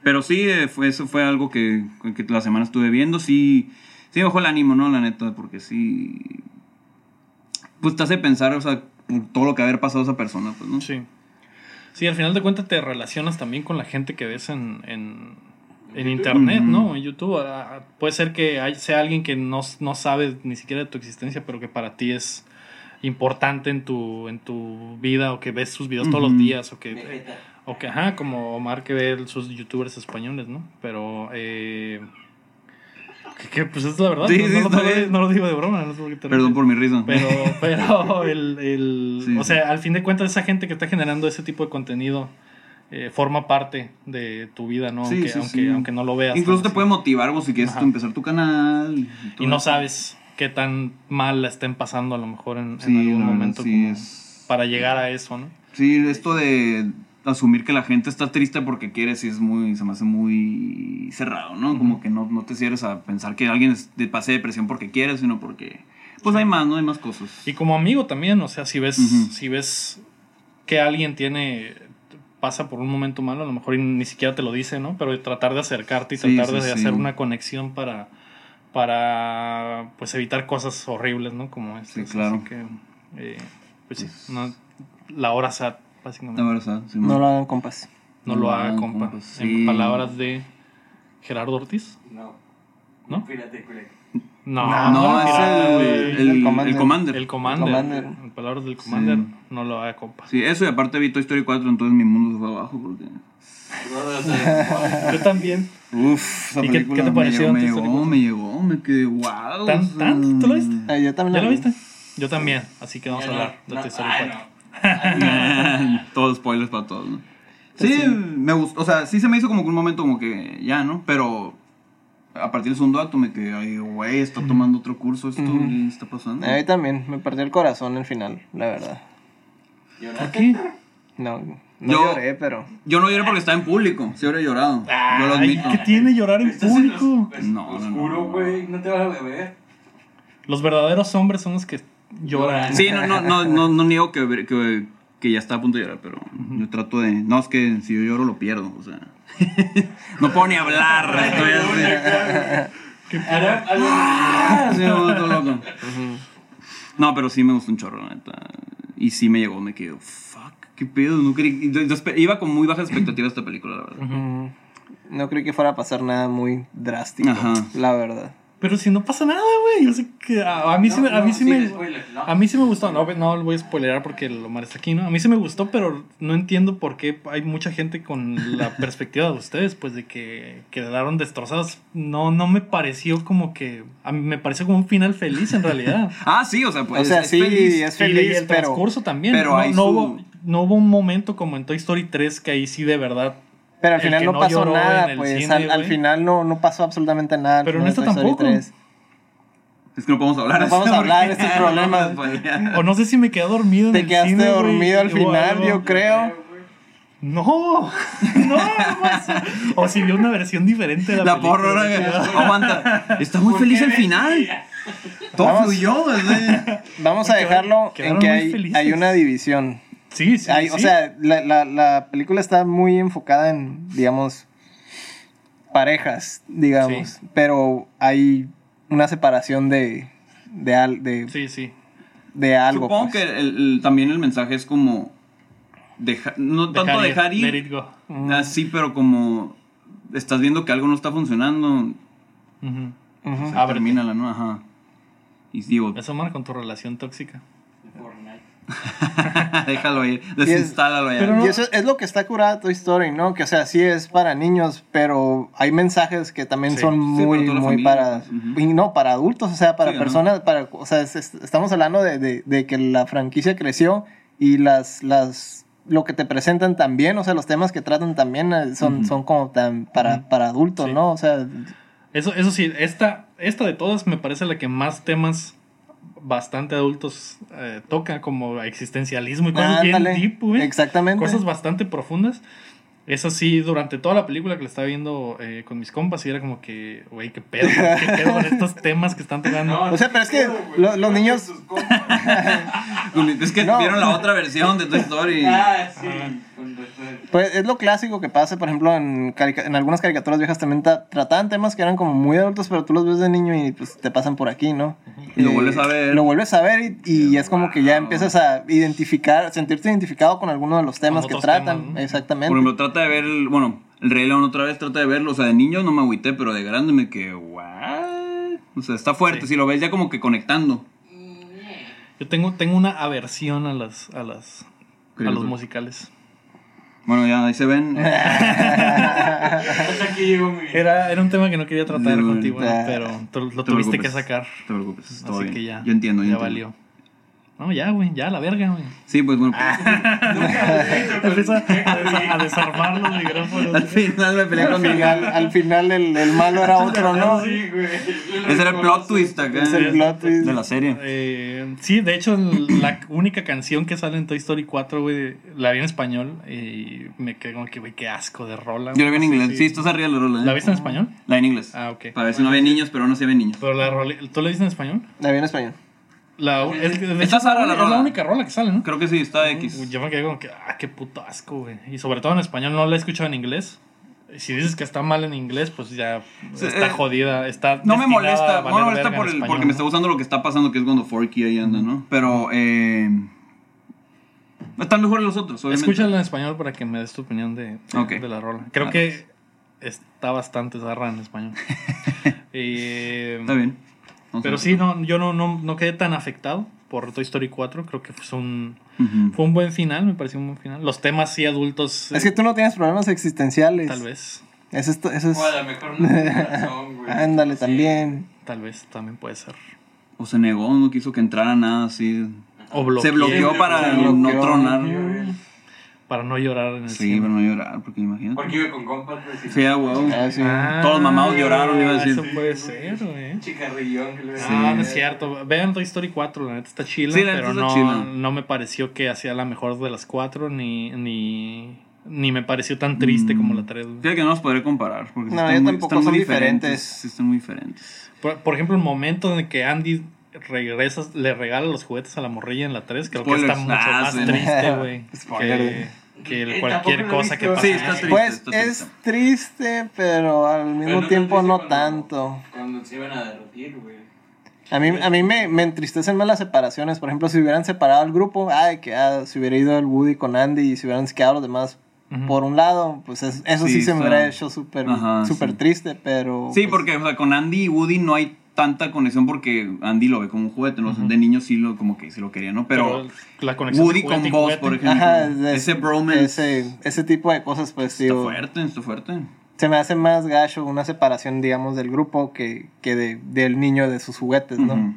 Pero sí, eh, fue, eso fue algo que, que la semana estuve viendo. Sí, sí me bajó el ánimo, ¿no? La neta, porque sí... Pues te hace pensar, o sea, todo lo que haber pasado esa persona, pues, ¿no? Sí. Sí, al final de cuentas te relacionas también con la gente que ves en, en, en internet, ¿no? En YouTube. Ah, Puede ser que hay- sea alguien que no, no sabe ni siquiera de tu existencia, pero que para ti es importante en tu, en tu vida o que ves sus videos todos los días o que... O que, ajá, como Omar que ve sus youtubers españoles, ¿no? Pero, eh... Que, que, pues es la verdad, Sí, no, sí, no- está no lo, bien. no lo digo de broma, no sé por qué te Perdón por mi risa. Pero, pero el, el- Sí, o sea, al fin de cuentas, esa gente que está generando ese tipo de contenido eh, forma parte de tu vida, ¿no? Aunque, aunque, no lo veas. Incluso te puede motivar vos si quieres tú empezar tu canal. Y, no sabes qué tan mal la estén pasando a lo mejor en, algún momento sí, como es- para llegar a eso, ¿no? Sí, esto de asumir que la gente está triste porque quiere, sí es muy, se me hace muy cerrado, ¿no? Como que no, no te cierres a pensar que alguien pase depresión porque quiere, sino porque, pues hay más, ¿no? Hay más cosas. Y como amigo también, o sea, si ves, si ves que alguien tiene pasa por un momento malo, a lo mejor ni siquiera te lo dice, ¿no? Pero tratar de acercarte y Sí, tratar sí, de sí. hacer una conexión para para pues evitar cosas horribles, ¿no? Como estas. Sí, claro. Así que, eh, pues sí, no, la hora sad, básicamente. Sí, No lo hagan compas. no no lo lo haga, hagan, compa. compas, sí. En palabras de Gerardo Ortiz. No. ¿No? No, No, es pirata, el, el, El Commander. el Commander. El Commander. Commander. En palabras del Commander, Sí. no lo haga, compa. Sí, eso y aparte vi Toy Story 4, entonces mi mundo se fue abajo porque... Yo también. Uf, esa ¿Y qué- qué te me pareció llegó, me llegó, 4? me llegó, me quedé guau. ¿Tan- o sea, tanto? ¿Tú lo viste? Eh, yo también ¿Ya lo vi. viste? Yo también, así que vamos a hablar de no, Toy Story ay, 4. no. Todos spoilers para todos, ¿no? Sí, me gustó, o sea, sí se me hizo como que un momento como que ya, ¿no? Pero a partir del segundo acto me quedé, ay, güey, está tomando otro curso, esto. ¿qué está pasando. A mí también, me partió el corazón el final, la verdad. ¿Lloraste? qué? No, no Yo- lloré, pero... Yo no lloré porque estaba en público, sí hubiera llorado. yo lo admito. ¿Qué tiene llorar en Estás en público? es- No, no, no, oscuro, no. güey. No te vas a beber. Los verdaderos hombres son los que lloran. Sí, no, no, no, no, no niego que, que, que ya está a punto de llorar, pero yo trato de. No, es que si yo lloro lo pierdo, o sea. no puedo ni hablar, estoy así. Loco. No, pero sí me gustó un chorro, la neta. Y sí me llegó, me quedé, fuck, qué pedo. No creí- iba con muy bajas expectativas esta película, la verdad. No creí que fuera a pasar nada muy drástico, Ajá. la verdad. Pero si no pasa nada, güey. Yo sé que a, a mí sí me, a mí no, sí me spoiler, no. a mí sí me gustó. No, no lo voy a spoilerar porque el Omar está aquí, ¿no? A mí sí me gustó, pero no entiendo por qué hay mucha gente con la perspectiva de ustedes, pues de que quedaron destrozados. No, no me pareció como que a mí me pareció como un final feliz en realidad. Ah, sí, o sea, pues. O sea, es sí, feliz. es Y el- y feliz, el pero... transcurso también. pero no, hay no su- hubo, no hubo un momento como en Toy Story 3 que ahí sí de verdad. Pero al final no no pasó nada, pues. cine, al, final no, no pasó absolutamente nada. Pero en esta tampoco. 3. Es que no podemos hablar. No podemos hablar de porque- ese problema. No podemos spoilear. O no sé si me quedé dormido en Te el quedaste cine, dormido al final, yo creo. No, no. O si vio una versión diferente de la, La película, porra, ahora, aguanta. Está muy feliz el final. Todo Vamos. fluyó. Vamos a dejarlo en que hay, hay una división. Sí, sí. Hay- sí. O sea, la, la, la película está muy enfocada en, digamos, parejas, digamos. Sí. Pero hay una separación de, de, al- de, Sí, sí. de algo. Supongo pues. que el- el- también el mensaje es como. deja- no tanto dejar Let ir. it go. Así, pero como. Estás viendo que algo no está funcionando. Ujú. Ábrete. Termínala, ¿no? Ajá. Y digo, Eso marca con tu relación tóxica. Déjalo ir. Desinstálalo ya. pero Y eso es lo que está curada Toy Story, ¿no? Que o sea, sí es para niños, pero hay mensajes que también Sí. son Sí, muy, para toda la muy familia, para... pues, ujú. y no, para adultos, o sea, para Sí, personas, para... O sea, es- es- estamos hablando de, de- de que la franquicia creció y las... las lo que te presentan también, o sea, los temas que tratan también eh, son, Ujú. son como tan para, Ujú. para adultos, Sí. ¿no? O sea, Eso, eso sí, esta, esta de todas me parece la que más temas bastante adultos eh, toca, como existencialismo y cosas ándale, bien deep, güey. Exactamente. Cosas bastante profundas. Eso sí, durante toda la película que la estaba viendo eh, con mis compas, y era como que, güey, qué pedo, qué pedo con estos temas que están tocando. O sea, pero es que lo- los niños- Es que No. vieron la otra versión de Toy Story. Ah, sí. Respeto. Pues es lo clásico que pasa, por ejemplo, en, en algunas caricaturas viejas también ta- trataban temas que eran como muy adultos, pero tú los ves de niño y pues te pasan por aquí, ¿no? Y lo vuelves a ver. Lo vuelves a ver y, y es como que ya empiezas a identificar, sentirte identificado con alguno de los temas que tratan. temas, ¿no? Exactamente. Por ejemplo, trata de ver, el- bueno, el Rey León otra vez, trata de verlo. O sea, de niño no me agüité, pero de grande me quedé, what? O sea, está fuerte. Sí. Si lo ves ya como que conectando. Yo tengo, tengo una aversión a las, a las, a los musicales. Bueno, ya ahí se ven. Hasta aquí llegó mi. Era, era un tema que no quería tratar contigo, ah, pero tú lo te tuviste preocupes. que sacar. No te preocupes, Así bien. que ya. Yo entiendo, yo ya entiendo. valió. No, ya, güey, ya, la verga, güey. Sí, pues bueno. Empieza a, des- a desarmar los micrófonos. al final me peleé con mi final, al final el, el malo era otro, ¿no? Sí, güey. Ese era el plot twist acá. Es el plot twist. De la serie. Eh, sí, de hecho, la única canción que sale en Toy Story 4, güey, la vi en español y me quedé como que, güey, qué asco de rola. Yo la vi en inglés. si- Sí, estás arriba de la rola. ¿eh? ¿La viste en español? La en inglés. Ah, ok. Para ver si no había niños, pero no se ven niños. Pero la rola, ¿tú la viste en español? La vi en español. La, es, de Está hecho, Sara la es la única rola que sale, ¿no? Creo que sí, está X. Yo me quedé como que, ah, qué puto asco, güey. Y sobre todo en español, no la he escuchado en inglés. Si dices que está mal en inglés, pues ya está eh, jodida. Está No me molesta, no me molesta por el, español, porque me está gustando lo que está pasando, que es cuando Forky ahí anda, ¿no? Pero, eh. Están mejores los otros, obviamente. Escúchala en español para que me des tu opinión de, de- Ok. de la rola. Creo Ah, que está bastante zarra en español. Eh, Está bien. Pero sí, no, yo no, no, no quedé tan afectado por Toy Story 4. Creo que fue un, fue un buen final, me pareció un buen final. Los temas sí adultos, Es que tú no tienes problemas existenciales. tal vez. Eso es, eso es- O a lo mejor no tiene razón, güey. Ándale, Sí. también. Tal vez también puede ser. O se negó, no quiso que entrara nada así. O bloqueó, Se bloqueó para no bloqueó. Para no llorar en el Sí, cine. para no llorar, porque imagínate. Porque iba con compas, güey. sí. Sí, a huevo. Ah, sí. Ah, Todos los mamados lloraron, iba a decir. Eso puede ser, güey. Chicarrillón que le Ah, no es cierto. Vean Toy Story 4, la neta está chila, Sí, la neta pero está no, chila. no me pareció que hacía la mejor de las cuatro, ni, ni, ni me pareció tan triste Mm. como la 3. Fíjate que no los podré comparar. Porque No, están yo muy, tampoco, están muy son diferentes. diferentes. Están muy diferentes. Por, por ejemplo, el momento en el que Andy regresa, le regala los juguetes a la morrilla en la 3, creo que está Spoilers. mucho Ah, más sí. triste, güey. Que que Eh, cualquier cosa que pase. Sí, está triste. Pues está triste. es triste, pero al mismo no tiempo no cuando- tanto. Cuando se iban a derretir, güey. A mí, a mí me, me entristecen más las separaciones. Por ejemplo, si hubieran separado el grupo, ay, que ah, si hubiera ido el Woody con Andy y si hubieran quedado los demás por un lado, pues es- eso sí, Sí, se me hubiera hecho súper Ajá, súper sí. triste, pero... Sí, pues, porque o sea, con Andy y Woody no hay tanta conexión porque Andy lo ve como un juguete, ¿no? O sea, Ujú. de niño sí lo, como que sí lo quería, ¿no? Pero, la conexión de Woody con juguete. por ejemplo, Ajá, es- ese bromance Ese, ese tipo de cosas, pues, está digo, fuerte, está fuerte. se me hace más gacho una separación, digamos, del grupo que, que de, del niño de sus juguetes, ¿no?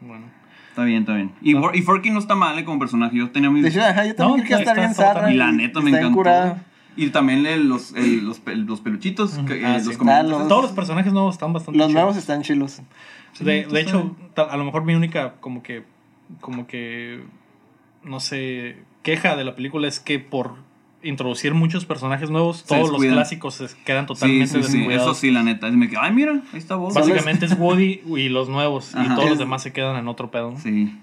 Bueno. Está bien, está bien. Y, y Forky no está mal eh, como personaje. Yo tenía mis... De hecho, ajá, yo también No, creo que está- está bien está- está. Y la neta me está encantó. curada. Y también el- los, el- los, los peluchitos, que, Ah, eh, sí. los comediantes. Ah, los- Todos los personajes nuevos están bastante Los nuevos están chilos. De, de hecho, tal- a lo mejor mi única como que como que no sé, queja de la película es que por introducir muchos personajes nuevos, todos los clásicos se quedan totalmente sí, sí, descuidados. eso sí, la neta. Es me que, ay, mira, ahí está vos. Básicamente es Woody y los nuevos, y todos los demás se quedan en otro pedo. Sí.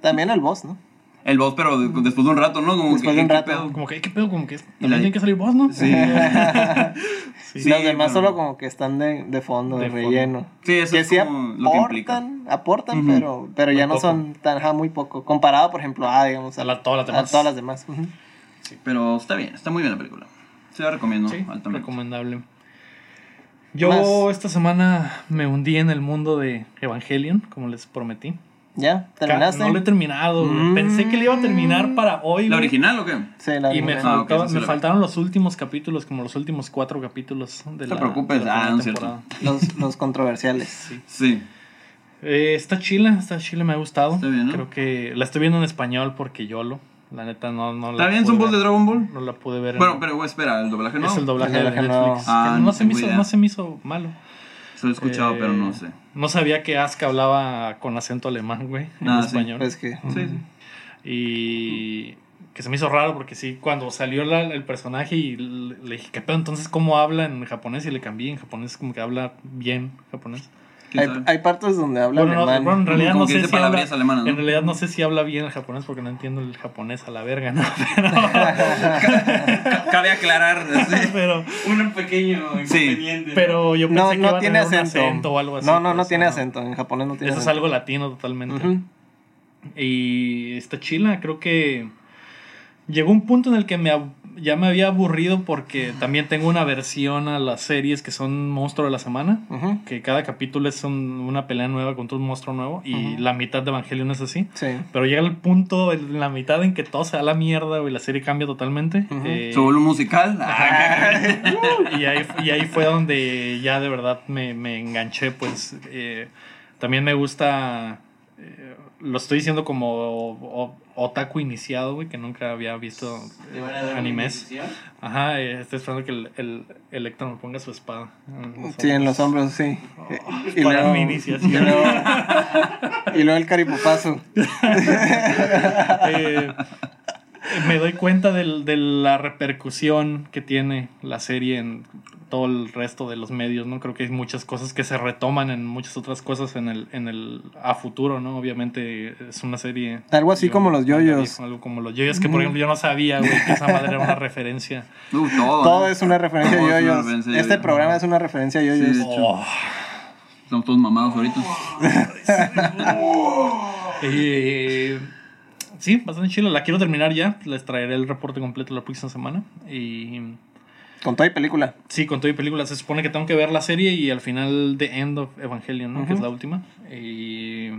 También el boss, ¿no? El boss, pero de- después de un rato, ¿no? Como Después que, de un ¿qué rato. pedo? Como que, ¿qué pedo? Como que la- también tiene que salir vos, ¿no? Sí. Sí. Sí, los demás pero- solo como que están de, de fondo, de, De fondo. relleno. Sí, eso que es sí como lo que implica. aportan, aportan, pero, pero ya no poco. son tan, ajá, muy poco. Comparado, por ejemplo, a, digamos, a, A la- todas las a demás. todas las demás. Ujú. Pero está bien, está muy bien la película. Se la recomiendo Sí, altamente. recomendable. Yo Más. esta semana me hundí en el mundo de Evangelion, como les prometí. ¿Ya? ¿Terminaste? No lo he terminado. Mm. Pensé que le iba a terminar para hoy. ¿La original o qué? Sí, la Y me, original. Ah, sí me la faltaron los últimos capítulos, como los últimos cuatro capítulos de te la, preocupes, de la ah, no es cierto. los, los controversiales. Sí. Eh, está chila, está chila, me ha gustado. Está bien, ¿no? Creo que la estoy viendo en español porque yo lo. La neta no, no la ¿Está bien? pude ¿Son voz de. Dragon Ball? No la pude ver. en- Bueno, pero güey, espera, el doblaje no. es el doblaje El de doblaje Netflix. no. Ah, no, no se me hizo, idea. no se me hizo malo. Se lo he escuchado, Eh, pero no sé. No sabía que Asuka hablaba con acento alemán, güey, en Ah, sí. español. Pues que. Sí, sí. Y que se me hizo raro porque sí, cuando salió la- el personaje y le le dije, ¿qué pedo? Entonces, ¿cómo habla en japonés? Y le cambié en japonés, como que habla bien japonés. ¿Quién Hay, hay partes donde habla Bueno, no, alemán. bueno, en realidad no sé si habla, ¿no? en realidad no sé si habla bien el japonés porque no entiendo el japonés a la verga, ¿no? Ca- Cabe aclarar. sí. Pero, Un pequeño Sí. inconveniente. pero yo pensé no, que iba no a tiene un acento. o algo así. no, no, no pues, tiene ajá. acento. En japonés no tiene Eso es algo latino totalmente. Y está chila, creo que llegó un punto en el que me ya me había aburrido porque también tengo una versión a las series que son Monstruo de la Semana, que cada capítulo es un- una pelea nueva contra un monstruo nuevo y la mitad de Evangelion es así. Sí. Pero llega el punto en la mitad en que todo se da la mierda y la serie cambia totalmente. Ujú. Eh, Se vuelve un musical. Y, ahí, y ahí fue donde ya de verdad me, me enganché, pues eh, también me gusta, eh, lo estoy diciendo como o- otaku iniciado, güey, que nunca había visto ¿Le van a dar una animes. Ajá, eh, estoy esperando que el, el Electro me ponga su espada. en Sí, en los hombros. sí. mi iniciación. Y luego, y luego el caripopazo. Eh, me doy cuenta del- de la repercusión que tiene la serie en todo el resto de los medios, ¿no? Creo que hay muchas cosas que se retoman en muchas otras cosas en el, en el a futuro, ¿no? Obviamente es una serie... Algo así como los yoyos. Algo como los yoyos, que por ejemplo yo no sabía, güey, que esa madre era una referencia. uh, todo. Todo es una referencia a yoyos. referencia Este programa es una referencia a yoyos. Sí. Oh. Estamos todos mamados ahorita. Eh, sí, bastante chido. La quiero terminar ya. Les traeré el reporte completo la próxima semana. Y Con toda y película. sí, con todo y película. Se supone que tengo que ver la serie y al final The End of Evangelion, ¿no? Que es la última. Y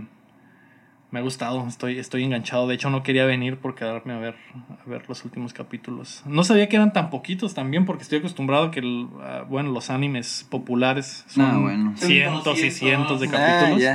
me ha gustado. Estoy, estoy enganchado. De hecho, no quería venir por quedarme a ver, a ver los últimos capítulos. No sabía que eran tan poquitos también porque estoy acostumbrado a que, bueno, los animes populares son Ah, bueno. cientos y cientos de 200. Ah, capítulos.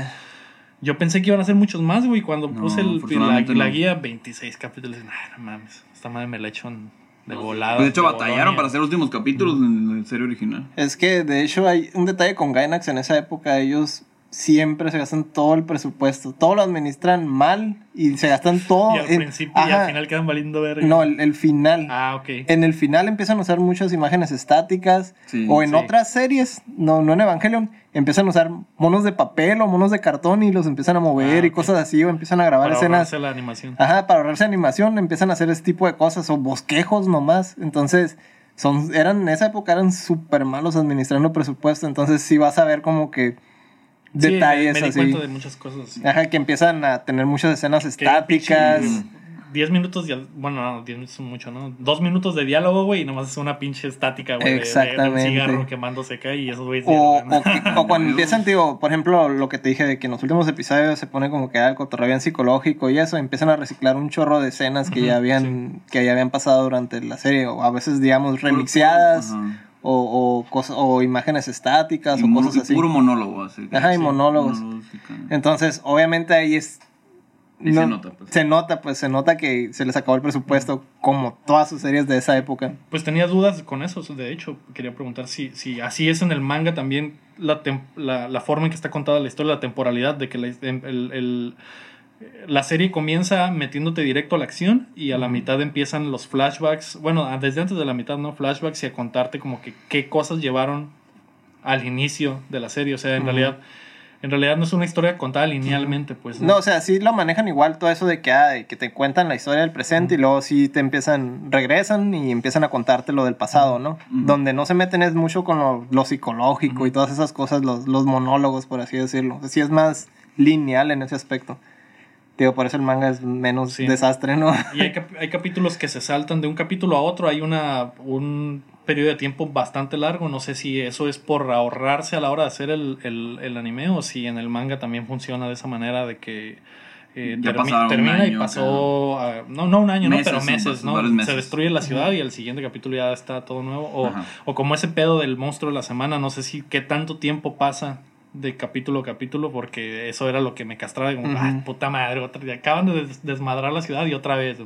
Yo pensé que iban a ser muchos más, güey. Cuando No, puse el- la, la no. guía, 26 capítulos. Nah, no mames. Esta madre me la echo en- de No, volada. Pues, de hecho, de batallaron Bolonia. para hacer los últimos capítulos en la serie original. Es que de hecho hay un detalle con Gainax en esa época. Ellos siempre se gastan todo el presupuesto. Todo lo administran mal y se gastan todo. Y al en- principio y al final quedan valiendo verga. No, el, el final. Ah, ok. En el final empiezan a usar muchas imágenes estáticas. Sí, o en sí. otras series, no, no en Evangelion, empiezan a usar monos de papel o monos de cartón y los empiezan a mover Ah, y cosas así. O empiezan a grabar Para escenas. ahorrarse la animación. Ajá, para ahorrarse animación, empiezan a hacer ese tipo de cosas, o bosquejos nomás. Entonces, son, eran, en esa época eran súper malos administrando presupuesto. Entonces, sí vas a ver como que Sí, me- detalles me, di así. cuenta de muchas cosas. Ajá, que empiezan a tener muchas escenas Que estáticas. 10 minutos, de, bueno, no, 10 minutos son mucho, ¿no? Dos minutos de diálogo, güey, y nomás es una pinche estática, güey. de- de- De, Exactamente. un cigarro quemándose acá y esos güeyes. O, o, cuando empiezan, digo, por ejemplo, lo que te dije de que en los últimos episodios se pone como que algo todavía en psicológico y eso, empiezan a reciclar un chorro de escenas que ya habían, que ya habían pasado durante la serie, o a veces, digamos, remixeadas, o, o, cosas, o imágenes estáticas, Y o cosas y así. puro monólogo, así. Ajá, y Sí, monólogos. Entonces, obviamente ahí es... Y se nota, pues. Se nota, pues se nota que se les acabó el presupuesto, como todas sus series de esa época. Pues tenía dudas con eso, de hecho, quería preguntar si, si así es en el manga también la, tem- la, la forma en que está contada la historia, la temporalidad, de que la- el, el- la serie comienza metiéndote directo a la acción y a la mitad empiezan los flashbacks, bueno, desde antes de la mitad, ¿no? Flashbacks y a contarte como que qué cosas llevaron al inicio de la serie, o sea, en realidad en realidad no es una historia contada linealmente, pues. No, o sea, sí lo manejan igual todo eso de que, ah, de que te cuentan la historia del presente y luego sí te empiezan, regresan y empiezan a contarte lo del pasado, ¿no? Donde no se meten es mucho con lo, lo psicológico y todas esas cosas, los, los monólogos, por así decirlo. O sea, sí es más lineal en ese aspecto. Digo, por eso el manga es menos Sí. desastre, ¿no? Y hay, cap- hay capítulos que se saltan de un capítulo a otro. Hay una, un periodo de tiempo bastante largo. No sé si eso es por ahorrarse a la hora de hacer el, el, el anime o si en el manga también funciona de esa manera de que eh, Ya termi- termina y año, pasó... a- no, no un año, Meses, no, pero meses. Se destruye la ciudad y el siguiente capítulo ya está todo nuevo. O, o como ese pedo del monstruo de la semana. No sé si qué tanto tiempo pasa de capítulo a capítulo porque eso era lo que me castraba. Como, ah, puta madre, otra, acaban de des- desmadrar la ciudad y otra vez.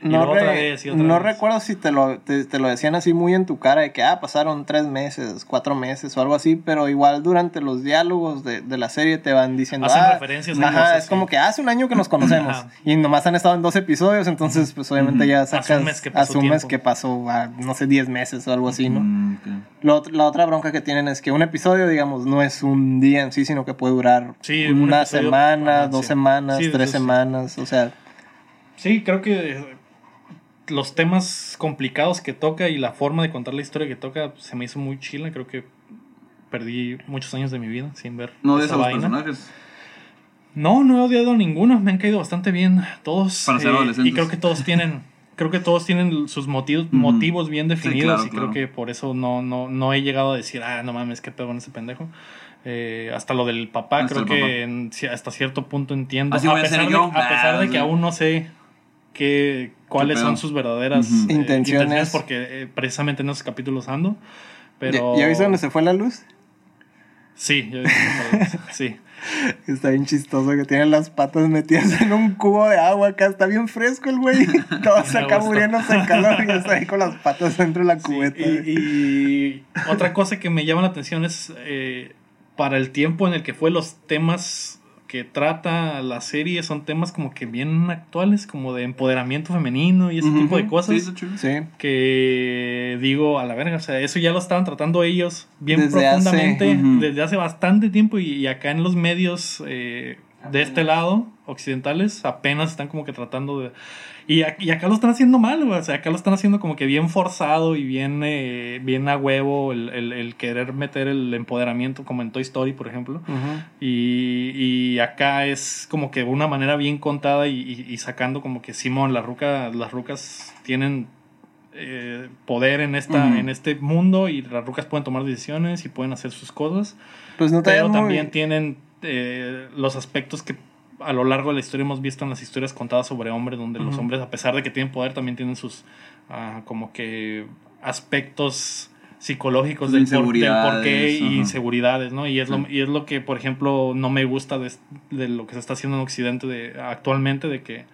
No, luego otra re- vez y otra no vez. recuerdo si te lo, te, te lo decían así muy en tu cara de que, ah, pasaron tres meses, cuatro meses o algo así, pero igual durante los diálogos de, de la serie te van diciendo, Hacen ah, referencias ajá, cosas, es sí. como que hace un año que nos conocemos Ajá. y nomás han estado en dos episodios, entonces pues obviamente ya sacas, Asumes que pasó asumes tiempo. que pasó, ah, no sé, diez meses o algo así, ¿no? Mm, ok. Lo ot- la otra bronca que tienen es que un episodio, digamos, no es un día en sí, sino que puede durar Sí, un una episodio- semana, dos semanas, Sí, tres semanas, o sea, Sí, creo que los temas complicados que toca y la forma de contar la historia que toca se me hizo muy chila. Creo que perdí muchos años de mi vida sin ver No odias a los vaina. personajes. No, no he odiado a ninguno. Me han caído bastante bien todos. Para ser eh, adolescentes. Y creo que todos tienen, creo que todos tienen sus motivos, motivos bien definidos. claro, y claro. creo que por eso no, no, no he llegado a decir, ah, no mames, qué pedo con ese pendejo. Eh, hasta lo del papá, Hasta creo que papá. en- hasta cierto punto entiendo. Así a, voy a pesar ser de, yo. a pesar de que aún no sé qué, cuáles son sus verdaderas eh, Intenciones. porque eh, precisamente en esos capítulos ando. Pero... ¿ya, ¿ya viste dónde se fue la luz? Sí, ya vi- sí. Está bien chistoso que tiene las patas metidas en un cubo de agua acá. Está bien fresco el güey. Todos Me acá muriéndose de calor y está ahí con las patas dentro de la Sí, cubeta. y, y otra cosa que me llama la atención es eh, para el tiempo en el que fue los temas que trata la serie son temas como que bien actuales, como de empoderamiento femenino y ese tipo de cosas. Sí. Sí. que digo a la verga, o sea, eso ya lo estaban tratando ellos bien Desde profundamente hace- desde hace bastante tiempo y, y acá en los medios eh, de este lado, occidentales, apenas están como que tratando de... Y, y acá lo están haciendo mal, güey, o sea, acá lo están haciendo como que bien forzado y bien, eh, bien a huevo el, el- el querer meter el empoderamiento, como en Toy Story, por ejemplo. Y, y acá es como que una manera bien contada y, y- sacando como que Simón, las rucas, las rucas tienen eh, poder en, esta, en este mundo y las rucas pueden tomar decisiones y pueden hacer sus cosas, Pues no te pero muy- también tienen eh, los aspectos que a lo largo de la historia hemos visto en las historias contadas sobre hombres, donde los hombres, a pesar de que tienen poder, también tienen sus ah, como que aspectos psicológicos del, por, del porqué Inseguridades, y inseguridades, ¿no? Y es, lo, y es lo que, por ejemplo, no me gusta de, de lo que se está haciendo en Occidente de, actualmente, de que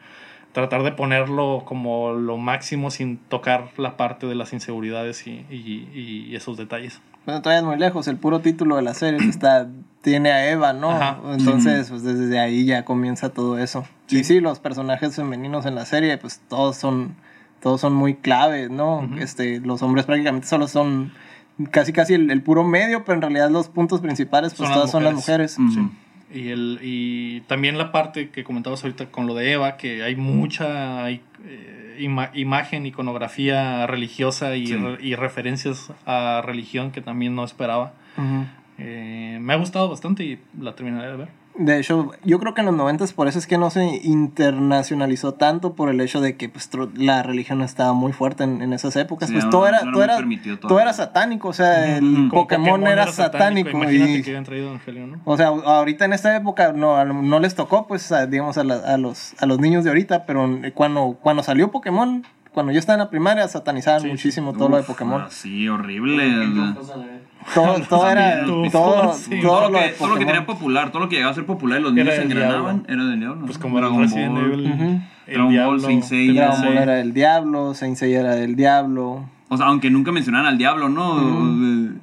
tratar de ponerlo como lo máximo sin tocar la parte de las inseguridades y, y- y esos detalles. Bueno, todavía es muy lejos. El puro título de la serie está, tiene a Eva, ¿no? Ajá. Entonces, pues desde ahí ya comienza todo eso. Sí. Y sí, los personajes femeninos en la serie, pues todos son, todos son muy claves, ¿no? Este, los hombres prácticamente solo son casi casi el, el puro medio, pero en realidad los puntos principales, pues Son las todas son las mujeres. Ujú. Y, el, y también la parte que comentabas ahorita con lo de Eva, que hay mucha hay, eh, ima- imagen, iconografía religiosa y, Sí. re- y referencias a religión que también no esperaba. Ujú. Eh, me ha gustado bastante y la terminaré de ver. De hecho, yo creo que en los noventas por eso es que no se internacionalizó tanto por el hecho de que pues, la religión estaba muy fuerte en, en esas épocas. Sí, pues no- todo era, no todo era, todo satánico, o sea, el Pokémon, era satánico. Imagínate y, que hubieran traído Evangelion, ¿no? o sea, ahorita en esta época no, no les tocó, pues, a, digamos, a, la- a los, a los niños de ahorita, pero cuando, cuando salió Pokémon, cuando yo estaba en la primaria, satanizaban Sí, muchísimo todo lo de Pokémon. ah, Sí, horrible. Todo, todo era, También, todo, sí. todo todo, lo que, todo lo que tenía popular, todo lo que llegaba a ser popular y los niños se del engranaban, diablo. era del diablo. Pues como el Dragon Resident Ball. Evil, Ujú. el Dragon Ball, diablo, Saint Seiya. Dragon Sí. Ball era del diablo, Saint Seiya era del diablo, O sea, aunque nunca mencionaran al diablo, ¿no?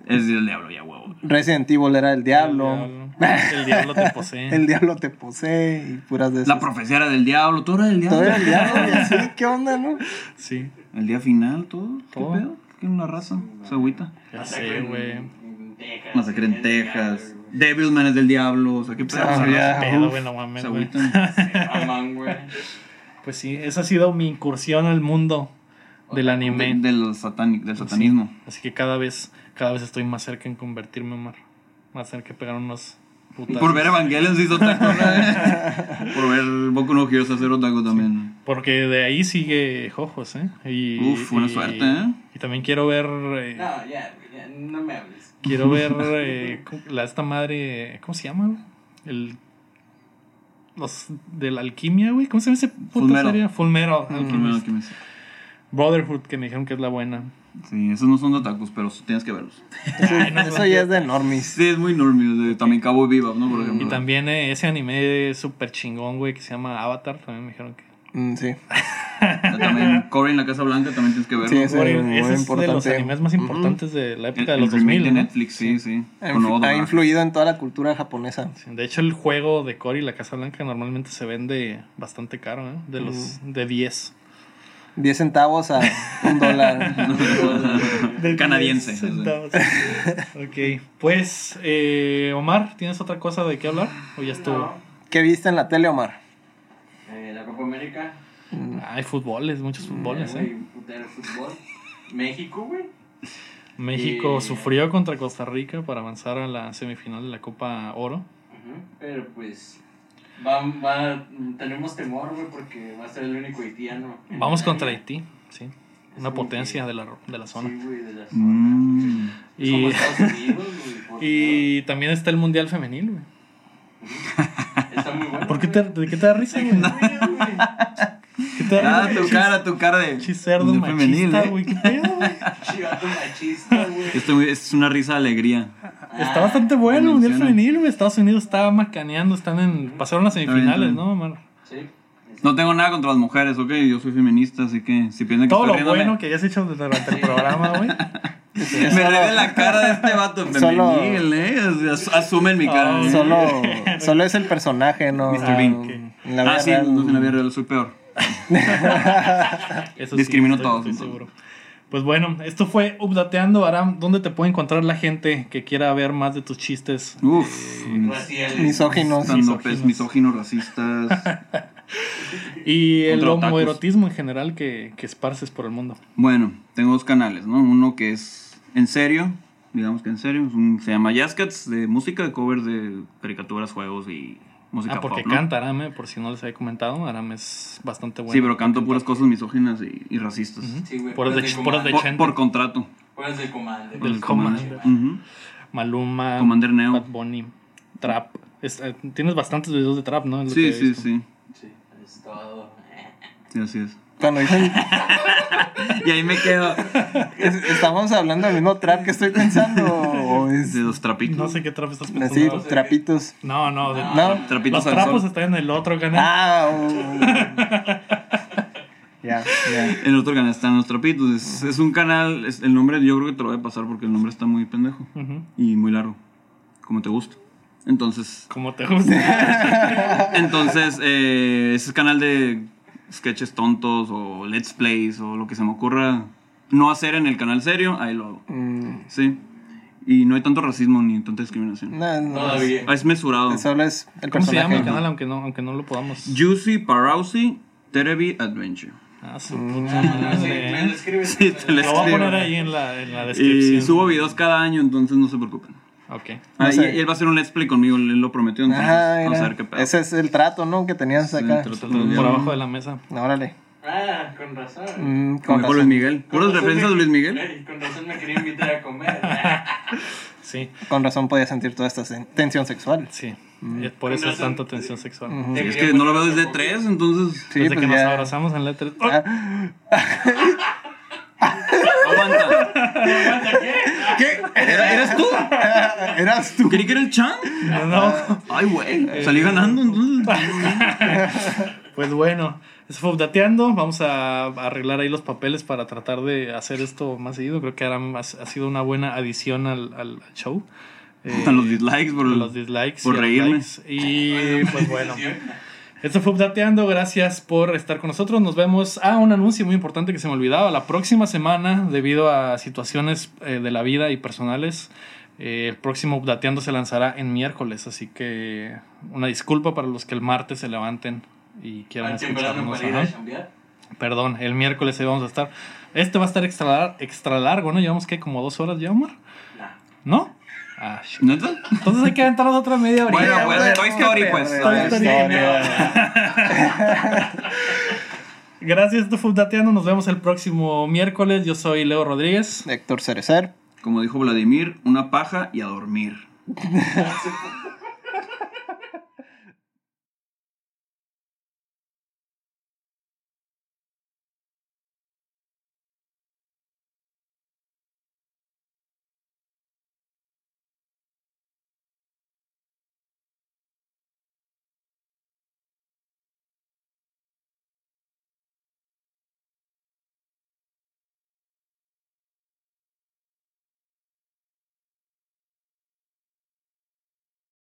Es del diablo, ya huevo. Resident Evil era del diablo. diablo. El diablo te posee. El diablo te posee y puras de esas. La profecía era del diablo, todo era del diablo. Todo era el diablo y así, ¿qué onda, no? Sí. El día final, todo. ¿Qué Todo. Pedo? ¿Qué una raza? Se agüita. Ya sé, güey. En Texas. Masacre en Texas. Devilman es del diablo. O sea, ¿qué pedo? Ah. Pedo, güey, no mames, güey. agüitan. Amán, güey. Pues sí, esa ha sido mi incursión al mundo del De- anime. del, satanic, del satanismo. Así que cada vez, cada vez estoy más cerca en convertirme, Omar. Más cerca de pegar unos putas. Por ver Evangelion se hizo otaku. ¿no? Por ver Boku no Hero se hacer otaku también. Porque de ahí sigue Jojos, ¿eh? Y, Uf, buena y- suerte, ¿eh? También quiero ver. eh, No, ya, ya, no me hables. Quiero ver eh, ¿cómo- la, esta madre. ¿Cómo se llama, güey? El. Los de la alquimia, güey. ¿Cómo se llama ese puta Fulmero. serie? Fulmero. Primero Alchemist. que me- Sí, Brotherhood, que me dijeron que es la buena. esos no son de otakus, pero tienes que verlos. Ay, no, Eso ya es de normis. Sí, es muy normie. de- También Cabo Viva, ¿no? Por ejemplo. Y también eh, ese anime súper chingón, güey, que se llama Avatar. También me dijeron que. Mm, sí. También Cory en la Casa Blanca también tienes que verlo. Sí, ese- Ese, muy es de los importante. animes más importantes de la El, época de el los remake 2000. de ¿no? Netflix, sí, sí. Ha, influ- influido en toda la cultura japonesa. Sí, De hecho, el juego de Cory y la Casa Blanca normalmente se vende bastante caro, ¿eh? De los de 10. 10 centavos a un dólar. Canadiense. Centavos. ok, pues, eh, Omar, ¿tienes otra cosa de qué hablar? ¿O ya estuvo? No. ¿Qué viste en la tele, Omar? Eh, Copa América. Hay fútboles, muchos fútboles, güey, ¿eh? putero fútbol. México, güey. México Y- sufrió contra Costa Rica para avanzar a la semifinal de la Copa Oro. Pero pues. Va, va, tenemos temor, güey, porque va a ser el único haitiano. Vamos contra área. Haití, sí. Es Una potencia que- de la, de la zona. Sí, güey, de la zona. Mm. Y, Como Estados Unidos, güey. por y también está el Mundial Femenil, güey. Favor. Está muy bueno. ¿Por qué te. ¿De qué te da risa, güey? ¿Qué te da Ah, risa? tu cara, tu cara de. Pinche cerdo de machista, ¿eh? güey. ¿Qué pedo, güey? Chivato machista, güey. Esto es una risa de alegría. Está bastante bueno Mundial. Femenil, güey. Estados Unidos está macaneando, están en... Pasaron las semifinales, bien. ¿no, Omar? Sí. No tengo nada contra las mujeres, ok. Yo soy feminista, así que si piensan que Todo lo estoy riéndome- bueno que hayas hecho durante el programa, güey. Me de la cara de este vato Solo- femenil, eh. As- Asumen mi cara. Oh, ¿eh? Solo, solo es el personaje, ¿no? Mr. Bean. En la ah, vida sí, real, entonces en la vida real soy peor. Eso Discrimino estoy- a todos, estoy seguro. Pues bueno, esto fue Updateando. Aram, ¿dónde te puede encontrar la gente que quiera ver más de tus chistes? Uf. Raciales. Misóginos. Estandopes, misóginos, racistas. Y el homoerotismo en general que, que esparces por el mundo. Bueno, tengo dos canales, ¿no? Uno que es en serio, digamos que en serio, es un- se llama Jazzcats, de música, de covers de caricaturas, juegos y música Ah, porque pop, ¿no? canta Aram, eh, por si no les había comentado. Aram es bastante bueno. Sí, pero canto puras cosas misóginas y, y racistas. Sí, güey. Puras de puras de. Por, por contrato. Puras de Commander. Del Del Commander. Maluma, Commander Neo. Bad Bunny, Trap. Es- eh, tienes bastantes videos de Trap, ¿no? Es lo Sí, que sí, sí. Sí, es todo. Sí, así es. Cuando dicen, Y ahí me quedo es- ¿estamos hablando del mismo trap que estoy pensando? ¿O es de los trapitos. No sé qué trap estás así, pensando. trapitos? No, no. de- No. Trapitos Los trapos están en el otro canal. Ah, oh. ya, ya. En otro canal están los trapitos. Es, es un canal, es- el nombre yo creo que te lo voy a pasar porque el nombre está muy pendejo y muy largo, como te gusta. Entonces, Como te gusta. entonces eh, ese canal de sketches tontos o let's plays o lo que se me ocurra no hacer en el canal serio, ahí lo hago. Mm, Sí. Y no hay tanto racismo ni tanta discriminación. no, no, Todavía. Es mesurado. Solo es el ¿Cómo se personaje. llama el canal? Aunque no, aunque no lo podamos. Juicy Parousi Terebi Adventure. Ah, su Mm. puta Sí, me lo madre. escribes. Sí, te lo Lo voy a poner ahí en la, en la descripción. Y subo videos cada año, entonces no se preocupen. Ok. Ah, No y- sé. y él va a hacer un let's play conmigo, él lo prometió, entonces Ajá, vamos a ver qué pedo. Ese es el trato, ¿no? Que tenías Sí, acá. trato Por abajo de la mesa. Órale. Ah, con razón. Mm, Como con Luis Miguel. ¿Puras referencias de Luis Miguel? Con razón me quería invitar a comer. Sí, con razón podía sentir toda esta tensión sexual. sí. Es por eso es tanta tensión sexual. Es que no lo veo desde tres, entonces. Sí, Desde pues que nos abrazamos en la E3. Ah, Aguanta. ¿Qué? ¿Era- ¿Eres tú? ¿Eras tú? Creí que era el Chan. No, no. Ay, güey. Salí ganando, entonces. Pues bueno, eso fue updateando. Vamos a arreglar ahí los papeles para tratar de hacer esto más seguido. Creo que Aram ha, ha sido una buena adición al, al show. eh, los dislikes por, los dislikes. por y los reírme. likes. Y pues bueno. Esto fue Updateando, gracias por estar con nosotros. Nos vemos. Ah, un anuncio muy importante que se me olvidaba. La próxima semana, debido a situaciones eh, de la vida y personales, eh, el próximo Updateando se lanzará en miércoles. Así que una disculpa para los que el martes se levanten y quieran escucharnos. Perdón, el miércoles ahí vamos a estar. Este va a estar extra largo, ¿no? Llevamos que como dos horas ya, Omar. Nah. ¿No? Ah. Entonces hay que aventarnos otra media hora. Bueno, pues, Toy Story, pues. Toy Story. Gracias, esto fue Updateando. Nos vemos el próximo miércoles. Yo soy Leo Rodríguez. Héctor Cerecer. Como dijo Vladimir, una paja y a dormir.